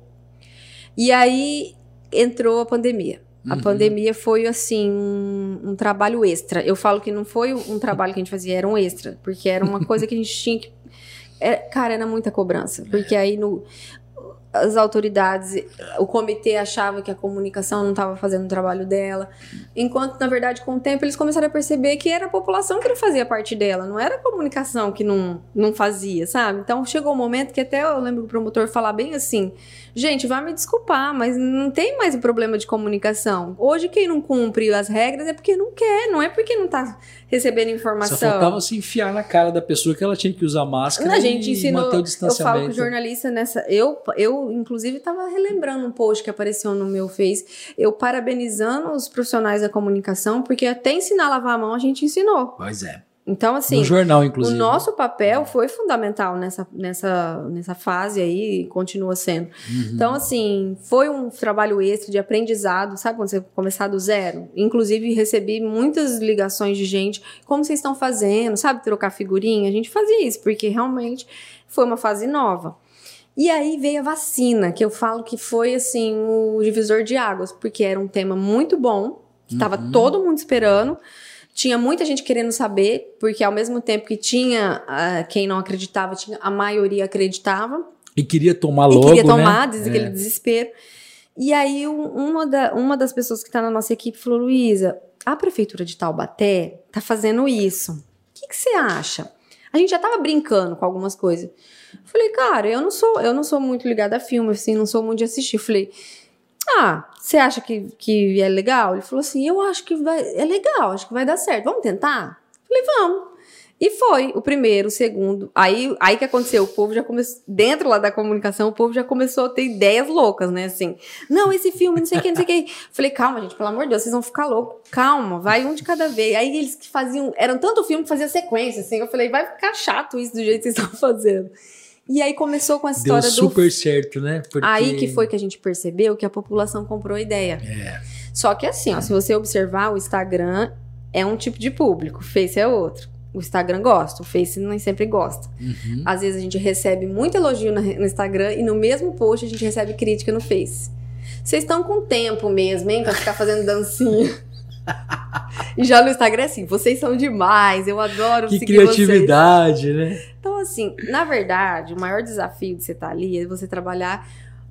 E aí entrou a pandemia. A Uhum. pandemia foi assim um, um trabalho extra. Eu falo que não foi um trabalho que a gente fazia, era um extra, porque era uma coisa que a gente tinha que é, cara, era muita cobrança, porque aí no as autoridades, o comitê achava que a comunicação não estava fazendo o trabalho dela, enquanto na verdade com o tempo eles começaram a perceber que era a população que não fazia parte dela, não era a comunicação que não, não fazia, sabe? Então chegou um momento que até eu lembro o promotor falar bem assim: gente, vai me desculpar, mas não tem mais o problema de comunicação. Hoje quem não cumpre as regras é porque não quer, não é porque não tá recebendo informação. Só faltava se enfiar na cara da pessoa que ela tinha que usar máscara A gente e ensinou. manter o Eu distanciamento. falo com o jornalista nessa. Eu, eu inclusive, estava relembrando um post que apareceu no meu Face. Eu parabenizando os profissionais da comunicação, porque até ensinar a lavar a mão a gente ensinou. Pois é. Então, assim. No jornal, inclusive. O nosso papel foi fundamental nessa, nessa, nessa fase aí, e continua sendo. Uhum. Então, assim, foi um trabalho extra de aprendizado, sabe quando você começar do zero? Inclusive, recebi muitas ligações de gente, como vocês estão fazendo, sabe, trocar figurinha? A gente fazia isso, porque realmente foi uma fase nova. E aí veio a vacina, que eu falo que foi, assim, o divisor de águas, porque era um tema muito bom, que estava Uhum. todo mundo esperando. Tinha muita gente querendo saber, porque ao mesmo tempo que tinha ah, quem não acreditava, tinha, a maioria acreditava E queria tomar e logo, queria tomar, né? diz É. aquele desespero. E aí um- uma, da- uma das pessoas que está na nossa equipe falou, Luísa, a prefeitura de Taubaté tá fazendo isso. O que, que você acha? A gente já tava brincando com algumas coisas. Falei, cara, eu não sou, eu não sou muito ligada a filme, assim, não sou muito de assistir. Falei, ah, você acha que, que é legal? Ele falou assim, eu acho que vai, é legal, acho que vai dar certo. Vamos tentar? Falei, vamos. E foi o primeiro, o segundo. Aí, aí que aconteceu, o povo já começou, dentro lá da comunicação, o povo já começou a ter ideias loucas, né? Assim, não, esse filme, não sei o que, não sei o que. Falei, calma, gente, pelo amor de Deus, vocês vão ficar loucos. Calma, vai um de cada vez. Aí eles que faziam, eram tanto filme que fazia sequência, assim. Eu falei, vai ficar chato isso do jeito que vocês estão fazendo. E aí começou com essa Deu história do super certo, né? Porque... Aí que foi que a gente percebeu que a população comprou a ideia. É. Só que assim, ó, se você observar, o Instagram é um tipo de público, o Face é outro. O Instagram gosta, o Face nem sempre gosta. Uhum. Às vezes a gente recebe muito elogio no no Instagram e no mesmo post a gente recebe crítica no Face. Vocês estão com tempo mesmo, hein, pra ficar fazendo dancinha. E já no Instagram é assim, vocês são demais, eu adoro Que seguir vocês. criatividade, né? Então, assim, na verdade, o maior desafio de você estar ali é você trabalhar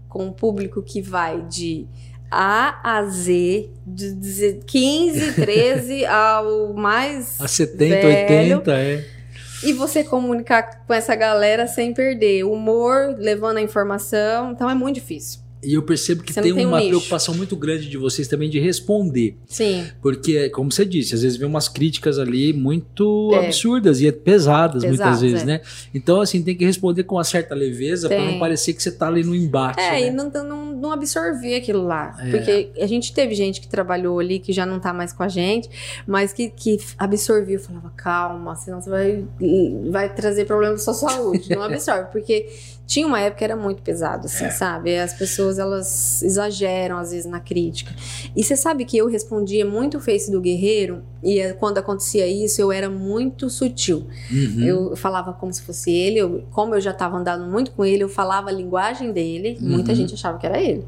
com um público que vai de A a Z, de deze- 15, 13 ao mais. A 70, velho, 80, é. E você comunicar com essa galera sem perder humor, levando a informação. Então é muito difícil. E eu percebo que tem, tem um uma nicho. preocupação muito grande de vocês também de responder. Sim. Porque, como você disse, às vezes vem umas críticas ali muito É. absurdas e pesadas, muitas Pesadas, vezes, é. né? Então, assim, tem que responder com uma certa leveza para não parecer que você tá ali no embate. É, né? e não, não, não absorver aquilo lá. É. Porque a gente teve gente que trabalhou ali, que já não tá mais com a gente, mas que, que absorvia. Eu falava, calma, senão você vai, vai trazer problema pra sua saúde. Não absorve, porque tinha uma época que era muito pesado, assim, sabe? As pessoas, elas exageram, às vezes, na crítica. E você sabe que eu respondia muito o Face do Guerreiro, e eh, quando acontecia isso, eu era muito sutil. Uhum. Eu falava como se fosse ele, eu- como eu já estava andando muito com ele, eu falava a linguagem dele, muita Uhum. gente achava que era ele.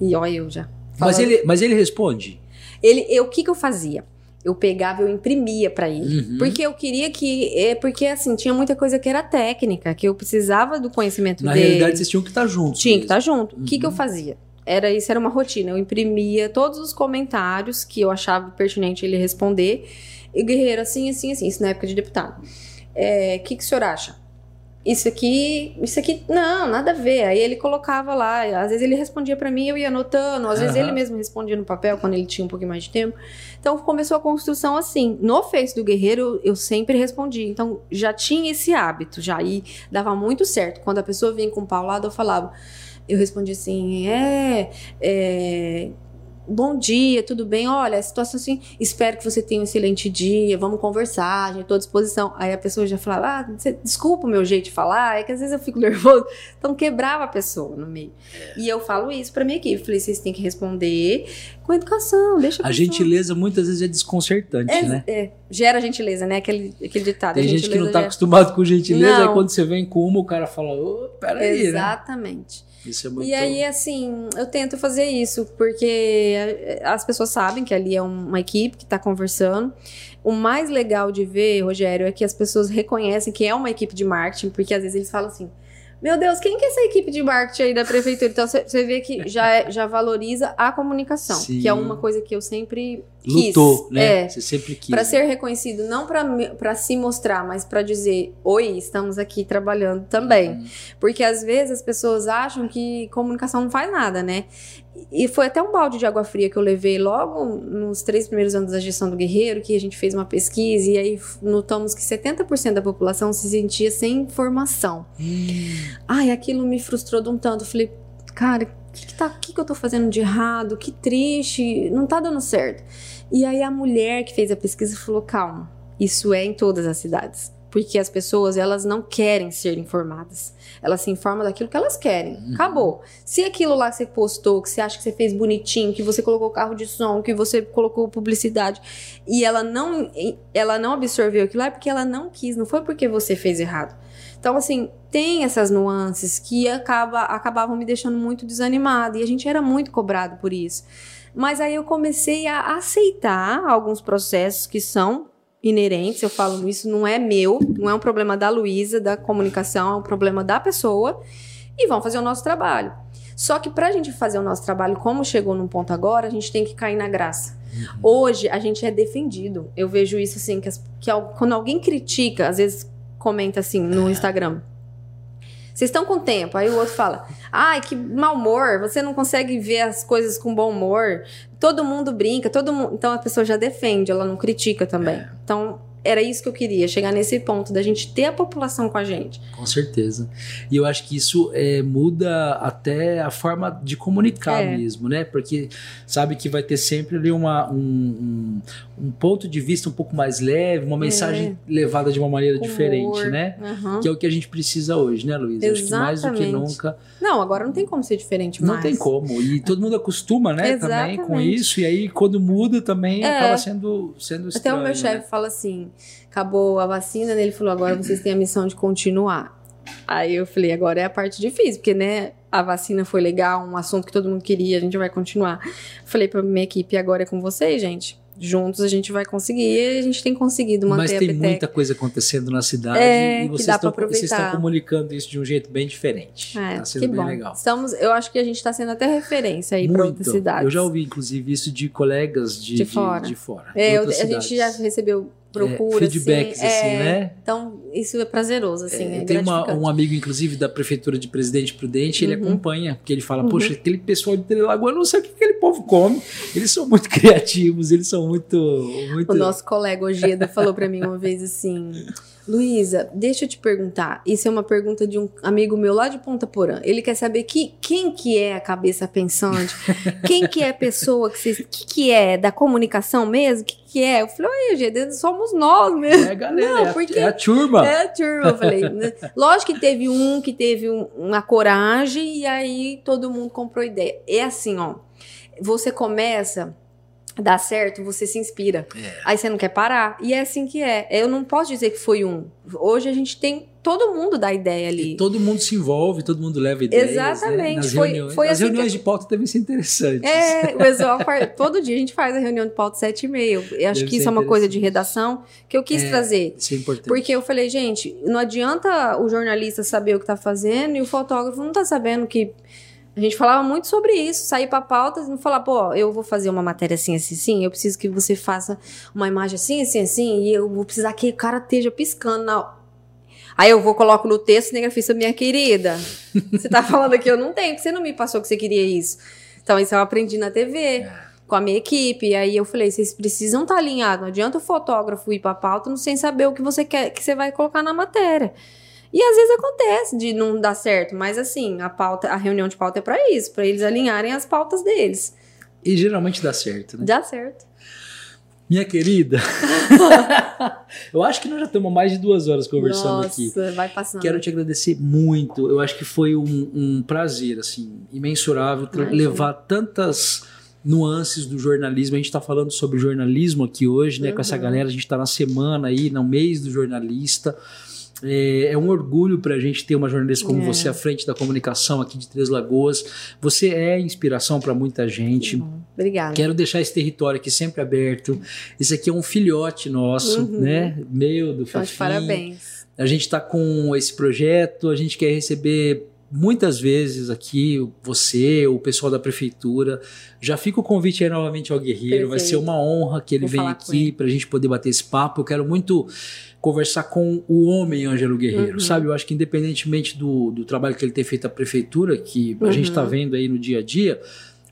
E olha eu já. mas, falando- ele, mas ele responde? ele, eu, o que que eu fazia? Eu pegava, eu imprimia para ele. Uhum. Porque eu queria que. É, porque assim, tinha muita coisa que era técnica, que eu precisava do conhecimento Na dele. realidade, vocês tinham que estar juntos. Tinha que estar junto. O que, que eu Uhum. fazia? Era isso, era uma rotina. Eu imprimia todos os comentários que eu achava pertinente ele responder. E Guerreiro, assim, assim, assim, isso na época de deputado. É, O que, que o senhor acha? Isso aqui, isso aqui, não, nada a ver. Aí ele colocava lá, às vezes ele respondia pra mim, eu ia anotando, às vezes ele mesmo respondia no papel quando ele tinha um pouquinho mais de tempo. Então começou a construção assim. No Face do Guerreiro, eu sempre respondia. Então já tinha esse hábito, já aí dava muito certo. Quando a pessoa vinha com um paulado, eu falava, eu respondia assim: é, é, Bom dia, tudo bem? Olha, a situação assim, espero que você tenha um excelente dia, vamos conversar, estou à disposição. Aí a pessoa já falava, ah, você- desculpa o meu jeito de falar, é que às vezes eu fico nervoso. Então quebrava a pessoa no meio. E eu falo isso pra minha equipe, falei, vocês têm que responder com educação, deixa a, A gentileza muitas vezes é desconcertante, é, né? é, gera gentileza, né? Aquele, aquele ditado. Tem gente que não tá gera- acostumado com gentileza, aí Não. quando você vem com uma, o cara fala, ô, peraí, né? Isso é muito... E aí, assim, eu tento fazer isso, porque eh, as pessoas sabem que ali é uma equipe que está conversando. O mais legal de ver, Rogério, é que as pessoas reconhecem que é uma equipe de marketing, porque às vezes eles falam assim. Meu Deus, quem que é essa equipe de marketing aí da prefeitura? Então você vê que já, é- já valoriza a comunicação, Sim. que é uma coisa que eu sempre quis. Lutou, né? É, Você sempre quis. para ser reconhecido, não para se mostrar, mas para dizer: oi, estamos aqui trabalhando também. Uhum. Porque às vezes as pessoas acham que comunicação não faz nada, né? E foi até um balde de água fria que eu levei logo nos três primeiros anos da gestão do Guerreiro, que a gente fez uma pesquisa e aí notamos que 70% da população se sentia sem informação. Hum. Ai, aquilo me frustrou de um tanto. Falei, cara, o que, que, tá, que, que eu tô fazendo de errado? Que triste, não tá dando certo. E aí a mulher que fez a pesquisa falou: calma, Isso é em todas as cidades. Porque as pessoas, elas não querem ser informadas. Elas se informam daquilo que elas querem. Uhum. Acabou. Se aquilo lá que você postou, que você acha que você fez bonitinho, que você colocou carro de som, que você colocou publicidade, e ela não, ela não absorveu aquilo lá, é porque ela não quis, não foi porque você fez errado. Então, assim, tem essas nuances que acaba, acabavam me deixando muito desanimada. E a gente era muito cobrado por isso. Mas aí eu comecei a aceitar alguns processos que são inerentes, eu falo isso não é meu, não é um problema da Luísa, da comunicação, é um problema da pessoa, e vão fazer o nosso trabalho. Só que para a gente fazer o nosso trabalho como chegou num ponto agora, a gente tem que cair na graça. Uhum. Hoje a gente é defendido. Eu vejo isso assim, que, as, que quando alguém critica, às vezes comenta assim no Instagram. Vocês estão com tempo. Aí o outro fala: Ai, que mau humor, você não consegue ver as coisas com bom humor. Todo mundo brinca, todo mundo. Então a pessoa já defende, ela não critica também. É. Então era isso que eu queria, chegar nesse ponto da gente ter a população com a gente. Com certeza. E eu acho que isso é, muda até a forma de comunicar é. mesmo, né? Porque sabe que vai ter sempre ali uma, um, um, um ponto de vista um pouco mais leve, uma mensagem é. levada de uma maneira Humor. diferente, né? Uhum. Que é o que a gente precisa hoje, né, Luiz? Acho que mais do que nunca. Não, agora não tem como ser diferente mais. Não tem como. E todo mundo acostuma, né, também com isso. E aí, quando muda, também é. acaba sendo, sendo estranho. Até o meu chefe né? fala assim acabou a vacina, né? ele falou: agora vocês têm a missão de continuar. Aí eu falei: agora é a parte difícil, porque, né? A vacina foi legal, um assunto que todo mundo queria, a gente vai continuar. Falei pra minha equipe: agora é com vocês, gente juntos a gente vai conseguir e a gente tem conseguido manter Mas tem a muita coisa acontecendo na cidade é, e vocês estão, vocês estão comunicando isso de um jeito bem diferente. É, tá sendo bem bom. legal. Estamos, eu acho que a gente está sendo até referência aí para outras cidades. Eu já ouvi, inclusive, isso de colegas de, de, de fora. De, de fora é, eu, a gente já recebeu procura, é, feedbacks, assim, assim é, né? Então, isso é prazeroso, assim, é, é Tem uma, um amigo, inclusive, da prefeitura de Presidente Prudente, ele uhum. acompanha, porque ele fala, poxa, uhum. aquele pessoal de Lagoa, eu não sei o que aquele povo come, eles são muito criativos, eles são muito... muito... O nosso colega Ojeda falou para mim uma vez assim... Luísa, deixa eu te perguntar. Isso é uma pergunta de um amigo meu lá de Ponta Porã. Ele quer saber que, quem que é a cabeça pensante, quem que é a pessoa que vocês, que que é da comunicação mesmo, que que é? Eu falei, oi, gente, somos nós mesmo. É, galera, Não, porque é a turma. É a turma, eu falei. Né? Lógico que teve um que teve um, uma coragem e aí todo mundo comprou ideia. É assim, ó. Você começa dá certo, você se inspira. É. Aí você não quer parar. E é assim que é. Eu não posso dizer que foi um. Hoje a gente tem todo mundo dá ideia ali. E todo mundo se envolve, todo mundo leva ideias. Né? Exatamente. Né? Foi, reuniões, foi As assim reuniões que... de pauta devem ser interessantes. É, o pessoal todo dia a gente faz a reunião de pauta sete e meia. Eu acho Deve que isso é uma coisa de redação que eu quis é, trazer. Isso é importante. Porque eu falei, gente, não adianta o jornalista saber o que está fazendo e o fotógrafo não está sabendo que a gente falava muito sobre isso, sair para pauta e falar, pô, eu vou fazer uma matéria assim, assim, assim, eu preciso que você faça uma imagem assim, assim, assim, e eu vou precisar que o cara esteja piscando na. Aí eu vou, coloco no texto, cinegrafista, minha querida, você tá falando aqui, eu não tenho, porque você não me passou que você queria isso. Então, isso eu aprendi na TV, com a minha equipe, e aí eu falei, vocês precisam estar tá alinhados, não adianta o fotógrafo ir pra pauta sem saber o que você quer, que você vai colocar na matéria. E às vezes acontece de não dar certo, mas assim, a pauta, a reunião de pauta é para isso, para eles alinharem as pautas deles. E geralmente dá certo, né? Dá certo. Minha querida, eu acho que nós já estamos mais de duas horas conversando Nossa, aqui. vai passando. Quero te agradecer muito. Eu acho que foi um, um prazer, assim, imensurável levar tantas nuances do jornalismo. A gente está falando sobre jornalismo aqui hoje, né? Uhum. Com essa uhum. galera, a gente está na semana aí, no mês do jornalista. É, é um orgulho para a gente ter uma jornalista como é. você à frente da comunicação aqui de Três Lagoas. Você é inspiração para muita gente. Obrigada. Quero deixar esse território aqui sempre aberto. Esse aqui é um filhote nosso, uhum. né? Meu do Então, parabéns. A gente está com esse projeto, a gente quer receber muitas vezes aqui, você, o pessoal da prefeitura. Já fica o convite aí novamente ao Guerreiro. Perfeito. Vai ser uma honra que ele venha aqui para a gente poder bater esse papo. Eu quero muito conversar com o homem Ângelo Guerreiro, uhum. sabe? Eu acho que independentemente do, do trabalho que ele tem feito à prefeitura, que a gente está uhum. vendo aí no dia a dia,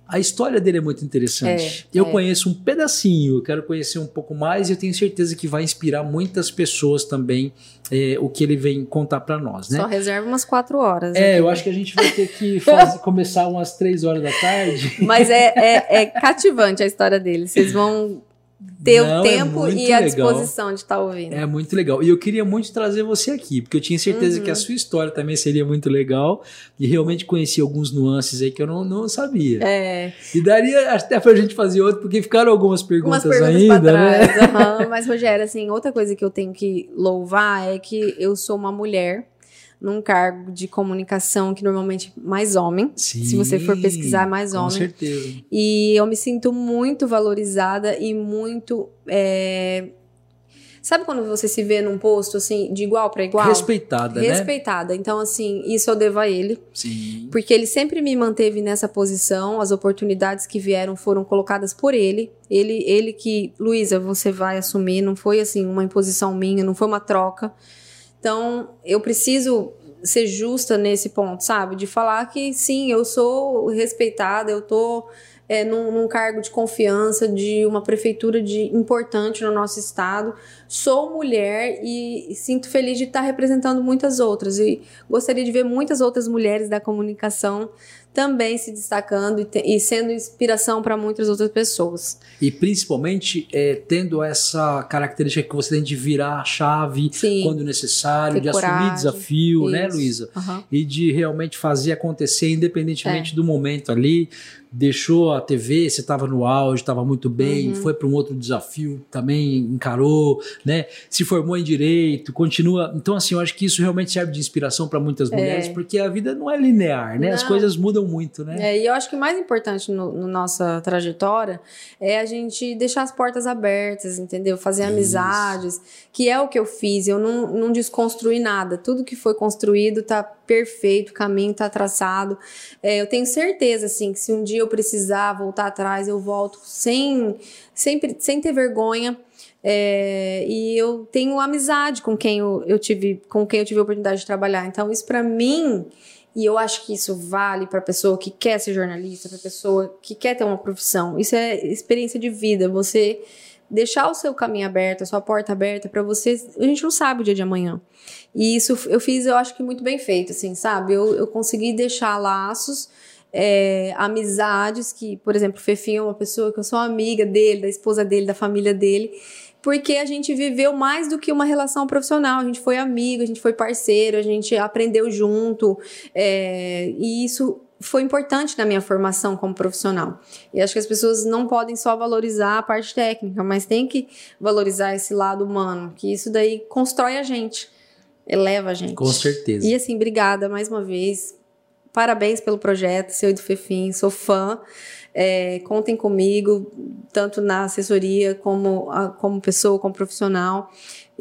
a história dele é muito interessante. É, eu é. conheço um pedacinho, eu quero conhecer um pouco mais e eu tenho certeza que vai inspirar muitas pessoas também é, o que ele vem contar para nós, né? Só reserva umas quatro horas. É, eu acho que a gente vai ter que fazer, começar umas três horas da tarde. Mas é, é, é cativante a história dele. Vocês vão ter Não, o é tempo muito e a legal. disposição de estar ouvindo. É muito legal. E eu queria muito trazer você aqui, porque eu tinha certeza Uhum. que a sua história também seria muito legal e realmente conheci alguns nuances aí que eu não, não sabia. É, E daria até pra gente fazer outro, porque ficaram algumas perguntas, umas perguntas ainda, né? aham. Mas, Rogério, assim, outra coisa que eu tenho que louvar é que eu sou uma mulher num cargo de comunicação que normalmente é mais homem. Sim, Se você for pesquisar, é mais Com homem. certeza. E eu me sinto muito valorizada e muito. é, Sabe quando você se vê num posto assim, de igual para igual? Respeitada, né? Respeitada. Então, assim, isso eu devo a ele. Sim. Porque ele sempre me manteve nessa posição, as oportunidades que vieram foram colocadas por ele. Ele, ele que, Luísa, você vai assumir, não foi assim uma imposição minha, não foi uma troca. Então, eu preciso ser justa nesse ponto, sabe? De falar que sim, eu sou respeitada, eu tô é, num, num cargo de confiança de uma prefeitura de importante no nosso estado. Sou mulher e sinto feliz de estar representando muitas outras. E gostaria de ver muitas outras mulheres da comunicação também se destacando e, te- e sendo inspiração para muitas outras pessoas. E principalmente é, tendo essa característica que você tem de virar a chave Sim. quando necessário, Ter de assumir coragem. desafio, né, Isso. Luísa? Aham. E de realmente fazer acontecer, É. independentemente do momento ali. Deixou a TV, você estava no auge, estava muito bem, Uhum. foi para um outro desafio, também encarou, né? Se formou em direito, continua. Então, assim, eu acho que isso realmente serve de inspiração para muitas mulheres, porque a vida não é linear, né? As Não. coisas mudam muito, né? É, e eu acho que o mais importante no, no nossa trajetória é a gente deixar as portas abertas, entendeu? Fazer Isso. amizades, que é o que eu fiz. Eu não, não desconstruí nada. Tudo que foi construído tá perfeito, o caminho tá traçado. É, eu tenho certeza, assim, que se um dia eu precisar voltar atrás, eu volto sem, sempre, sem ter vergonha. É, e eu tenho amizade com quem eu, eu tive, com quem eu tive a oportunidade de trabalhar. Então, isso para mim e eu acho que isso vale para pessoa que quer ser jornalista, para pessoa que quer ter uma profissão. Isso é experiência de vida. Você deixar o seu caminho aberto, a sua porta aberta para você. A gente não sabe o dia de amanhã. E isso eu fiz, eu acho que muito bem feito, assim, sabe? Eu, eu consegui deixar laços. é, amizades que, por exemplo, o Fefinho é uma pessoa que eu sou amiga dele, da esposa dele, da família dele, porque a gente viveu mais do que uma relação profissional. A gente foi amigo, a gente foi parceiro, a gente aprendeu junto. é, e isso foi importante na minha formação como profissional. E acho que as pessoas não podem só valorizar a parte técnica, mas tem que valorizar esse lado humano, que isso daí constrói a gente, eleva a gente. Com certeza. E assim, obrigada mais uma vez. Parabéns pelo projeto, seu e do Fefim, sou fã. É, contem comigo, tanto na assessoria como, a- como pessoa, como profissional.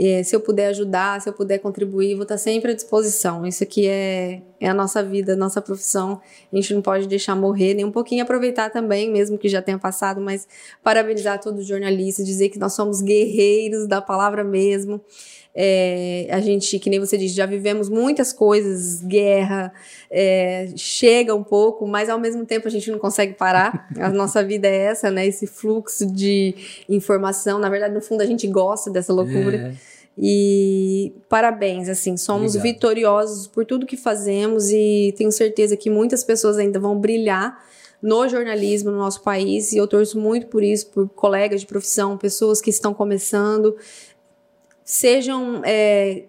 É, se eu puder ajudar, se eu puder contribuir, vou estar sempre à disposição. Isso aqui é, é a nossa vida, a nossa profissão. A gente não pode deixar morrer, nem um pouquinho aproveitar também, mesmo que já tenha passado, mas parabenizar todos os jornalistas, dizer que nós somos guerreiros da palavra mesmo. É, a gente, que nem você disse, já vivemos muitas coisas, guerra, é, chega um pouco, mas ao mesmo tempo a gente não consegue parar. A nossa vida é essa, né? Esse fluxo de informação. Na verdade, no fundo, a gente gosta dessa loucura. É. E parabéns, assim, somos Obrigado. vitoriosos por tudo que fazemos e tenho certeza que muitas pessoas ainda vão brilhar no jornalismo no nosso país e eu torço muito por isso, por colegas de profissão, pessoas que estão começando, sejam é,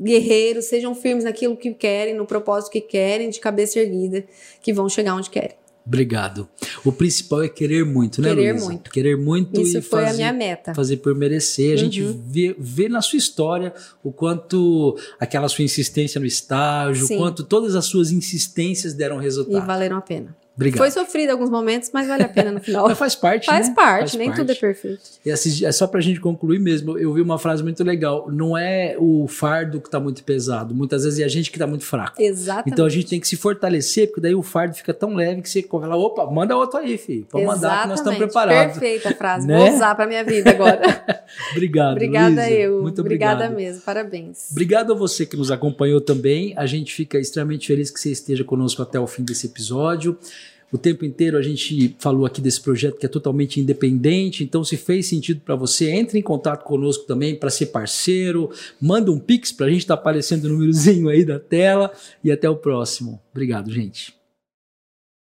guerreiros, sejam firmes naquilo que querem, no propósito que querem, de cabeça erguida, que vão chegar onde querem. Obrigado. O principal é querer muito, né, Querer Luísa? muito. Querer muito Isso e foi fazer, a minha meta. fazer por merecer. A gente Uhum. vê, vê na sua história o quanto aquela sua insistência no estágio, o quanto todas as suas insistências deram E resultado. valeram a pena. Obrigado. Foi sofrido em alguns momentos, mas vale a pena no final. Mas faz parte, Faz né? parte, Faz nem parte. tudo é perfeito. E assim, é só pra gente concluir mesmo, eu vi uma frase muito legal. Não é o fardo que tá muito pesado, muitas vezes é a gente que tá muito fraco. Exatamente. Então a gente tem que se fortalecer, porque daí o fardo fica tão leve que você fala, opa, manda outro aí, filho. Pode mandar que nós estamos preparados. Perfeita a frase. Né? Vou usar pra minha vida agora. Obrigado, Obrigada Luísa. eu. Muito Obrigada obrigado. mesmo. Parabéns. Obrigado a você que nos acompanhou também. A gente fica extremamente feliz que você esteja conosco até o fim desse episódio. O tempo inteiro a gente falou aqui desse projeto que é totalmente independente, então se fez sentido para você, entre em contato conosco também para ser parceiro, manda um pix para a gente, tá aparecendo o númerozinho aí da tela e até o próximo. Obrigado, gente.